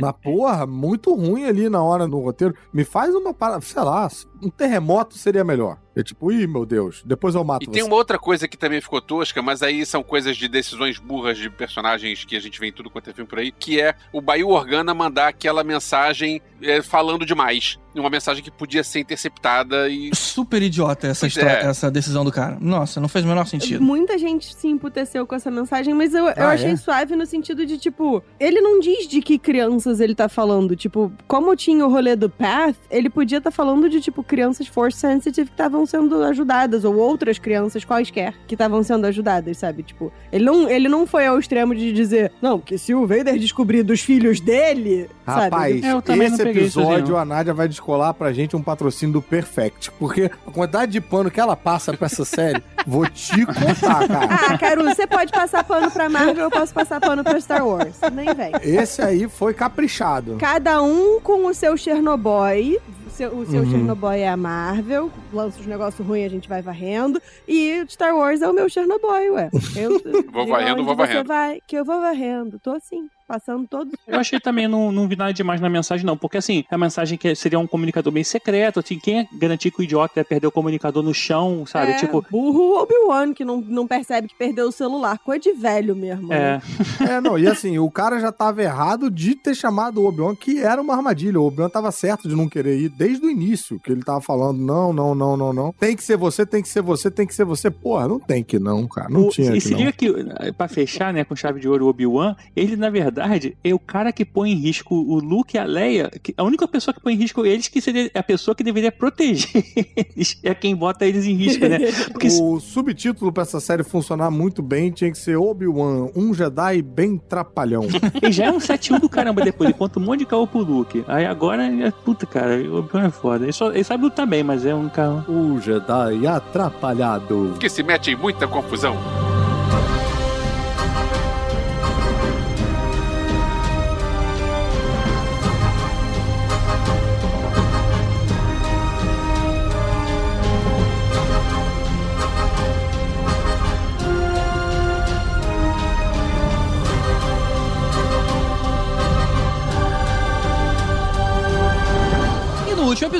Mas, porra, muito ruim ali na hora no roteiro. Me faz uma parada, sei lá, um terremoto seria melhor. É tipo, ih, meu Deus, depois eu mato E você. tem uma outra coisa que também ficou tosca, mas aí são coisas de decisões burras de personagens que a gente vê em tudo quanto é filme por aí, que é o Bayu Organa mandar aquela mensagem é, falando demais. Uma mensagem que podia ser interceptada e. Super idiota essa, é. essa decisão do cara. Nossa, não fez o menor sentido. Muita gente se emputeceu com essa mensagem, mas eu, eu Ah, achei é? suave no sentido de, tipo, ele não diz de que crianças ele tá falando. Tipo, como tinha o rolê do Path, ele podia estar falando de, tipo, crianças force sensitive que estavam sendo ajudadas, ou outras crianças quaisquer que estavam sendo ajudadas, sabe? Tipo, ele não, ele não foi ao extremo de dizer, não, que se o Vader descobrir dos filhos dele, sabe? Rapaz, É, eu também não esse isso, episódio não. a Nádia vai descolar pra gente um patrocínio do Perfect. Porque a quantidade de pano que ela passa pra essa série, vou te contar, cara. Ah, Caru, você pode passar pano pra Marvel, eu posso passar pano pra Star Wars. Nem vem. Esse aí foi caprichado. Cada um com o seu Chernobyl. O seu, Uhum. Chernobyl é a Marvel, lança os negócios ruins, a gente vai varrendo. E Star Wars é o meu Chernobyl, ué. Eu, Vou varrendo, vou você varrendo. Vai, que eu vou varrendo. Tô assim, passando todo. Eu achei também, não, não vi nada demais na mensagem, não. Porque, assim, a mensagem que seria um comunicador bem secreto. Assim, quem é garantir que o idiota ia perder o comunicador no chão, sabe? É, Tipo, burro Obi-Wan, que não, não percebe que perdeu o celular. Coisa de velho mesmo. é. É, não, e assim, o cara já tava errado de ter chamado o Obi-Wan, que era uma armadilha. O Obi-Wan tava certo de não querer ir desde o início, que ele tava falando, não, não, não, não, não. Tem que ser você, tem que ser você, tem que ser você. Porra, não tem que não, cara. Não O- tinha e que se não. liga que, eh, pra fechar, né, com chave de ouro o Obi-Wan, ele, na verdade, é o cara que põe em risco o Luke e a Leia. a única pessoa que põe em risco eles que seria a pessoa que deveria proteger eles. É quem bota eles em risco, né? Porque O subtítulo pra essa série funcionar muito bem tinha que ser Obi-Wan, um Jedi bem trapalhão. ele já é um 7-1 do caramba depois. Ele conta um monte de caô pro Luke. Aí agora, é, puta, cara, o Obi-Wan é foda. Ele, só, ele sabe lutar bem, mas é um cara. o Jedi atrapalhado. que se mete em muita confusão.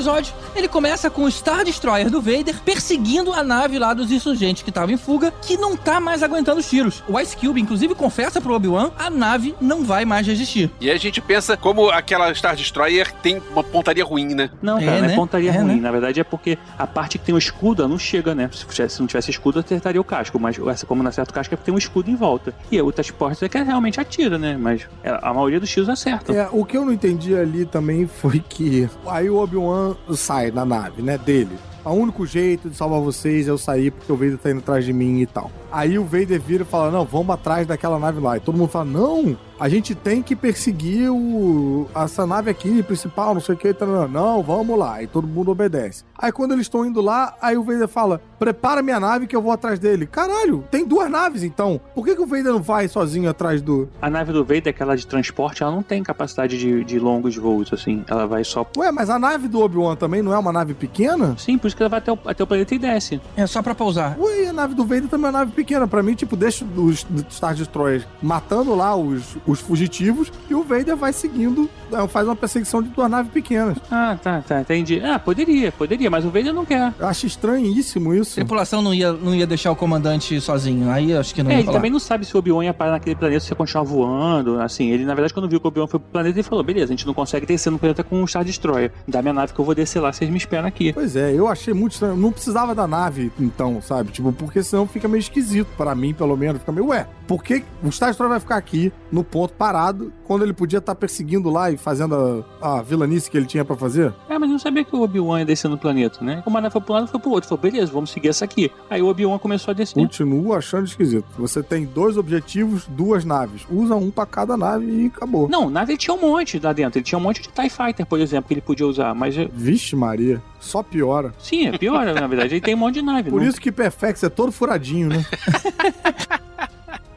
Episódio, ele começa com o Star Destroyer do Vader perseguindo a nave lá dos insurgentes que estavam em fuga, que não tá mais aguentando os tiros. O Ice Cube, inclusive, confessa pro Obi-Wan, a nave não vai mais resistir. E a gente pensa como aquela Star Destroyer tem uma pontaria ruim, né? Não, É, cara, não né? é pontaria É, ruim. né? Na verdade é porque a parte que tem o escudo não chega, né? Se, tivesse- se não tivesse escudo, acertaria o casco. Mas essa, como não acerta o casco, é porque tem um escudo em volta. E a outras portas é que realmente atira, né? Mas é, a maioria dos tiros acertam. É, o que eu não entendi ali também foi que aí o Obi-Wan sai da nave, né, dele. O único jeito de salvar vocês é eu sair porque o Vader tá indo atrás de mim e tal. Aí o Vader vira e fala: Não, vamos atrás daquela nave lá. E todo mundo fala: Não, a gente tem que perseguir o... essa nave aqui, principal, não sei o que. Tá, não, não, vamos lá. E todo mundo obedece. Aí quando eles estão indo lá, aí o Vader fala: Prepara minha nave que eu vou atrás dele. Caralho, tem duas naves então. Por que, que o Vader não vai sozinho atrás do. A nave do Vader, aquela de transporte, ela não tem capacidade de, de longos voos, assim. Ela vai só. Ué, mas a nave do Obi-Wan também não é uma nave pequena? Sim, por isso que ela vai até o, até o planeta e desce. É só pra pousar. Ué, a nave do Vader também é uma nave pequena. Pra mim, tipo, deixa os Star Destroyers matando lá os, os fugitivos e o Vader vai seguindo, é, faz uma perseguição de duas naves pequenas. Ah, tá, tá, entendi. Ah, poderia, poderia, mas o Vader não quer. Eu acho estranhíssimo isso. A tripulação não ia, não ia deixar o comandante sozinho. Aí acho que não É, ia ele também não sabe se o Obi-Wan ia parar naquele planeta, se ia continuar voando, assim. Ele, na verdade, quando viu que o Obi-Wan foi pro planeta, ele falou, beleza, a gente não consegue descer no planeta com um Star Destroyer. Dá minha nave que eu vou descer lá, vocês me esperam aqui. Pois é, eu achei muito estranho. Não precisava da nave, então, sabe? Tipo, porque senão fica meio esquisito. Pra mim, pelo menos, fica meio, ué, por que o Star Destroyer vai ficar aqui, no ponto parado, quando ele podia estar perseguindo lá e fazendo a, a vilanice que ele tinha pra fazer. É, mas não sabia que o Obi-Wan ia descer no planeta, né? Como a nave foi pro lado, foi pro outro. Falou, beleza, vamos seguir essa aqui. Aí o Obi-Wan começou a descer. Continuo achando esquisito. Você tem dois objetivos, duas naves. Usa um pra cada nave e acabou. Não, nave ele tinha um monte lá dentro. Ele tinha um monte de TIE Fighter, por exemplo, que ele podia usar. Mas, Vixe Maria, só piora. Sim, é pior, na verdade. Ele tem um monte de nave. Por não- isso que Perfex é todo furadinho, né?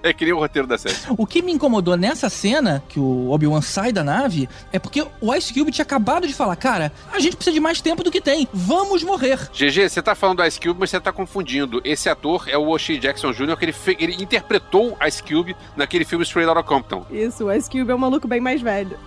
É que nem o roteiro da série. O que me incomodou nessa cena, que o Obi-Wan sai da nave, é porque o Ice Cube tinha acabado de falar, cara, a gente precisa de mais tempo do que tem, vamos morrer. GG, você tá falando do Ice Cube, mas você tá confundindo. Esse ator é o O'Shea Jackson Jr., que ele, fe- ele interpretou Ice Cube naquele filme Straight Outta Compton. Isso, o Ice Cube é um maluco bem mais velho.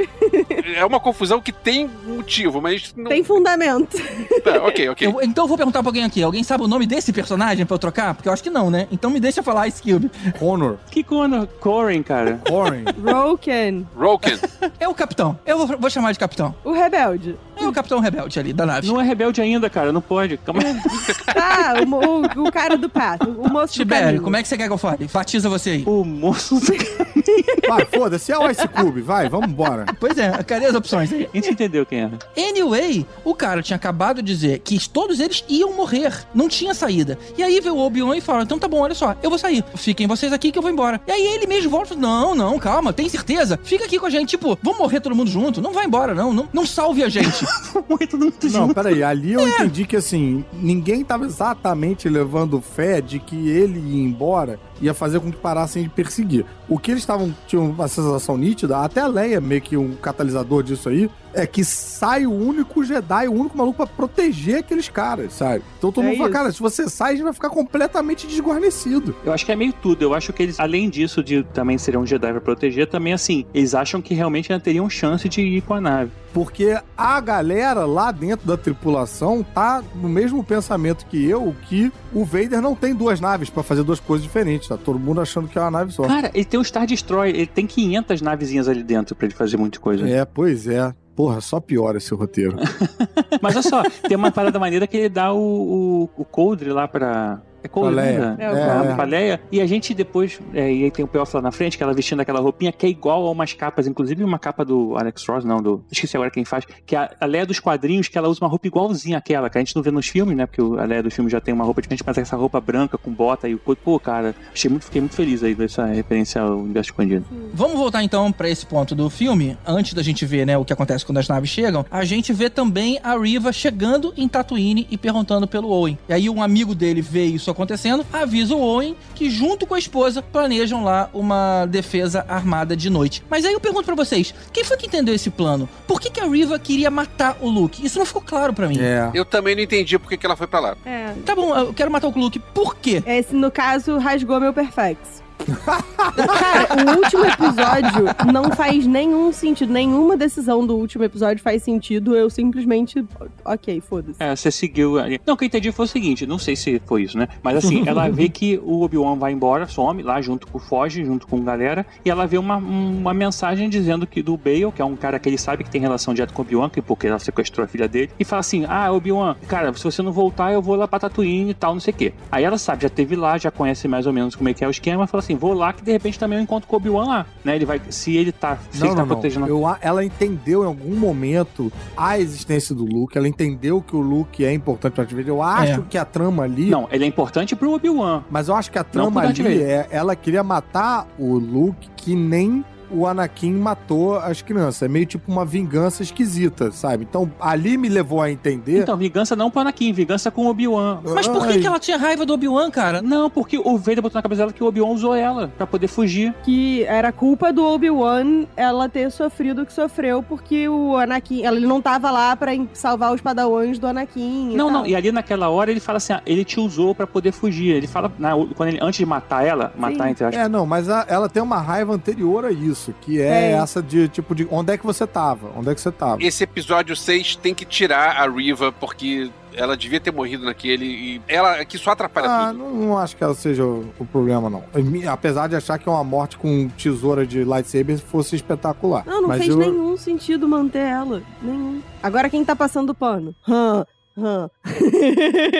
É uma confusão que tem motivo, mas não... Tem fundamento. Tá, ok, ok. Eu- então eu vou perguntar pra alguém aqui, alguém sabe o nome desse personagem pra eu trocar? Porque eu acho que não, né? Então me deixa falar Ice Cube. Connor, Que Connor? Corin, cara. Corrin. Roken, Roken. É o capitão. Eu vou, vou chamar de capitão. o rebelde. É o capitão rebelde ali da nave. Não é rebelde ainda, cara. Não pode. Calma aí. Ah, o, o, o cara do pato, o moço do Tibério, como é que você quer que eu fale? Batiza você aí. O moço. Vai, foda-se, é o Ice Cube, vai, vamos embora. Pois é, cadê as opções aí? A gente entendeu quem era. Anyway, o cara tinha acabado de dizer que todos eles iam morrer. Não tinha saída. E aí veio o Obi-Wan e fala: então tá bom, olha só, eu vou sair. Fiquem vocês aqui que eu vou embora. E aí ele mesmo volta e fala: não, não, calma, tem certeza? Fica aqui com a gente. Tipo, vamos morrer todo mundo junto. Não vai embora, não. Não, não salve a gente. Muito, muito Não, peraí, ali eu entendi que assim, ninguém tava exatamente levando fé de que ele ia embora ia fazer com que parassem de perseguir. O que eles estavam, tinham uma sensação nítida, até a Leia, meio que um catalisador disso aí, é que sai o único Jedi, o único maluco pra proteger aqueles caras, sabe? Então todo É mundo fala, cara, se você sai, a gente vai ficar completamente desguarnecido. Eu acho que é meio tudo. Eu acho que eles, além disso, de também serem um Jedi pra proteger, também assim, eles acham que realmente ainda teriam chance de ir com a nave. Porque a galera lá dentro da tripulação tá no mesmo pensamento que eu, que o Vader não tem duas naves pra fazer duas coisas diferentes. Tá todo mundo achando que é uma nave só. Cara, ele tem o Star Destroyer, ele tem 500 navezinhas ali dentro pra ele fazer muita coisa. É, pois é. Porra, só piora esse roteiro. Mas olha só, tem uma parada maneira que ele dá o, o, o coldre lá pra. É coldre, Pra Leia. né? É, o Pra- coldre. pra Leia. E a gente depois. É, e aí tem o Payoff lá na frente, que ela vestindo aquela roupinha que é igual a umas capas, inclusive uma capa do Alex Ross, não, do. Esqueci agora quem faz. Que é a, a Leia dos quadrinhos, que ela usa uma roupa igualzinha àquela, que a gente não vê nos filmes, né? Porque o- a Leia dos filmes já tem uma roupa diferente, mas essa roupa branca com bota e o couro. Pô, cara, achei muito, fiquei muito feliz aí dessa referência ao universo expandido. Vamos voltar então pra esse ponto do filme. Antes da gente ver, né, o que acontece quando as naves chegam, a gente vê também a Riva chegando em Tatooine e perguntando pelo Owen. E aí um amigo dele vê isso acontecendo, avisa o Owen que junto com a esposa planejam lá uma defesa armada de noite. Mas aí eu pergunto pra vocês, quem foi que entendeu esse plano? Por que, que a Riva queria matar o Luke? Isso não ficou claro pra mim. É. Eu também não entendi por que que ela foi pra lá. É. Tá bom, eu quero matar o Luke. Por quê? Esse, no caso, rasgou meu Perfex. Cara, o último episódio não faz nenhum sentido. Nenhuma decisão do último episódio faz sentido. Eu simplesmente. Ok, foda-se. É, você seguiu. Não, o que eu entendi foi o seguinte, não sei se foi isso, né? Mas assim, ela vê que o Obi-Wan vai embora, some lá junto com o Foge, junto com a galera, e ela vê uma, uma mensagem dizendo que do Bale, que é um cara que ele sabe que tem relação direta com o Obi-Wan, que porque ela sequestrou a filha dele, e fala assim: Ah, Obi-Wan, cara, se você não voltar, eu vou lá pra Tatooine e tal, não sei o quê. Aí ela sabe, já teve lá, já conhece mais ou menos como é que é o esquema, fala assim: vou lá que de repente também eu encontro com o Obi-Wan lá, né? Ele vai, se ele tá, se Não, ele tá não, não. protegendo Eu ela entendeu em algum momento a existência do Luke, ela entendeu que o Luke é importante pra Vader. Eu acho É. que a trama ali. Não, ele é importante pro Obi-Wan. Mas eu acho que a trama Darth ali é. Ela queria matar o Luke que nem o Anakin matou as crianças. É meio tipo uma vingança esquisita, sabe? Então ali me levou a entender. Então, vingança não pro Anakin, vingança com o Obi-Wan. Mas por que, que ela tinha raiva do Obi-Wan, cara? Não, porque o Vader botou na cabeça dela que o Obi-Wan usou ela pra poder fugir. Que era culpa do Obi-Wan ela ter sofrido o que sofreu, porque o Anakin. Ele não tava lá pra em- salvar os padawans do Anakin. e Não, tal. não, e ali naquela hora ele fala assim: ah, ele te usou pra poder fugir. Ele fala, na- quando ele, antes de matar ela, matar entre aspas. É, não, mas a- ela tem uma raiva anterior a isso, que é É. essa de tipo de onde é que você tava? Onde é que você tava? Esse episódio 6 tem que tirar a Riva, porque ela devia ter morrido naquele e ela que só atrapalha Ah, tudo. não, não acho que ela seja o, o problema, não. Apesar de achar que uma morte com tesoura de lightsaber fosse espetacular. Não, não Mas fez eu- nenhum sentido manter ela. Nenhum. Agora quem tá passando o pano? Hã?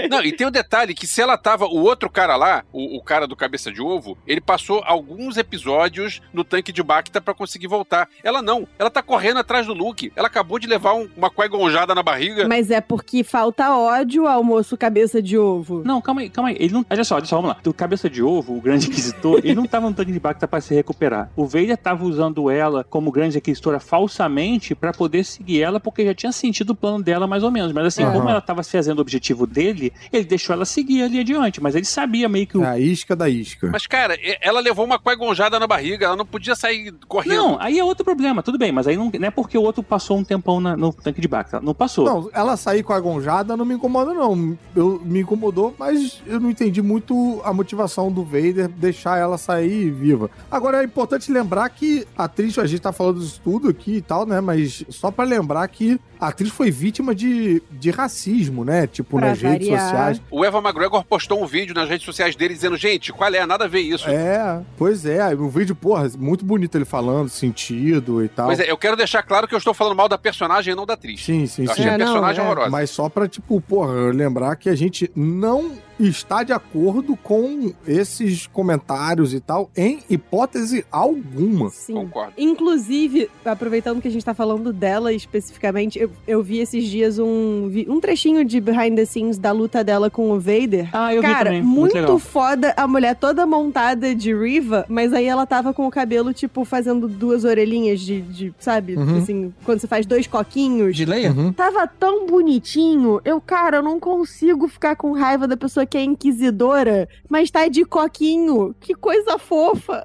Não, e tem um detalhe que se ela tava. O outro cara lá, o, o cara do cabeça de ovo, ele passou alguns episódios no tanque de Bacta pra conseguir voltar. Ela não. Ela tá correndo atrás do Luke. Ela acabou de levar um- uma coegonjada na barriga. Mas é porque falta ódio ao moço cabeça de ovo. Não, calma aí, calma aí. Ele não. Olha só, olha só, vamos lá. O cabeça de ovo, o grande inquisitor, ele não tava no tanque de Bacta pra se recuperar. O Vader tava usando ela como grande inquisitora falsamente pra poder seguir ela, porque já tinha sentido o plano dela mais ou menos. Mas assim, como ela tava fazendo o objetivo dele, ele deixou ela seguir ali adiante. Mas ele sabia meio que o. É a isca da isca. Mas, cara, ela levou uma coegonjada na barriga. Ela não podia sair correndo. Não, aí é outro problema, tudo bem, mas aí não, não é porque o outro passou um tempão na- no tanque de Bacta. Não passou. Não, ela sair com a gonjada não me incomoda, não. Eu, me incomodou, mas eu não entendi muito a motivação do Vader deixar ela sair viva. Agora é importante lembrar que a atriz, a gente tá falando disso tudo aqui e tal, né? Mas só pra lembrar que a atriz foi vítima de, de racismo, né? Tipo, Pra nas redes variar. sociais. O Eva McGregor postou um vídeo nas redes sociais dele dizendo: gente, qual é? Nada a ver isso. É, pois é. Um vídeo, porra, muito bonito ele falando, sentido e tal. Pois é, eu quero deixar claro que eu estou falando mal da personagem e não da atriz. Sim, sim, Eu sim. achei a É, não, personagem é. horrorosa. Mas só pra, tipo, porra, lembrar que a gente não está de acordo com esses comentários e tal, em hipótese alguma. Sim. Concordo. Inclusive, aproveitando que a gente tá falando dela especificamente, eu, eu vi esses dias um, vi- um trechinho de behind the scenes da luta dela com o Vader. Ah, eu vi Cara, também. muito, legal. foda a mulher toda montada de Riva, mas aí ela tava com o cabelo, tipo, fazendo duas orelhinhas de, de sabe? Uhum. Assim, quando você faz dois coquinhos. De Leia? Uhum. Tava tão bonitinho. Eu, cara, eu não consigo ficar com raiva da pessoa que é inquisidora, mas tá de coquinho. Que coisa fofa.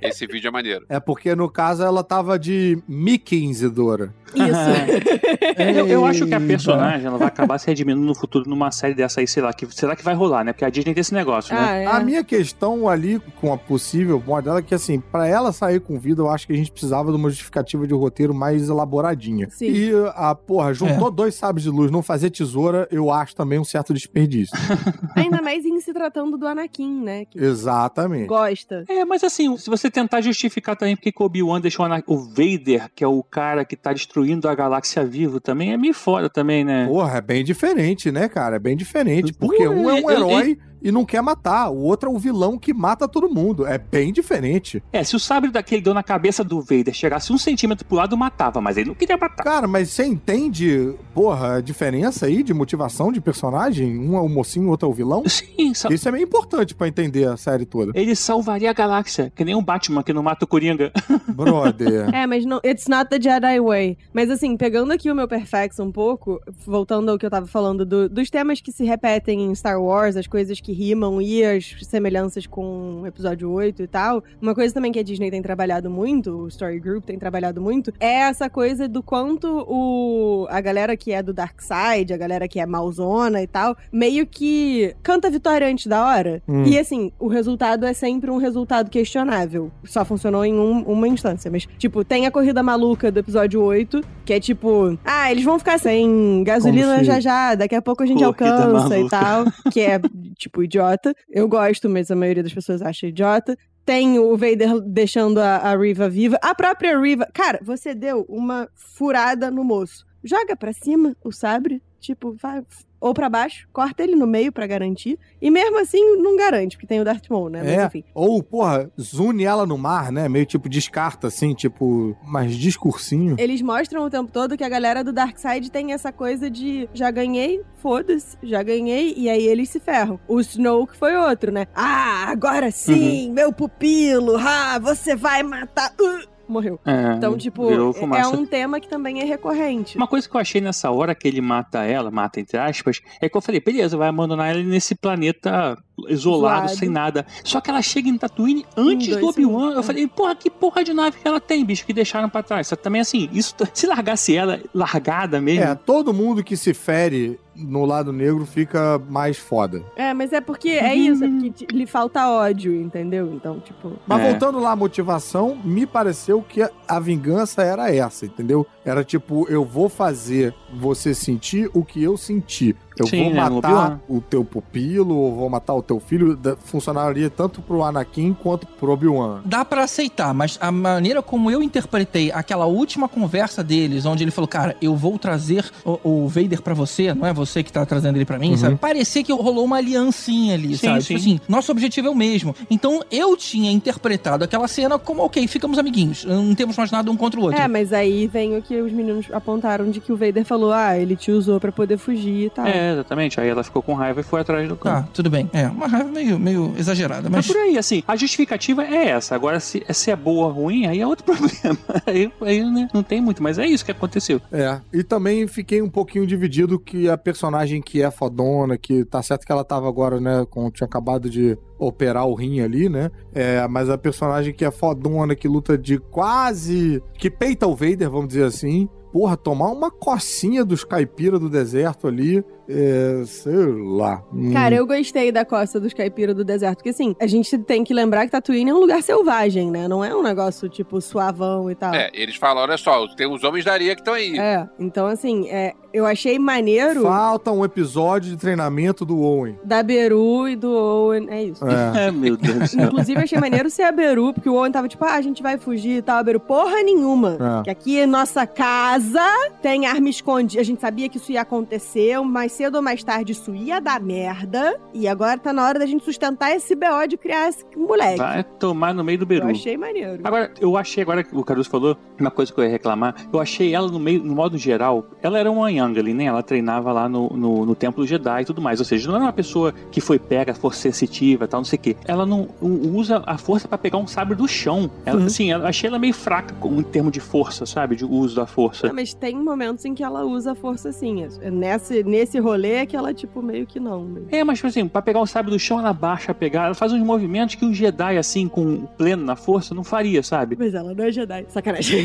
Esse vídeo é maneiro. É porque, no caso, ela tava de Mickeyzidora. Isso. Eu, eu acho que a personagem ela vai acabar se redimindo no futuro numa série dessa aí, sei lá, que será que vai rolar, né? Porque a Disney tem esse negócio, né? ah, é. A minha questão ali com a possível morte dela é que, assim, pra ela sair com vida, eu acho que a gente precisava de uma justificativa de roteiro mais elaboradinha. Sim. E a, porra, juntou dois sabres de luz, não fazer tesoura, eu acho também um certo desperdício. Ainda mais em se tratando do Anakin, né? Que Exatamente. gosta. É, mas assim, se você tentar justificar também porque que o Obi-Wan deixou o o Vader, que é o cara que tá destruindo a galáxia vivo também, é meio foda também, né? Porra, é bem diferente, né, cara? É bem diferente. Porque um é um herói e não quer matar. O outro é o vilão que mata todo mundo. É bem diferente. É, se o sabre daquele deu na cabeça do Vader chegasse um centímetro pro lado, matava, mas ele não queria matar. Cara, mas você entende, porra, a diferença aí de motivação de personagem? Um é o mocinho, o outro é o vilão? Sim, sa- Isso é meio importante pra entender a série toda. ele salvaria a galáxia, que nem o Batman que não mata o Coringa. Brother. É, mas não, it's not the Jedi way. Mas assim, pegando aqui o meu Perfex um pouco, voltando ao que eu tava falando do- dos temas que se repetem em Star Wars, as coisas que rimam e as semelhanças com o episódio 8 e tal. Uma coisa também que a Disney tem trabalhado muito, o Story Group tem trabalhado muito, é essa coisa do quanto o a galera que é do Dark Side, a galera que é malzona e tal, meio que canta a vitória antes da hora. Hum. E assim, o resultado é sempre um resultado questionável. Só funcionou em um- uma instância. Mas, tipo, tem a corrida maluca do episódio 8, que é tipo, ah, eles vão ficar sem gasolina já já, daqui a pouco a gente Corrida alcança e maluca. tal. Que é, tipo, idiota. Eu gosto, mas a maioria das pessoas acha idiota. Tem o Vader deixando a, a Riva viva. A própria Riva. Cara, você deu uma furada no moço. Joga pra cima o sabre. Tipo, vai. Ou pra baixo, corta ele no meio pra garantir. E mesmo assim, não garante, porque tem o Darth Maul, né? Mas É. enfim. Ou, porra, zune ela no mar, né? Meio tipo descarta, assim, tipo, mais discursinho. Eles mostram o tempo todo que a galera do Darkseid tem essa coisa de já ganhei, foda-se, já ganhei, e aí eles se ferram. O Snoke foi outro, né? Ah, agora sim, meu pupilo, ah, você vai matar. Uh, morreu. É, Então, tipo, é um tema que também é recorrente. Uma coisa que eu achei nessa hora que ele mata ela, mata entre aspas, é que eu falei, beleza, vai abandonar ela nesse planeta isolado, Zoado. sem nada. Só que ela chega em Tatooine antes do Obi-Wan. Eu é. falei, porra, que porra de nave que ela tem, bicho, que deixaram pra trás. Só que também assim, isso se largasse ela largada mesmo. É, todo mundo que se fere no lado negro fica mais foda. É, mas é porque é isso, é porque lhe falta ódio, entendeu? Então, tipo. Mas É. voltando lá à motivação, me pareceu que a- a vingança era essa, entendeu? Era tipo, eu vou fazer você sentir o que eu senti. Eu Sim, vou né, matar o teu pupilo, ou vou matar o teu filho funcionaria tanto pro Anakin quanto pro Obi-Wan. Dá pra aceitar, mas a maneira como eu interpretei aquela última conversa deles, onde ele falou, cara, eu vou trazer o, o Vader pra você, não é você que tá trazendo ele pra mim, sabe? Parecia que rolou uma aliancinha ali, Sim, sabe? sim. Tipo assim, nosso objetivo é o mesmo. Então eu tinha interpretado aquela cena como, ok, ficamos amiguinhos, não temos mais nada um contra o outro. É, mas aí vem o que os meninos apontaram de que o Vader falou: ah, ele te usou pra poder fugir e tal. É, exatamente. Aí ela ficou com raiva e foi atrás do cão. Tá, tudo bem. É, uma raiva meio, meio exagerada, Mas mas... por aí, assim, a justificativa é essa. Agora, se, se é boa ou ruim, aí é outro problema. Aí, aí né, não tem muito, mas é isso que aconteceu. É, e também fiquei um pouquinho dividido que a personagem que é fodona, que tá certo que ela tava agora, né, com, tinha acabado de operar o rim ali, né, é, mas a personagem que é fodona, que luta de quase, que peita o Vader, vamos dizer assim, porra, tomar uma cocinha dos caipira do deserto ali, é, sei lá. hum, Cara, eu gostei da costa dos caipiras do deserto, porque assim, a gente tem que lembrar que Tatooine é um lugar selvagem, né? Não é um negócio tipo suavão e tal. É, eles falam, olha só, tem os homens da areia que estão aí. É, então assim, é, eu achei maneiro Falta um episódio de treinamento do Owen. da Beru e do Owen, é isso. É. É, meu Deus do céu. Inclusive, achei maneiro ser a Beru, porque o Owen tava tipo, ah, a gente vai fugir e tal. A Beru, porra nenhuma. É. Que aqui é nossa casa, tem arma escondida. A gente sabia que isso ia acontecer, mais cedo ou mais tarde isso ia dar merda. E agora tá na hora da gente sustentar esse BO de criar esse moleque. Vai tomar no meio do Eu Beru. achei maneiro. Agora, eu achei, agora que o Caruso falou, uma coisa que eu ia reclamar, eu achei ela no meio, no modo geral, ela era uma Yang ali, né? Ela treinava lá no, no, no Templo Jedi e tudo mais. Ou seja, não era uma pessoa que foi pega, força sensitiva e tal, não sei o quê. Ela não usa a força pra pegar um sabre do chão. Ela, Uhum. Assim, eu achei ela meio fraca em termos de força, sabe? De uso da força. Ah, mas tem momentos em que ela usa a força sim. Nesse, nesse rolê é que ela, tipo, meio que não. Mas... É, mas tipo assim, pra pegar o sabre do chão, ela baixa a pegar, ela faz uns movimentos que um Jedi, assim, com pleno na força, não faria, sabe? Mas ela não é Jedi. Sacanagem.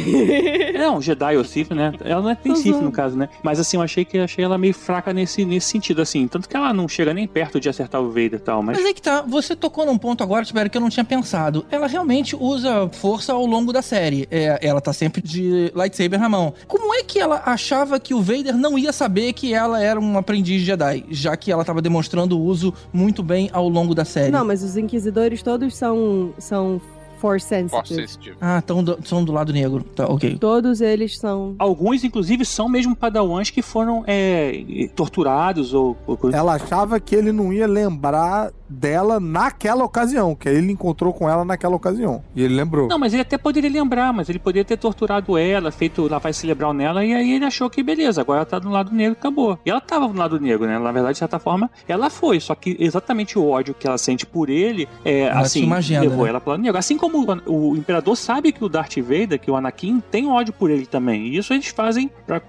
É, um Jedi ou Sith, né? Ela não é tem Tô Sith no caso, né? Mas assim, eu achei que achei ela meio fraca nesse, nesse sentido, assim. Tanto que ela não chega nem perto de acertar o Vader e tal, mas. Mas é que tá, você tocou num ponto agora, Tibério, que eu não tinha pensado. Ela realmente usa força ao longo da série. É, ela tá sempre de lightsaber na mão. Como é que ela achava que o Vader não ia saber que ela era um aprendiz Jedi, já que ela tava demonstrando o uso muito bem ao longo da série? Não, mas os inquisidores todos são, são force sensitive. Force sensitive. Ah, tão do- são do lado negro. Tá, ok. Todos eles são. Alguns, inclusive, são mesmo padawans que foram é, torturados ou, ou coisa. Ela achava que ele não ia lembrar dela naquela ocasião, que aí ele encontrou com ela naquela ocasião. E ele lembrou. Não, mas ele até poderia lembrar, mas ele poderia ter torturado ela, feito lavagem cerebral nela, e aí ele achou que beleza, agora ela tá do lado negro, acabou. E ela tava do lado negro, né? Na verdade, de certa forma, ela foi, só que exatamente o ódio que ela sente por ele, é, Ela assim, agenda, levou né? ela pro lado negro. Assim como o, o Imperador sabe que o Darth Vader, que o Anakin, tem ódio por ele também. E isso eles fazem pra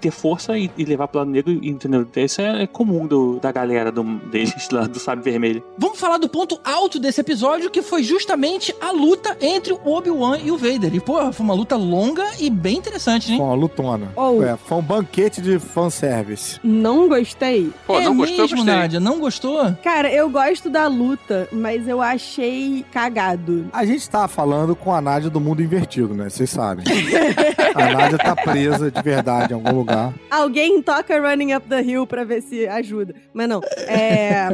ter força e, e levar pro lado negro, entendeu? Isso é, é comum do- da galera do, deles lá, do Sábio Vermelho. Vamos falar do ponto alto desse episódio, que foi justamente a luta entre o Obi-Wan e o Vader. E, pô, foi uma luta longa e bem interessante, hein? Foi uma lutona. Oh. É, foi um banquete de fanservice. Não gostei. Pô, é não gostou, mesmo, gostei. Nádia? Não gostou? Cara, eu gosto da luta, mas eu achei cagado. A gente tá falando com a Nádia do mundo invertido, né? Vocês sabem. a Nádia tá presa de verdade em algum lugar. Alguém toca Running Up the Hill pra ver se ajuda. Mas não. É.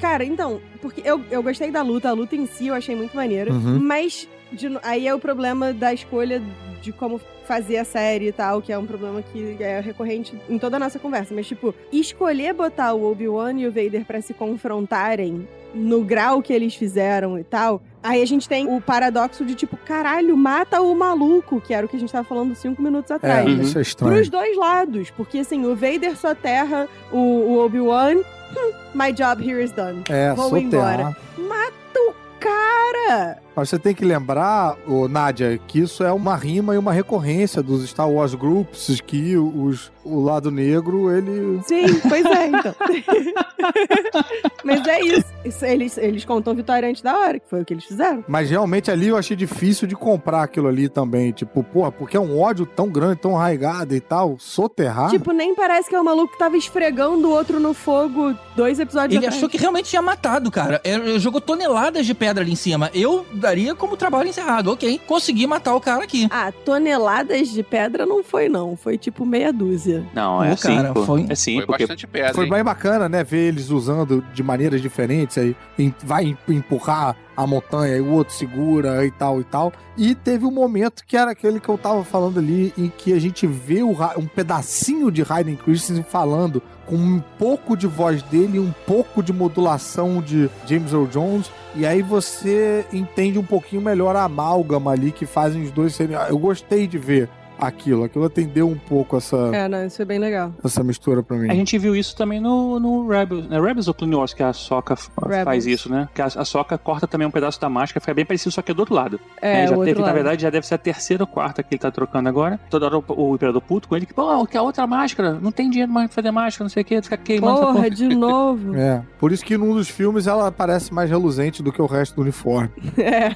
Cara, então, porque eu, eu gostei da luta, a luta em si eu achei muito maneira. Uhum. Mas de aí é o problema da escolha de como fazer a série e tal, que é um problema que é recorrente em toda a nossa conversa. Mas, tipo, escolher botar o Obi-Wan e o Vader pra se confrontarem no grau que eles fizeram e tal. Aí a gente tem o paradoxo de, tipo, caralho, mata o maluco, que era o que a gente tava falando cinco minutos É, atrás. né? isso é estranho. Pros dois lados. Porque, assim, o Vader soterra o, o Obi-Wan. My job here is done. É, Vou embora. Mata o cara! Mas você tem que lembrar, ô, Nádia, que isso é uma rima e uma recorrência dos Star Wars Groups, que os, o lado negro, ele... Sim, pois é, então. Mas é isso. Isso, Eles, eles contam vitória antes da hora, que foi o que eles fizeram. Mas realmente ali eu achei difícil de comprar aquilo ali também. Tipo, porra, porque é um ódio tão grande, tão arraigado e tal, soterrar... Tipo, nem parece que é o maluco que tava esfregando o outro no fogo dois episódios Ele atrás. achou que realmente tinha matado, cara. Ele jogou toneladas de pedra ali em cima. Eu julgaria como trabalho encerrado. Ok, consegui matar o cara aqui. Ah, toneladas de pedra não foi, não. Foi tipo meia dúzia. Não, é assim, foi- É sim, Foi porque bastante pedra, Foi hein? bem bacana, né? Ver eles usando de maneiras diferentes. Aí vai em- empurrar a montanha e o outro segura e tal e tal. E teve um momento que era aquele que eu tava falando ali, em que a gente vê o um pedacinho de Hayden Christensen falando com um pouco de voz dele um pouco de modulação de James Earl Jones. E aí você entende um pouquinho melhor a amálgama ali que fazem os dois serem. Eu gostei de ver aquilo. Aquilo atendeu um pouco essa, É, não, isso foi bem legal. essa mistura pra mim. A gente viu isso também no, no Rebels, né? Rebels ou Clone Wars, que a Soca faz isso, né? Que a, a Soca corta também um pedaço da máscara, fica bem parecido, só que é do outro lado. É, né? já o outro teve, na verdade, já deve ser a terceira ou quarta que ele tá trocando agora. Toda hora o, o Imperador puto com ele, que, pô, que a outra máscara, não tem dinheiro mais pra fazer máscara, não sei o que, fica queimando essa Porra, de novo. É, por isso que num dos filmes ela parece mais reluzente do que o resto do uniforme. É.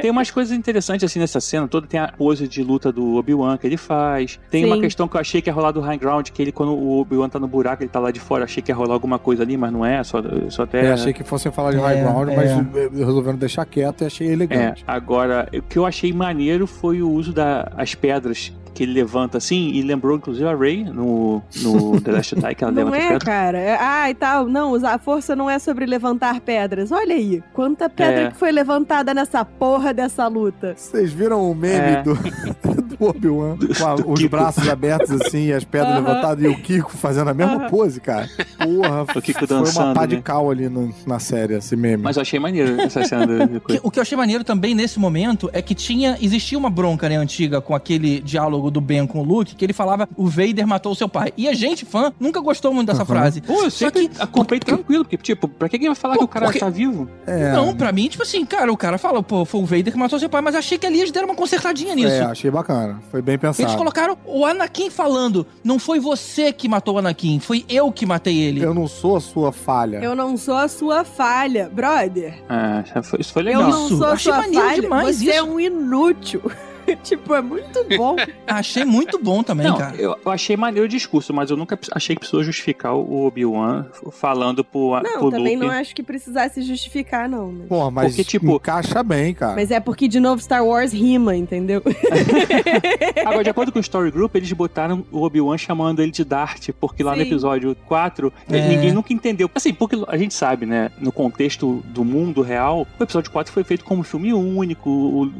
Tem umas coisas interessantes assim nessa cena toda. Tem a pose de luta do Obi-Wan que ele faz. Tem Sim. uma questão que eu achei que ia rolar do High Ground, que ele, quando o Obi-Wan tá no buraco, ele tá lá de fora. Achei que ia rolar alguma coisa ali, mas não é, só, só até. É, achei que fossem falar de É, high ground, é. mas eh, resolveram deixar quieto e achei É, elegante. agora, o que eu achei maneiro foi o uso das pedras que ele levanta assim, e lembrou inclusive a Rey no, no The Last Jedi, que ela Não levanta é, pedras. cara. É- Ah, e tal. Não, usar a força não é sobre levantar pedras. Olha aí, quanta pedra É. que foi levantada nessa porra dessa luta. Vocês viram o meme É. do, do Obi-Wan com os Kiko. braços abertos assim e as pedras Aham. levantadas e o Kiko fazendo a mesma Aham. pose, cara? Porra, O Kiko foi uma dançando, pá de né? cal ali no- na série, esse meme. Mas eu achei maneiro essa cena do, o que eu achei maneiro também nesse momento é que tinha existia uma bronca né, antiga com aquele diálogo do Ben com o Luke que ele falava o Vader matou seu pai. E a gente, fã, nunca gostou muito dessa Uhum. frase. Pô, eu Só sempre que acompanhei tranquilo, porque, tipo, pra que alguém vai falar Pô, que o cara porque- tá vivo? É, Não, pra mim, tipo assim, cara, o cara fala, pô, foi o Vader que matou seu pai, mas achei que ali eles deram uma consertadinha nisso. é, achei bacana. Foi bem Eles pensado. colocaram o Anakin falando, não foi você que matou o Anakin, foi eu que matei ele. Eu não sou a sua falha. Eu não sou a sua falha, brother. Ah, foi- isso foi Eu legal. não Isso, sou a sua falha. demais Você é isso. um inútil. tipo, é muito bom. Achei muito bom também, Não, cara. eu, eu achei maneiro o discurso, mas eu nunca achei que precisou justificar o Obi-Wan falando pro, Não, pro também Luke. não acho que precisasse justificar, não. Mas... Porra, mas Porque, tipo- encaixa bem, cara. Mas é porque, de novo, Star Wars rima, entendeu? Agora, de acordo com o Story Group, eles botaram o Obi-Wan chamando ele de Dart, porque lá no Sim. episódio 4, É. ninguém nunca entendeu. Assim, porque a gente sabe, né, no contexto do mundo real, o episódio 4 foi feito como um filme único, o,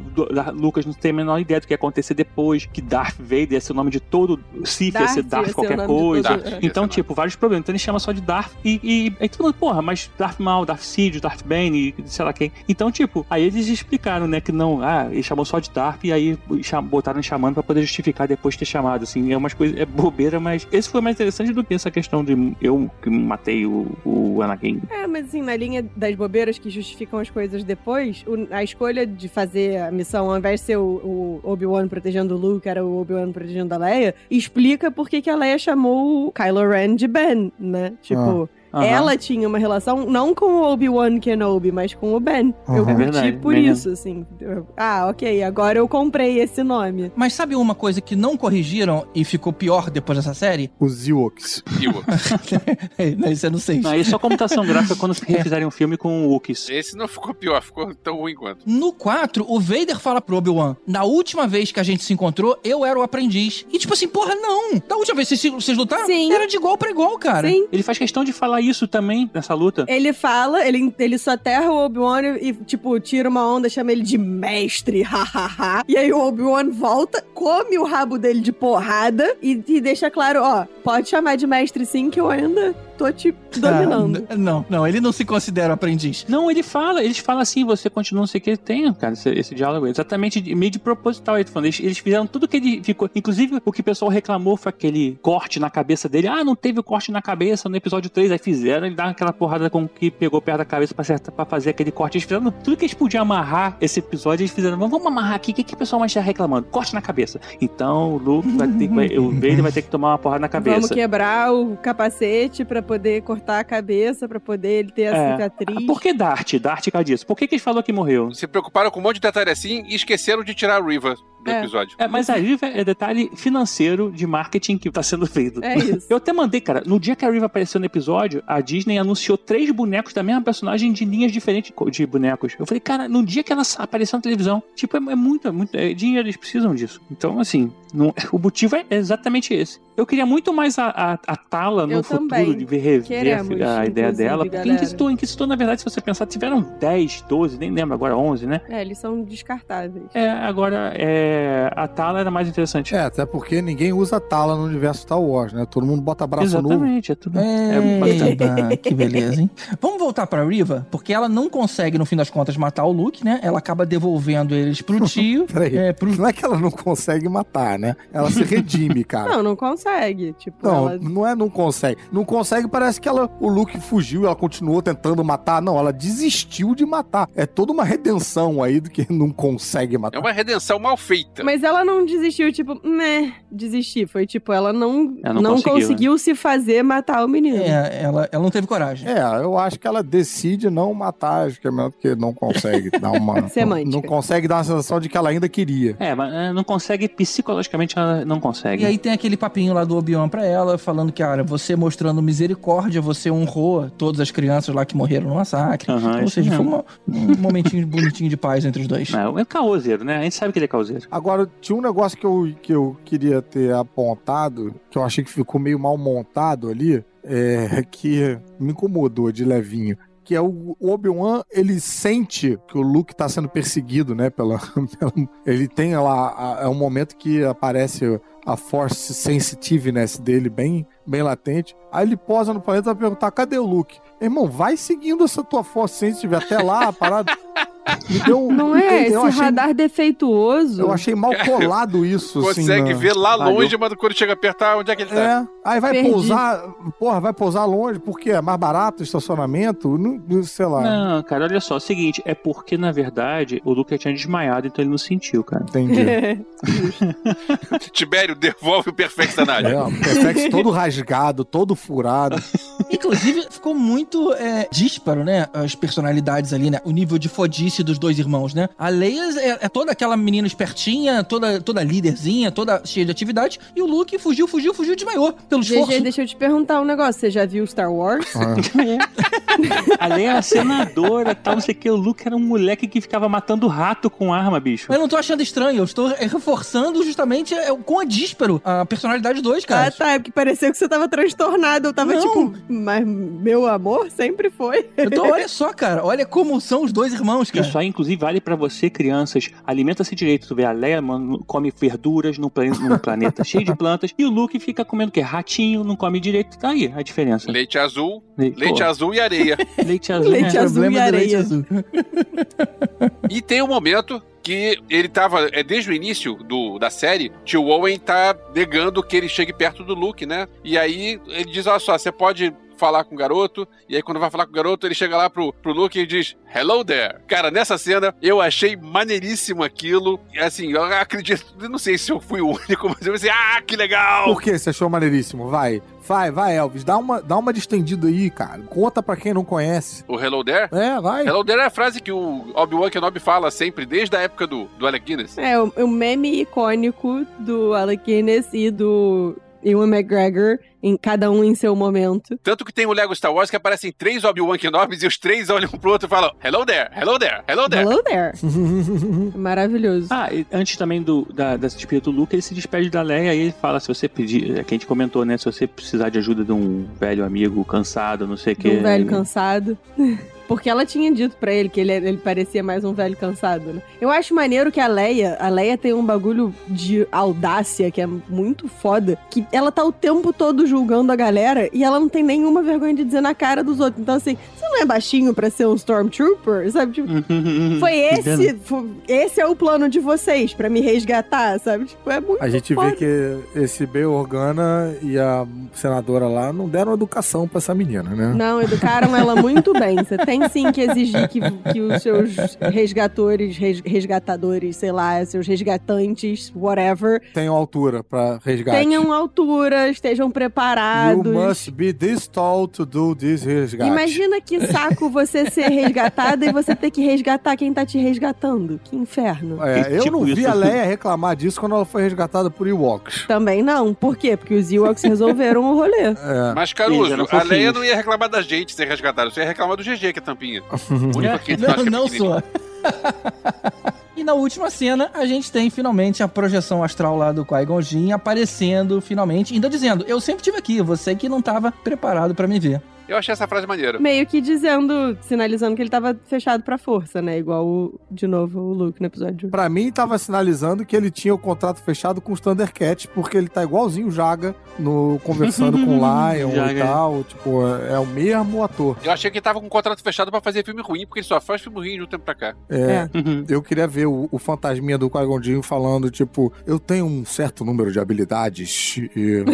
Lucas não tem a menor ideia do que ia acontecer depois, que Darth Vader ia ser o nome de todo Sith, ia ser ia Darth ser o qualquer nome de coisa. Darth, ia Então, ser tipo, vários problemas. Então ele chama só de Darth e, e aí todo mundo, porra, mas Darth Mal, Darth Sidious, Darth Bane, e sei lá quem. Então, tipo, aí eles explicaram, né, que não, ah, ele chamou só de Darth e aí botaram chamando pra poder justificar depois de ter chamado, assim, é umas coisas, é bobeira, mas esse foi mais interessante do que essa questão de eu que matei o, o Anakin. É, mas assim, na linha das bobeiras que justificam as coisas depois, o- a escolha de fazer a missão, ao invés de ser o, o Obi-Wan protegendo o Luke, era o Obi-Wan protegendo a Leia, explica por que que a Leia chamou o Kylo Ren de Ben, né? Tipo, Aham. ela tinha uma relação não com o Obi-Wan Kenobi, mas com o Ben. Eu Aham. É curti verdade, por é isso, assim. Eu- ah, ok, agora eu comprei esse nome. Mas sabe uma coisa que não corrigiram e ficou pior depois dessa série? Os Ewoks. Ewoks. Não, Isso é no 6. Não, aí só computação gráfica quando refizerem um filme com o Wookies. Esse não ficou pior, ficou tão ruim quanto. No 4, o Vader fala pro Obi-Wan: Na última vez que a gente se encontrou, eu era o aprendiz. E tipo assim, porra, não. Da última vez que vocês, vocês lutaram, Sim. era de igual pra igual, cara. Sim. Ele faz questão de falar isso também nessa luta. Ele fala, ele, ele soterra o Obi-Wan e, tipo, tira uma onda, chama ele de mestre, hahaha. e aí o Obi-Wan volta, come o rabo dele de porrada e, e deixa claro, ó, pode chamar de mestre sim, que eu ainda tô te dominando. Ah, não, não, ele não se considera aprendiz. Não, ele fala, eles falam assim, você continua, não sei o que, tem, cara, esse, esse diálogo, é exatamente meio de proposital, ele tá falando, eles, eles fizeram tudo que ele ficou, inclusive o que o pessoal reclamou foi aquele corte na cabeça dele, ah, não teve o corte na cabeça no episódio 3, aí fizeram, ele dá aquela porrada com o que pegou perto da cabeça pra, acertar, pra fazer aquele corte, eles fizeram tudo que eles podiam amarrar esse episódio, eles fizeram, vamos amarrar aqui, o que, que o pessoal mais está reclamando? Corte na cabeça. Então, o Luke vai ter, que- o Vader vai ter que tomar uma porrada na Vamos cabeça. quebrar o capacete pra poder cortar a cabeça, pra poder ele ter a É. cicatriz. Por que Dart? Dart por disso. Por que, que ele falou que morreu? Se preocuparam com um monte de detalhe assim e esqueceram de tirar a Riva do É. episódio. É, mas aí é detalhe financeiro de marketing que tá sendo feito. É isso. Eu até mandei, cara, no dia que a Riva apareceu no episódio, episódio, a Disney anunciou três bonecos da mesma personagem de linhas diferentes de bonecos. Eu falei, cara, no dia que ela apareceu na televisão, tipo, é, é muito, é muito é dinheiro, eles precisam disso. Então, assim, não, o motivo é exatamente esse. Eu queria muito mais a, a, a Tala no Eu futuro, também. de ver rever Queremos, a ideia inclusive, dela. Porque galera. Inquisitor, Inquisitor, na verdade, se você pensar, tiveram 10, 12, nem lembro agora, 11, né? É, eles são descartáveis. É, agora, é, a Tala era mais interessante. É, até porque ninguém usa tala no universo Star Wars, né? Todo mundo bota braço novo. Exatamente, é tudo. É bastante. Eba, que beleza, hein? Vamos voltar pra Riva, porque ela não consegue, no fim das contas, matar o Luke, né? Ela acaba devolvendo eles pro tio. Peraí. é, pro... Não é que ela não consegue matar, né? Ela se redime, cara. Não, não consegue. Tipo, Não, ela... não é não consegue. Não consegue, parece que ela, o Luke fugiu, ela continuou tentando matar. Não, ela desistiu de matar. É toda uma redenção aí do que não consegue matar. É uma redenção mal feita. Mas ela não desistiu, tipo, né, desistir. Foi tipo, ela não, Ela não não, conseguiu, conseguiu, se fazer matar o menino. É, ela, ela não teve coragem. É, eu acho que ela decide não matar, acho que é melhor do que não consegue dar uma. Semântica. não consegue dar uma sensação de que ela ainda queria. É, mas é, não consegue, psicologicamente ela não consegue. E aí tem aquele papinho lá do Obi-Wan pra ela, falando que, cara, você mostrando misericórdia, você honrou todas as crianças lá que morreram no massacre. Aham, Ou seja, foi uma- um momentinho bonitinho de paz entre os dois. É, é caoseiro, né? A gente sabe que ele é caoseiro. Agora, tinha um negócio que eu, que eu queria ter apontado, que eu achei que ficou meio mal montado ali, é, que me incomodou de levinho. Que é o, Obi-Wan, ele sente que o Luke tá sendo perseguido, né? Pela, pela- ele tem lá. É um momento que aparece a Force Sensitiveness dele bem, bem latente. Aí ele posa no planeta vai perguntar: cadê o Luke? Irmão, vai seguindo essa tua Force Sensitive até lá, a parada. Um- Não é? Esse achei, radar defeituoso. eu achei mal colado isso. assim, Consegue na- ver lá longe, mas quando chega a apertar, onde é que ele tá? É, aí vai Perdi. pousar, porra, vai pousar longe, porque é mais barato o estacionamento, não, sei lá, Não, cara, olha só. É o seguinte, é porque, na verdade, o já tinha desmaiado, então ele não sentiu, cara. entendi. Tibério, devolve o Perfect Sanagem. É, o Perfex todo rasgado, todo furado. Inclusive, ficou muito é, dísparo, né? As personalidades ali, né? O nível de fodice dos dois irmãos, né? A Leia é, é toda aquela menina espertinha, toda, toda líderzinha, toda cheia de atividade. E o Luke fugiu, fugiu, fugiu, desmaiou pelo esforço. GG, deixa eu te perguntar um negócio. Você já viu Star Wars? A Leia era senadora tal, não sei o que. O Luke era um moleque que ficava matando rato com arma, bicho. Eu não tô achando estranho, eu estou é, reforçando justamente é, com a dísparo a personalidade dos dois, cara. Ah, tá. É porque pareceu que você tava transtornado. Eu tava Não. tipo, mas meu amor sempre foi. Então, olha só, cara, olha como são os dois irmãos, cara. Isso aí, inclusive, vale pra você, crianças. Alimenta-se direito. Tu vê a Leia, mano, come verduras num, num planeta cheio de plantas. E o Luke fica comendo o quê? Ratinho, não come direito. Tá aí a diferença. Leite azul, Le- leite pô, azul e areia. leite azul. Leite né? azul. E areia. azul. E tem um momento que ele tava, é desde o início do, da série, tio Owen tá negando que ele chegue perto do Luke, né? E aí ele diz, olha só, você pode falar com o garoto, e aí quando vai falar com o garoto, ele chega lá pro, pro Luke e diz, hello there. Cara, nessa cena, eu achei maneiríssimo aquilo, E, assim, eu acredito, eu não sei se eu fui o único, mas eu pensei, ah, que legal! Por que você achou maneiríssimo? Vai, vai, vai, Elvis, dá uma, dá uma distendida aí, cara. Conta pra quem não conhece. O hello there? É, vai. Hello there é a frase que o Obi-Wan Kenobi fala sempre, desde a época do, do Alec Guinness. É, o, o meme icônico do Alec Guinness e do Ewan McGregor, em, cada um em seu momento. Tanto que tem o Lego Star Wars que aparecem três Obi-Wan Kenobis e os três olham um pro outro e falam Hello there, hello there, hello there. Hello there. Maravilhoso. Ah, e antes também do, da, da despedida do Luke, ele se despede da Leia e ele fala: se você pedir, é que a gente comentou, né? Se você precisar de ajuda de um velho amigo cansado, não sei o que. um velho cansado. Porque ela tinha dito pra ele que ele, ele parecia mais um velho cansado, né? Eu acho maneiro que a Leia, a Leia tem um bagulho de audácia que é muito foda, que ela tá o tempo todo julgando a galera e ela não tem nenhuma vergonha de dizer na cara dos outros. Então assim, você não é baixinho pra ser um Stormtrooper, sabe? Tipo, foi esse, fo- esse é o plano de vocês pra me resgatar, sabe? Tipo, é muito A gente foda. vê que esse B. Organa e a senadora lá não deram educação pra essa menina, né? Não, educaram ela muito bem. Você tem sim que exigir que, que os seus resgatores, res- resgatadores, sei lá, seus resgatantes, whatever, Tenham altura pra resgate. tenham altura, estejam You preparados. must be this tall to do this resgate. Imagina que saco você ser resgatada e você ter que resgatar quem tá te resgatando. Que inferno. É, eu Tipo não vi isso. a Leia reclamar disso quando ela foi resgatada por Ewoks. Também não. Por quê? Porque os Ewoks resolveram o rolê. É. Mas, Caruso, a. Leia não ia reclamar da gente ser resgatada, você ia reclamar do GG, que tampinha. O único que Não, é não pequenininho. sou. e na última cena, a gente tem finalmente a projeção astral lá do Qui-Gon Jinn aparecendo finalmente, ainda dizendo, eu sempre estive aqui, você que não estava preparado pra me ver. Eu achei essa frase maneira. Meio que dizendo, sinalizando que ele tava fechado pra força, né? Igual, o- de novo, o Luke no episódio. Pra mim, tava sinalizando que ele tinha o contrato fechado com os Thundercats, porque ele tá igualzinho o Jaga no, conversando com o Lion e Jaga. tal. Tipo, é, é o mesmo ator. Eu achei que ele tava com um contrato fechado pra fazer filme ruim, porque ele só faz filme ruim de um tempo pra cá. É, Uhum. Eu queria ver o, o fantasminha do Qui-Gon Jinn falando, tipo, eu tenho um certo número de habilidades e...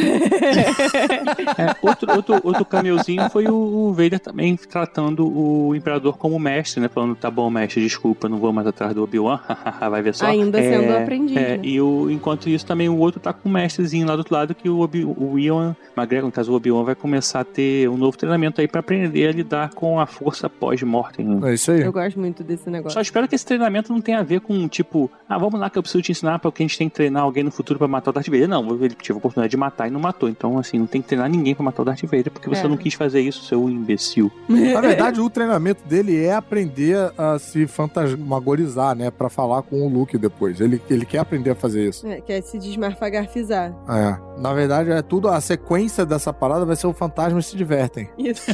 É, outro, outro, outro cameuzinho foi o, o Vader também tratando o Imperador como mestre, né? Falando, tá bom, mestre, desculpa, não vou mais atrás do Obi-Wan, vai ver só. Ainda sendo É, aprendiz, É, né? e o, enquanto isso também o outro tá com o mestrezinho lá do outro lado que o, Obi, o Ian McGregor, no caso o Obi-Wan, vai começar a ter um novo treinamento aí pra aprender a lidar com a força pós-mortem. né? É isso aí. Eu gosto muito desse negócio. Só espero que esse treinamento não tenha a ver com, tipo, ah, vamos lá que eu preciso te ensinar porque a gente tem que treinar alguém no futuro pra matar o Darth Vader. Não, ele tive a oportunidade de matar e não matou. Então, assim, não tem que treinar ninguém pra matar o Darth Vader porque você É. não quis fazer isso, seu imbecil. Na verdade, o treinamento dele é aprender a se fantasmagorizar, né? Pra falar com o Luke depois. Ele, ele quer aprender a fazer isso. É, quer se desmarfagarfizar. É. Na verdade, é tudo. A sequência dessa parada vai ser o fantasma se divertem. Isso.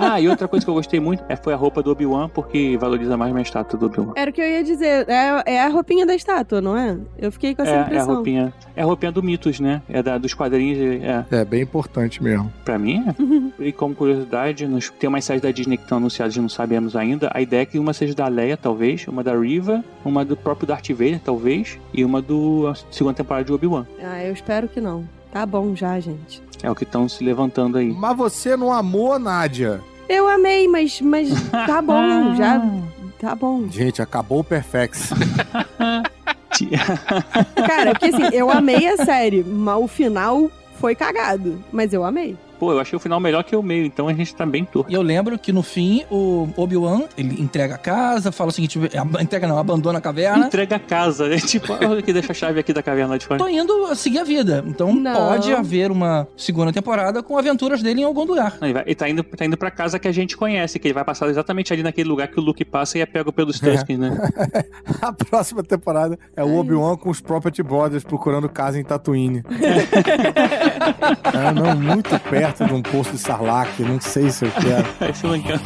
Ah, e outra coisa que eu gostei muito é, foi a roupa do Obi-Wan, porque valoriza mais minha estátua do Obi-Wan. Era o que eu ia dizer. É, é a roupinha da estátua, não é? Eu fiquei com essa É, é a impressão. roupinha. É a roupinha do Mitos, né? É da, dos quadrinhos. É, É bem importante mesmo. Pra mim, é. E como curiosidade, nos, tem umas séries da Disney que estão anunciadas e não sabemos ainda. A ideia é que uma seja da Leia, talvez, uma da Riva, uma do próprio Darth Vader, talvez, e uma do a segunda temporada de Obi-Wan. Ah, eu espero que não. Tá bom já, gente. É o que estão se levantando aí. Mas você não amou, Nádia? Eu amei, mas, mas tá bom, já. Tá bom. Gente, acabou o Perfex. Cara, porque assim, eu amei a série, mas o final foi cagado. Mas eu amei. Pô, eu achei o final melhor que o meio, então a gente tá bem torto. E eu lembro que no fim, o Obi-Wan, ele entrega a casa, fala o seguinte, ab- entrega não, abandona a caverna. Entrega a casa, né? Tipo, olha aqui, deixa a chave aqui da caverna de fora. Tô indo a seguir a vida. Então Não. pode haver uma segunda temporada com aventuras dele em algum lugar. Ele, vai, ele tá, indo, tá indo pra casa que a gente conhece, que ele vai passar exatamente ali naquele lugar que o Luke passa e é pego pelos Tuskens, né? A próxima temporada é o Obi-Wan com os Property Brothers procurando casa em Tatooine. é, não, muito perto de um posto de Sarlacc. Não sei se eu quero. Vai se mancando.